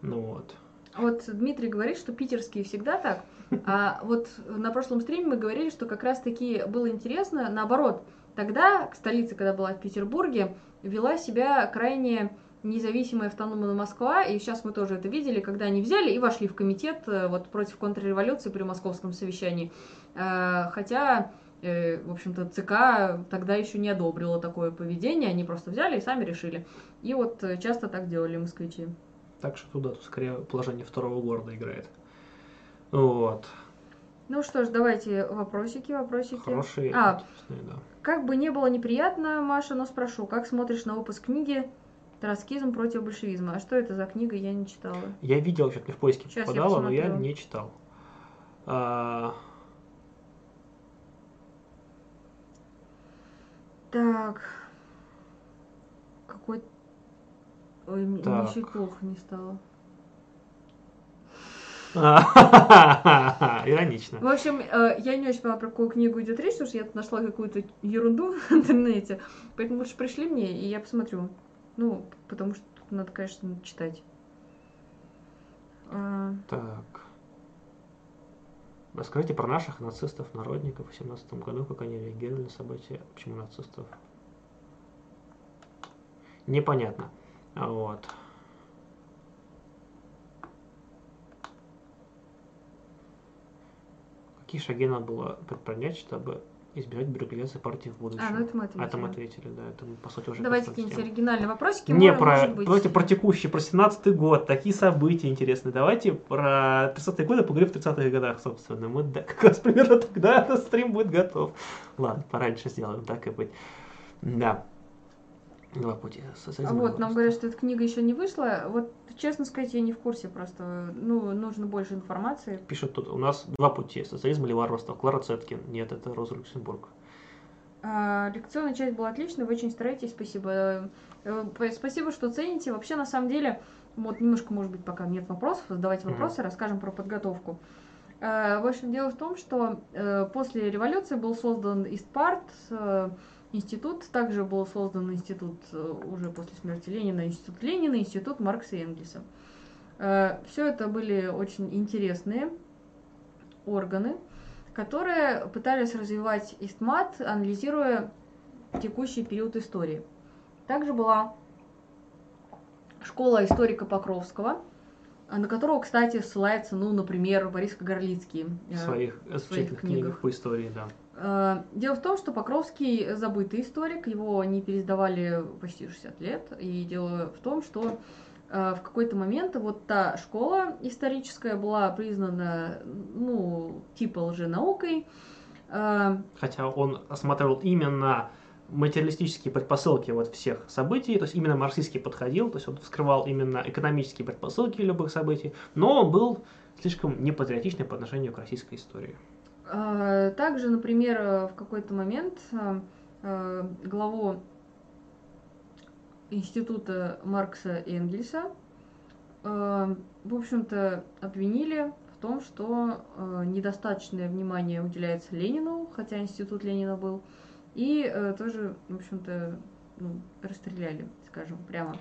Ну вот. Вот Дмитрий говорит, что питерские всегда так. А вот на прошлом стриме мы говорили, что как раз-таки было интересно, наоборот, тогда столица, когда была в Петербурге, вела себя крайне независимая автономная Москва, и сейчас мы тоже это видели, когда они взяли и вошли в комитет э, вот против контрреволюции при московском совещании. Э, Хотя, э, в общем-то, ЦК тогда еще не одобрило такое поведение, они просто взяли и сами решили. И вот часто так делали москвичи. Так что туда тут скорее положение второго города играет. Вот. Ну что ж, давайте вопросики, вопросики. Хорошие, А. да. Как бы не было неприятно, Маша, но спрошу, как смотришь на выпуск книги «Троцкизм против большевизма»? А что это за книга, я не читала. Я видел, что-то в поиске я попадало, но я не читал. А, Так. Какой... Ой, мне чуть плохо не стало. Иронично. В общем, э, я не очень поняла, про какую книгу идет речь, потому что я нашла какую-то ерунду в интернете. Поэтому лучше пришли мне, и я посмотрю. Ну, потому что тут надо, конечно, читать. А, Так. Расскажите про наших нацистов-народников в 17 году, как они реагировали на события, почему нацистов. Непонятно. Вот. Какие шаги надо было предпринять, чтобы избежать брюгелеза партии в будущем? А, ну это мы А это мы ответили. ответили, да. Это мы, по сути, уже Давайте какие-нибудь оригинальные вопросики. Не про, быть. давайте про текущий, про 17 год, такие события интересные. Давайте про 30-е годы поговорим в 30-х годах, собственно. Мы да, как раз примерно тогда этот стрим будет готов. Ладно, пораньше сделаем, так и быть. Да. Два пути. Социализма и вот, нам говорят, что эта книга еще не вышла. Вот, честно сказать, я не в курсе просто. Ну, нужно больше информации. Пишут тут, у нас два пути. Социализм или варварство. Клара Цеткин. Нет, это Роза Люксембург. А, лекционная часть была отличная, вы очень стараетесь, спасибо. Э, Спасибо, что цените. Вообще, на самом деле, вот немножко, может быть, пока нет вопросов, задавайте вопросы, расскажем про подготовку. Э, В общем, дело в том, что э, после революции был создан ИСТПАРТ, э, институт, также был создан институт э, уже после смерти Ленина, институт Ленина, институт Маркса и Энгельса. Все это были очень интересные органы, которые пытались развивать истмат, анализируя текущий период истории. Также была школа историка Покровского, а, на которого, кстати, ссылается, ну, например, Борис Кагарлицкий. В Э, своих замечательных книгах книгах. по истории, да. Э, Дело в том, что Покровский забытый историк, его не пересдавали почти 60 лет. И дело в том, что э, в какой-то момент вот та школа историческая была признана, ну, типа лженаукой. Э, Хотя он осматривал именно материалистические предпосылки вот всех событий, то есть именно марксистски подходил, то есть он вскрывал именно экономические предпосылки любых событий, но он был слишком непатриотичный по отношению к российской истории. Э, Также, например, э, в какой-то момент э, э, главу института Маркса и Энгельса, в общем-то, обвинили в том, что недостаточное внимание уделяется Ленину, хотя институт Ленина был, и тоже, в общем-то, ну, расстреляли, скажем, прямо.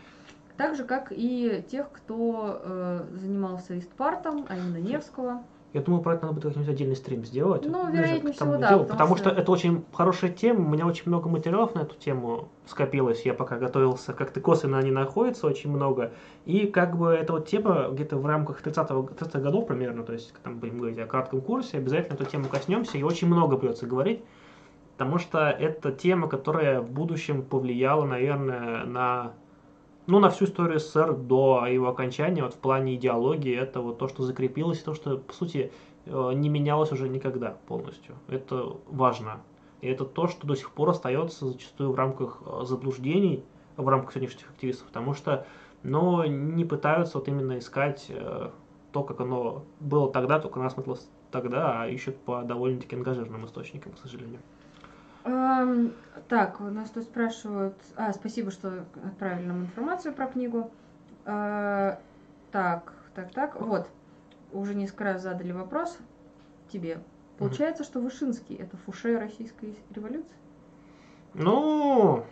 Так же, как и тех, кто занимался истпартом, а именно Невского. Я думаю, про это надо будет как-нибудь отдельный стрим сделать. Ну, Ближе вероятнее всего, да, делу, потому потому что... что- это очень хорошая тема, у меня очень много материалов на эту тему скопилось, я пока готовился, как-то косвенно они находятся очень много, и как бы эта вот тема где-то в рамках 30-го 30-х годов примерно, то есть там будем говорить о кратком курсе, обязательно эту тему коснемся, и очень много придется говорить, потому что это тема, которая в будущем повлияла, наверное, на ну, на всю историю СССР до его окончания, вот в плане идеологии, это вот то, что закрепилось, то, что, по сути, э, не менялось уже никогда полностью. Это важно. И это то, что до сих пор остается зачастую в рамках э, заблуждений, в рамках сегодняшних активистов, потому что, ну, не пытаются вот именно искать э, то, как оно было тогда, только оно смотрелось тогда, а ищут по довольно-таки ангажированным источникам, к сожалению. Так, у нас тут спрашивают... А, спасибо, что отправили нам информацию про книгу. Э, Так, так, так. Вот. Уже несколько раз задали вопрос тебе. Получается, что Вышинский это фуше российской революции? Ну,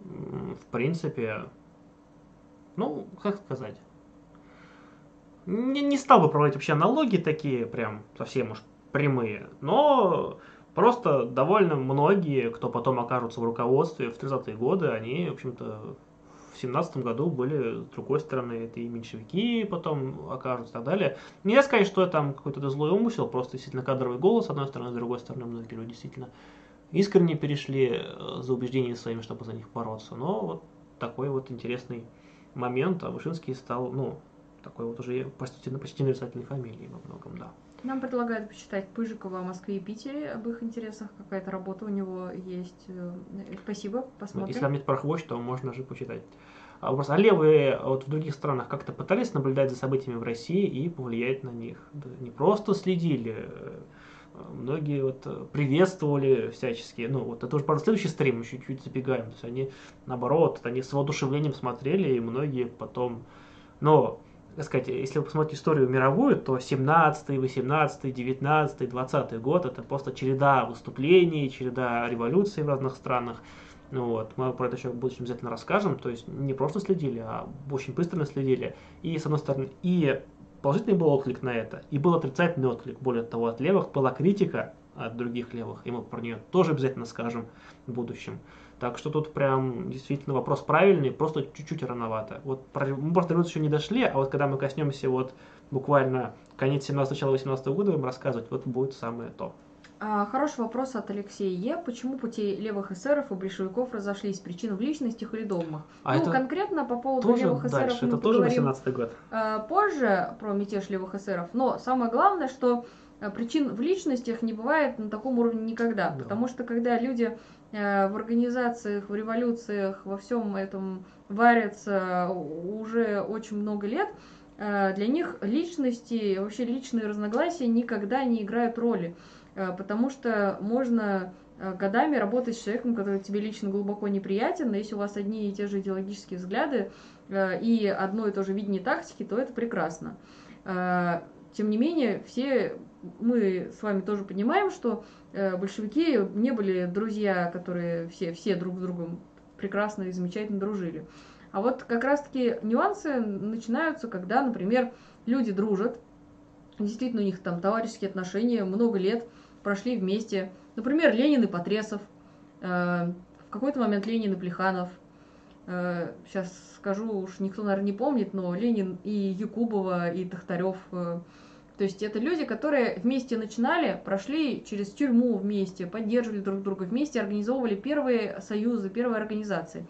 в принципе, ну, как сказать. Не, не стал бы проводить вообще аналогии такие, прям совсем уж прямые, но просто довольно многие, кто потом окажутся в руководстве в 30-е годы, они, в общем-то, в 17 году были с другой стороны, это и меньшевики потом окажутся и так далее. Нельзя сказать, что это там какой-то злой умысел, просто действительно кадровый голос, с одной стороны, с другой стороны, многие люди действительно искренне перешли э, за убеждениями своими, чтобы за них бороться. Но вот такой вот интересный момент, а Вышинский стал, ну, такой вот уже почти, почти нарицательной фамилией во многом, да. Нам предлагают почитать Пыжикова о Москве и Питере, об их интересах. Какая-то работа у него есть. Э, Спасибо, посмотрим. Если вам нет пороховощ, то можно же почитать. А вопрос, а левые вот в других странах как-то пытались наблюдать за событиями в России и повлиять на них? Не просто следили, э, многие вот э, приветствовали всячески. Ну, вот это уже, правда, следующий стрим, мы чуть-чуть забегаем. То есть они, наоборот, они с воодушевлением смотрели, и многие потом... Но, так сказать, если вы посмотрите историю мировую, то 17 18 19 20 год это просто череда выступлений, череда революций в разных странах. Ну вот, мы про это еще в будущем обязательно расскажем. То есть не просто следили, а очень пристально следили. И, с одной стороны, и положительный был отклик на это, и был отрицательный отклик. Более того, от левых была критика от других левых, и мы про нее тоже обязательно скажем в будущем. Так что тут прям действительно вопрос правильный, просто чуть-чуть рановато. Вот мы просто до революции еще не дошли, а вот когда мы коснемся вот буквально конец 17 начало 18 года, будем рассказывать, вот будет самое то. А, хороший вопрос от Алексея Е. Почему пути левых эсеров и большевиков разошлись? Причина в личностях или догмах? А ну, конкретно по поводу Тоже левых эсеров дальше, мы это тоже поговорим 18 год. а, позже про мятеж левых эсеров. Но самое главное, что а, причин в личностях не бывает на таком уровне никогда. Да. Потому что когда люди в организациях, в революциях, во всем этом варятся уже очень много лет, а, для них личности, вообще личные разногласия никогда не играют роли. Потому что можно годами работать с человеком, который тебе лично глубоко неприятен, но если у вас одни и те же идеологические взгляды э, и одно и то же видение тактики, то это прекрасно. Э, Тем не менее, все мы с вами тоже понимаем, что э, большевики не были друзья, которые все, все друг с другом прекрасно и замечательно дружили. А вот как раз-таки нюансы начинаются, когда, например, люди дружат, действительно у них там товарищеские отношения, много лет прошли вместе. Например, Ленин и Потресов, э, в какой-то момент Ленин и Плеханов. Э, сейчас скажу, уж никто, наверное, не помнит, но Ленин и Якубова, и Тахтарев. э, то есть это люди, которые вместе начинали, прошли через тюрьму вместе, поддерживали друг друга вместе, организовывали первые союзы, первые организации.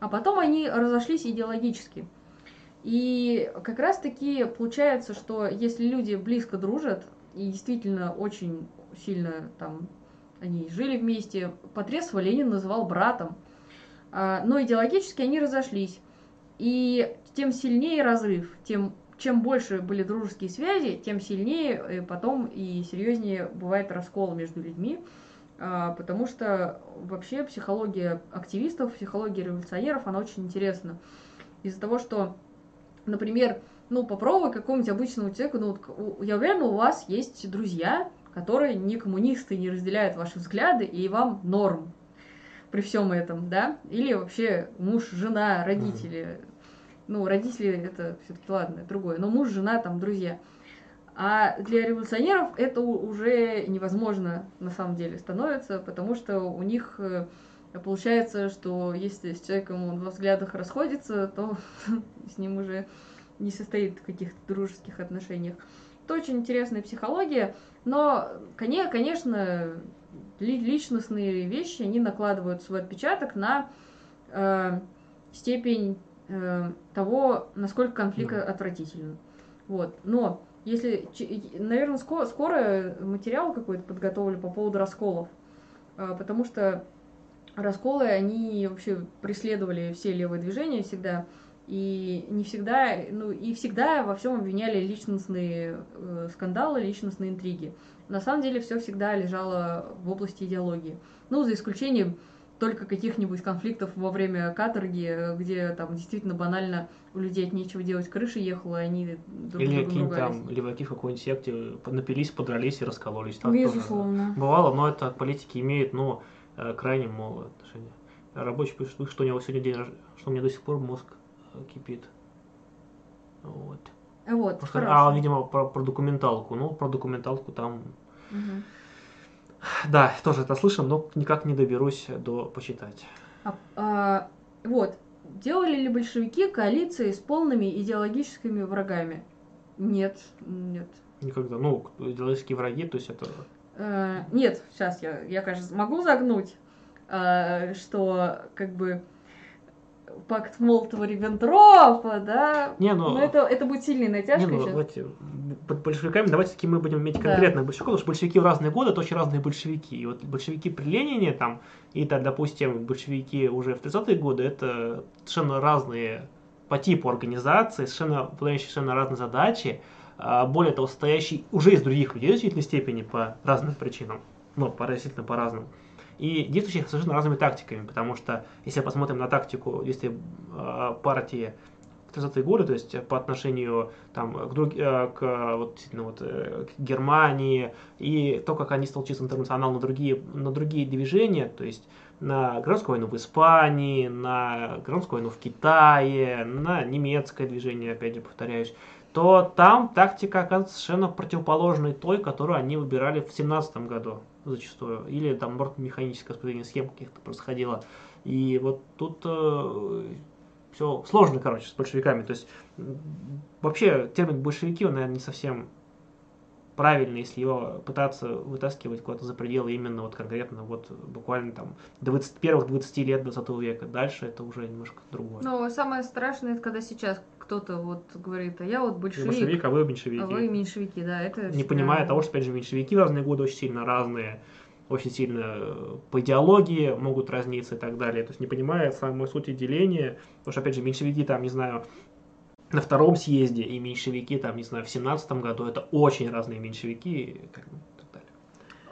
А потом они разошлись идеологически. И как раз-таки получается, что если люди близко дружат и действительно очень сильно там они жили вместе, Потресова Ленин называл братом, а, но идеологически они разошлись. И тем сильнее разрыв, тем чем больше были дружеские связи, тем сильнее э, потом и серьезнее бывает раскол между людьми, а, потому что вообще психология активистов, психология революционеров, она очень интересна. Из-за того, что, например, ну попробуй какому-нибудь обычному человеку, ну я уверена, у вас есть друзья, которые не коммунисты, не разделяют ваши взгляды, и вам норм при всем этом, да? Или вообще муж, жена, родители. Ну, родители это все-таки ладно, другое. Но муж, жена, там, друзья. А для революционеров это уже невозможно на самом деле становится, потому что у них э, получается, что если с человеком он во взглядах расходится, то с ним уже не состоит в каких-то дружеских отношениях. Это очень интересная психология, но, коне- конечно, ли- личностные вещи, они накладывают свой отпечаток на э, степень э, того, насколько конфликт Да. отвратителен. Вот. Но если, наверное, скоро, скоро материал какой-то подготовлю по поводу расколов, э, потому что расколы, они вообще преследовали все левые движения всегда, и не всегда, ну и всегда во всем обвиняли личностные э, скандалы, личностные интриги. На самом деле все всегда лежало в области идеологии. Ну, за исключением только каких-нибудь конфликтов во время каторги, где там действительно банально у людей от нечего делать крыша ехала, и они друг Или какие-нибудь ругались. там леваки в какой-нибудь секте напились, подрались и раскололись. Так тоже Безусловно. Бывало, но это к политике имеет, ну, э, крайне малое отношение. Рабочий пишет, «Слышь, что у него сегодня день рождения, что у меня до сих пор мозг э, кипит. Вот. Вот, Потому что- а, видимо, про, про документалку. Ну, про документалку там... Мгм. Да, тоже это слышал, но никак не доберусь до почитать. А, а, вот. Делали ли большевики коалиции с полными идеологическими врагами? Нет, нет. Никогда. Ну, идеологические враги, то есть это... Э, нет, сейчас я, я, кажется, могу загнуть, э, что как бы пакт Молотова-Риббентропа, да, Не, ну... но это, это будет сильной Не, натяжкой ну, сейчас. эти, под большевиками давайте таки мы будем иметь Да. конкретных большевиков, потому что большевики в разные годы это очень разные большевики. И вот большевики при Ленине там, и так, допустим, большевики уже в 30-е годы, это совершенно разные по типу организации, совершенно выполняющие совершенно разные задачи, а, более того, состоящие уже из других людей в значительной степени по разным причинам, ну, по, действительно по разным. И действующих совершенно разными тактиками, потому что если посмотрим на тактику действия э, партии в 30-е годы, то есть по отношению там, к, друг- э, к, вот, действительно, вот, э, к Германии, и то, как они стал чисто интернационал на другие, на другие движения, то есть на гражданскую войну в Испании, на гражданскую войну в Китае, на немецкое движение, опять же повторяюсь, то там тактика оказывается совершенно противоположной той, которую они выбирали в 17 году зачастую. Или там, наоборот, механическое распределение схем каких-то происходило. И вот тут все сложно, короче, с большевиками. То есть вообще термин большевики, он, наверное, не совсем правильный, если его пытаться вытаскивать куда-то за пределы именно вот конкретно вот буквально там 20, первых 20 лет 20 века. Дальше это уже немножко другое. Но самое страшное, это когда сейчас кто-то вот говорит, а я вот Я большевик, большевик, а вы меньшевики. а вы меньшевики, да, это не всегда- понимая того, что, опять же, меньшевики в разные годы очень сильно разные, очень сильно э, по идеологии могут разниться и так далее. То есть не понимая самой сути деления, потому что, опять же, меньшевики там, не знаю, на втором съезде и меньшевики там, не знаю, в семнадцатом году, это очень разные меньшевики и так, и так далее.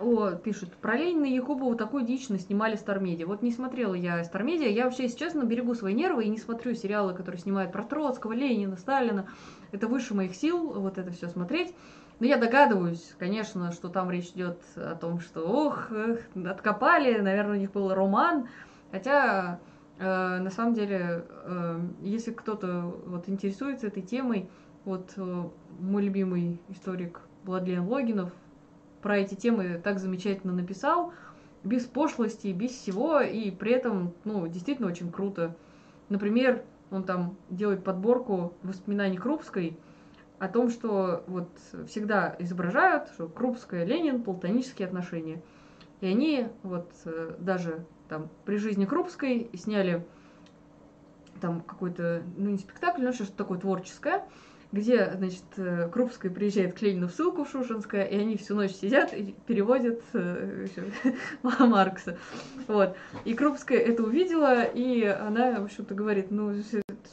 О, пишут, про Ленина и Якубова такую дичь снимали Стармедиа. Вот не смотрела я Стармедиа, я вообще, если честно, берегу свои нервы и не смотрю сериалы, которые снимают про Троцкого, Ленина, Сталина. Это выше моих сил, вот это все смотреть. Но я догадываюсь, конечно, что там речь идет о том, что, ох, эх, откопали, наверное, у них был роман. Хотя, э, на самом деле, э, если кто-то вот интересуется этой темой, вот э, мой любимый историк Владлен Логинов про эти темы так замечательно написал, без пошлости, без всего, и при этом, ну, действительно очень круто. Например, он там делает подборку воспоминаний Крупской о том, что вот всегда изображают, что Крупская, Ленин, платонические отношения. И они вот э, даже там при жизни Крупской сняли там какой-то, ну не спектакль, но что-то такое творческое, где, значит, э, Крупская приезжает к Ленину в ссылку в Шушинское, и они всю ночь сидят и переводят э, Маркса. Вот. И Крупская это увидела, и она, в общем-то, говорит, ну,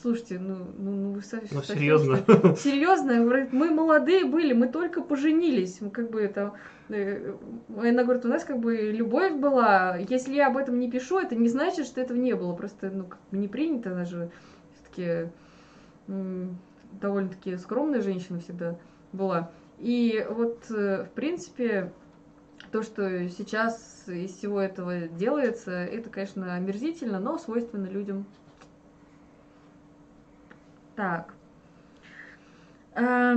слушайте, ну, ну, ну вы со- Ну, совсем, серьезно. что ли?» Серьезно, говорит, мы молодые были, мы только поженились, мы как бы это... э, Она говорит, у нас как бы любовь была. Если я об этом не пишу, это не значит, что этого не было. Просто, ну, как бы не принято, она же все-таки довольно-таки скромная женщина всегда была. И вот, э, в принципе, то, что сейчас из всего этого делается, это, конечно, омерзительно, но свойственно людям. Так. А,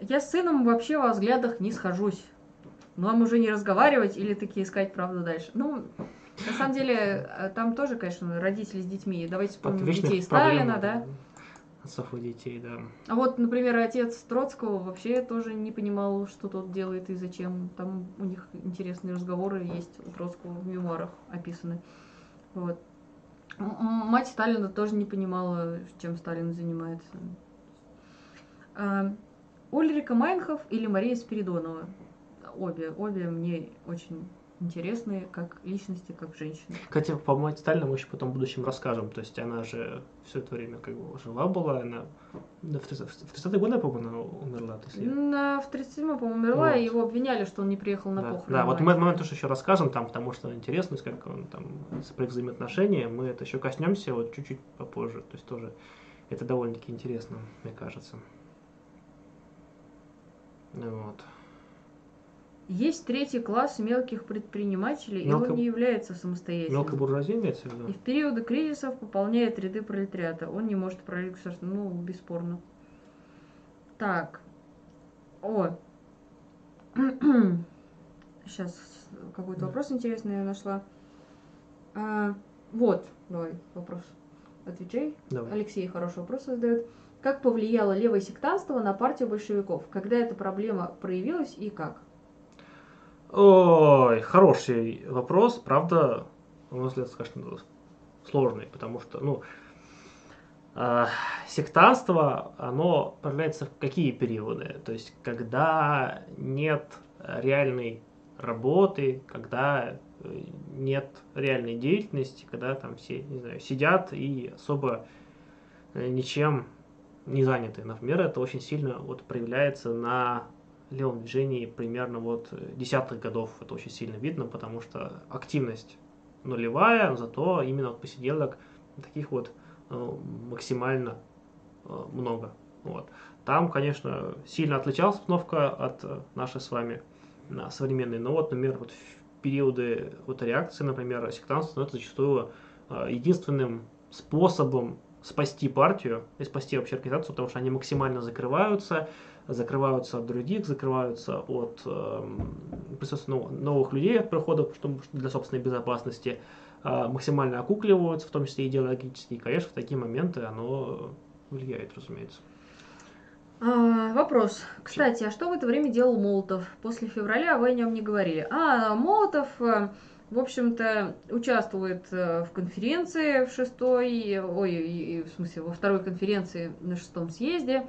Я с сыном вообще во взглядах не схожусь. Нам уже не разговаривать или таки искать правду дальше. Ну, на самом деле, э, там тоже, конечно, родители с детьми. Давайте вспомним детей Сталина, да? Отцов и детей, да. А вот, например, отец Троцкого вообще тоже не понимал, что тот делает и зачем. Там у них интересные разговоры есть у Троцкого в мемуарах описаны. Вот. Мать Сталина тоже не понимала, чем Сталин занимается. А, Ульрика Майнхоф или Мария Спиридонова? Обе, обе мне очень интересные как личности, как женщины. Кстати, по мать Сталина мы еще потом в будущем расскажем. То есть она же все это время как бы жила была, она да, в 30 в 30-е годы, по-моему, она умерла. то есть я- На, в 37-м, по-моему, умерла, Вот. и его обвиняли, что он не приехал на Да, похороны. да, вот мы этот момент тоже еще расскажем там, потому что интересно, как он там про взаимоотношения, мы это еще коснемся вот чуть-чуть попозже, то есть тоже это довольно-таки интересно, мне кажется. Вот. Есть третий класс мелких предпринимателей, и Мелко- он не является самостоятельным. Мелкая буржуазия имеется в виду? И в периоды кризисов пополняет ряды пролетариата. Он не может государством. Ну, бесспорно. Так. О. Сейчас какой-то Да. вопрос интересный я нашла. А, вот, давай, вопрос. Отвечай. Давай. Алексей хороший вопрос задает. Как повлияло левое сектантство на партию большевиков? Когда эта проблема проявилась и как? Ой, хороший вопрос, правда, на мой взгляд, конечно, сложный, потому что, ну, а, сектантство, оно проявляется в какие периоды? То есть, когда нет реальной работы, когда э, нет реальной деятельности, когда там все, не знаю, сидят и особо э, ничем не заняты. Например, это очень сильно вот проявляется на левом движении примерно вот э, десятых годов. Это очень сильно видно, потому что активность нулевая, зато именно вот посиделок таких вот э, максимально э, много. Вот. Там, конечно, сильно отличалась обстановка от нашей с вами современной. Но вот, например, вот в периоды вот реакции, например, сектантство становится зачастую э, единственным способом спасти партию и спасти вообще организацию, потому что они максимально закрываются, закрываются от других, закрываются от присутствия нов- новых людей от прихода, чтобы для собственной безопасности, э, максимально окукливаются, в том числе идеологически. И, конечно, в такие моменты оно влияет, разумеется. А, вопрос. Кстати, а что в это время делал Молотов? После февраля вы о нем не говорили. А, Молотов, э, в общем-то, участвует э, в конференции в шестой, ой, в смысле, во второй конференции на шестом съезде.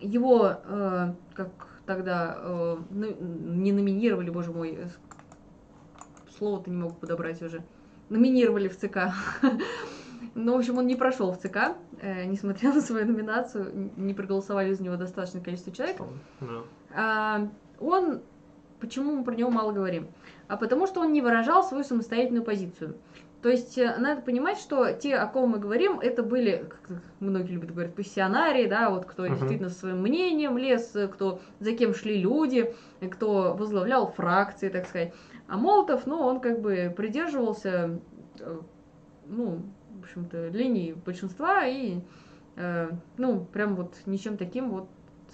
Его, э, как тогда, э, не номинировали, боже мой, э, слово-то не могу подобрать уже. Номинировали в ЦК. Ну, в общем, он не прошел в ЦК, э, несмотря на свою номинацию, не проголосовали за него достаточное количество человек. Да. А, он, почему мы про него мало говорим? А потому что он не выражал свою самостоятельную позицию. То есть э, надо понимать, что те, о ком мы говорим, это были, как многие любят говорить, пассионарии, да, вот кто Мгм. действительно своим мнением лез, э, кто за кем шли люди, э, кто возглавлял фракции, так сказать. А Молотов, ну, он как бы придерживался, ну, в общем-то, линии большинства и, э, ну, прям вот ничем таким вот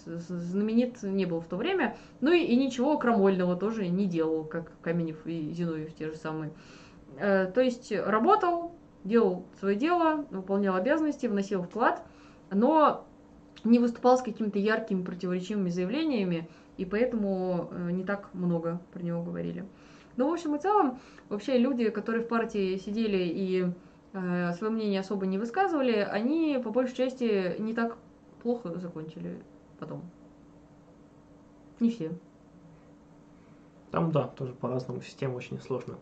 знаменит не был в то время. Ну и, и ничего крамольного тоже не делал, как Каменев и Зиновьев те же самые. Э, то есть работал, делал свое дело, выполнял обязанности, вносил вклад, но не выступал с какими-то яркими противоречивыми заявлениями, и поэтому э, не так много про него говорили. Но в общем и целом, вообще люди, которые в партии сидели и э, свое мнение особо не высказывали, они по большей части не так плохо закончили потом. Не все. Там, да, тоже по-разному система очень сложно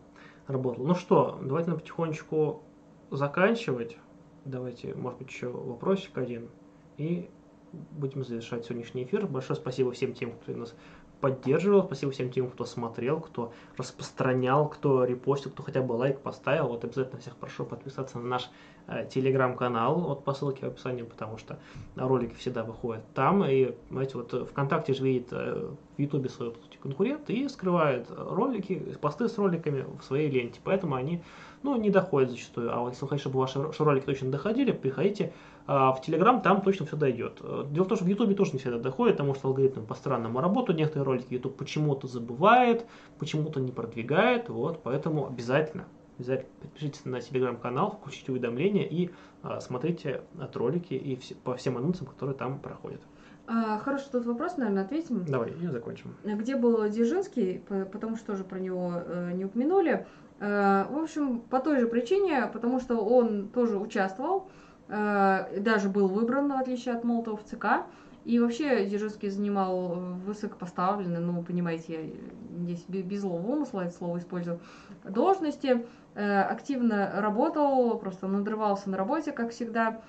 работала. Ну что, давайте на потихонечку заканчивать. Давайте, может быть, еще вопросик один. И будем завершать сегодняшний эфир. Большое спасибо всем тем, кто нас поддерживал. Спасибо всем тем, кто смотрел, кто распространял, кто репостил, кто хотя бы лайк поставил. Вот обязательно всех прошу подписаться на наш э, телеграм-канал вот по ссылке в описании, потому что ролики всегда выходят там. И, знаете, вот ВКонтакте же видит э, в Ютубе свой конкурент и скрывает ролики, посты с роликами в своей ленте. Поэтому они ну, не доходят зачастую. А вот если вы хотите, чтобы ваши ро- ролики точно доходили, приходите в Телеграм, там точно все дойдет. Э, Дело в том, что в Ютубе тоже не всегда доходит, потому что алгоритм по-странному работают. Некоторые ролики YouTube почему-то забывает, почему-то не продвигает. Вот, поэтому обязательно, обязательно подпишитесь на Телеграм-канал, включите уведомления и а, смотрите от ролики и все- по всем анонсам, которые там проходят. А, хороший тут вопрос, наверное, ответим. Давай, и закончим. Где был Дзержинский, по- потому что тоже про него э, не упомянули. Э, в общем, по той же причине, потому что он тоже участвовал, даже был выбран, в отличие от Молотова, в ЦК. И вообще Дзержинский занимал э, высокопоставленные, ну, понимаете, я здесь бе- без злого умысла это слово использую, должности, э, активно работал, просто надрывался на работе, как всегда.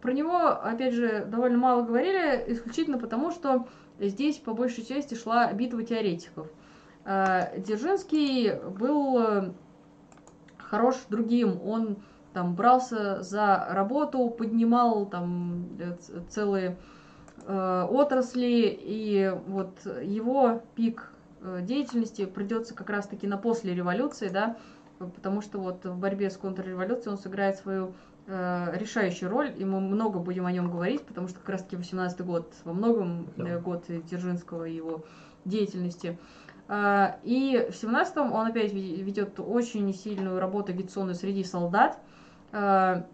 Про него, опять же, довольно мало говорили, исключительно потому, что здесь по большей части шла битва теоретиков. Э, Дзержинский был э, хорош другим, он там брался за работу, поднимал там э, целые э, отрасли, и вот его пик э, деятельности придется как раз-таки на после революции, да, потому что вот в борьбе с контрреволюцией он сыграет свою э, решающую роль, и мы много будем о нем говорить, потому что как раз-таки 18 год во многом Да. э, год Дзержинского и его деятельности. А, И в 17-м он опять ве- ведет очень сильную работу агитационную среди солдат. А,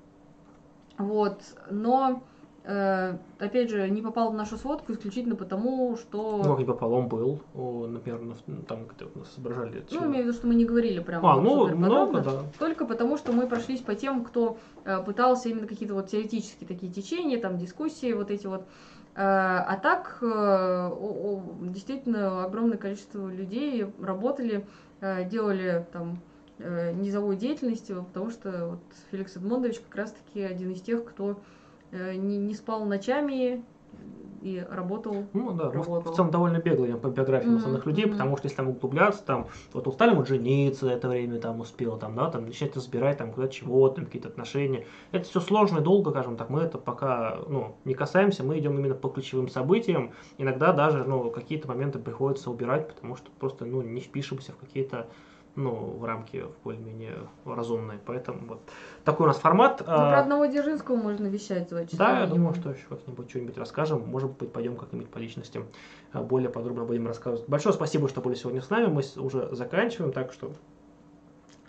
Вот, но э, опять же, не попал в нашу сводку исключительно потому, что... Ну, как пополам был, о, например, на- там где нас изображали. Ну, чего. имею в виду, что мы не говорили прям А, ну, много, да. Только потому, что мы прошлись по тем, кто э, пытался именно какие-то вот теоретические такие течения, там дискуссии вот эти вот. Э, а так, э, действительно, огромное количество людей работали, э, делали там э, низовую деятельность, потому что вот Феликс Эдмондович как раз-таки один из тех, кто э, не, не спал ночами и работал. Ну да, работал. в целом довольно бегло по Мгм, основных людей, потому что если там углубляться, там, вот у Сталина вот жениться за это время там успел, там, да, там начать разбирать там куда чего, там какие-то отношения. Это все сложно и долго, скажем так, мы это пока, ну, не касаемся, мы идем именно по ключевым событиям. Иногда даже, ну, какие-то моменты приходится убирать, потому что просто, ну, не впишемся в какие-то ну, в рамки более-менее разумные. Поэтому вот такой у нас формат. Ну, про А, одного Дзержинского можно вещать два часа. Да, я думаю, что еще как-нибудь что-нибудь расскажем. Может быть, пойдем как-нибудь по личностям а, более подробно будем рассказывать. Большое спасибо, что были сегодня с нами. Мы уже заканчиваем, так что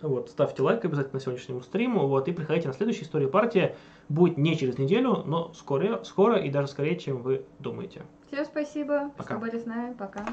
вот, ставьте лайк обязательно сегодняшнему стриму. Вот, и приходите на следующую историю партии. Будет не через неделю, но скоро, скоро и даже скорее, чем вы думаете. Всем спасибо, Пока. что были с нами. Пока.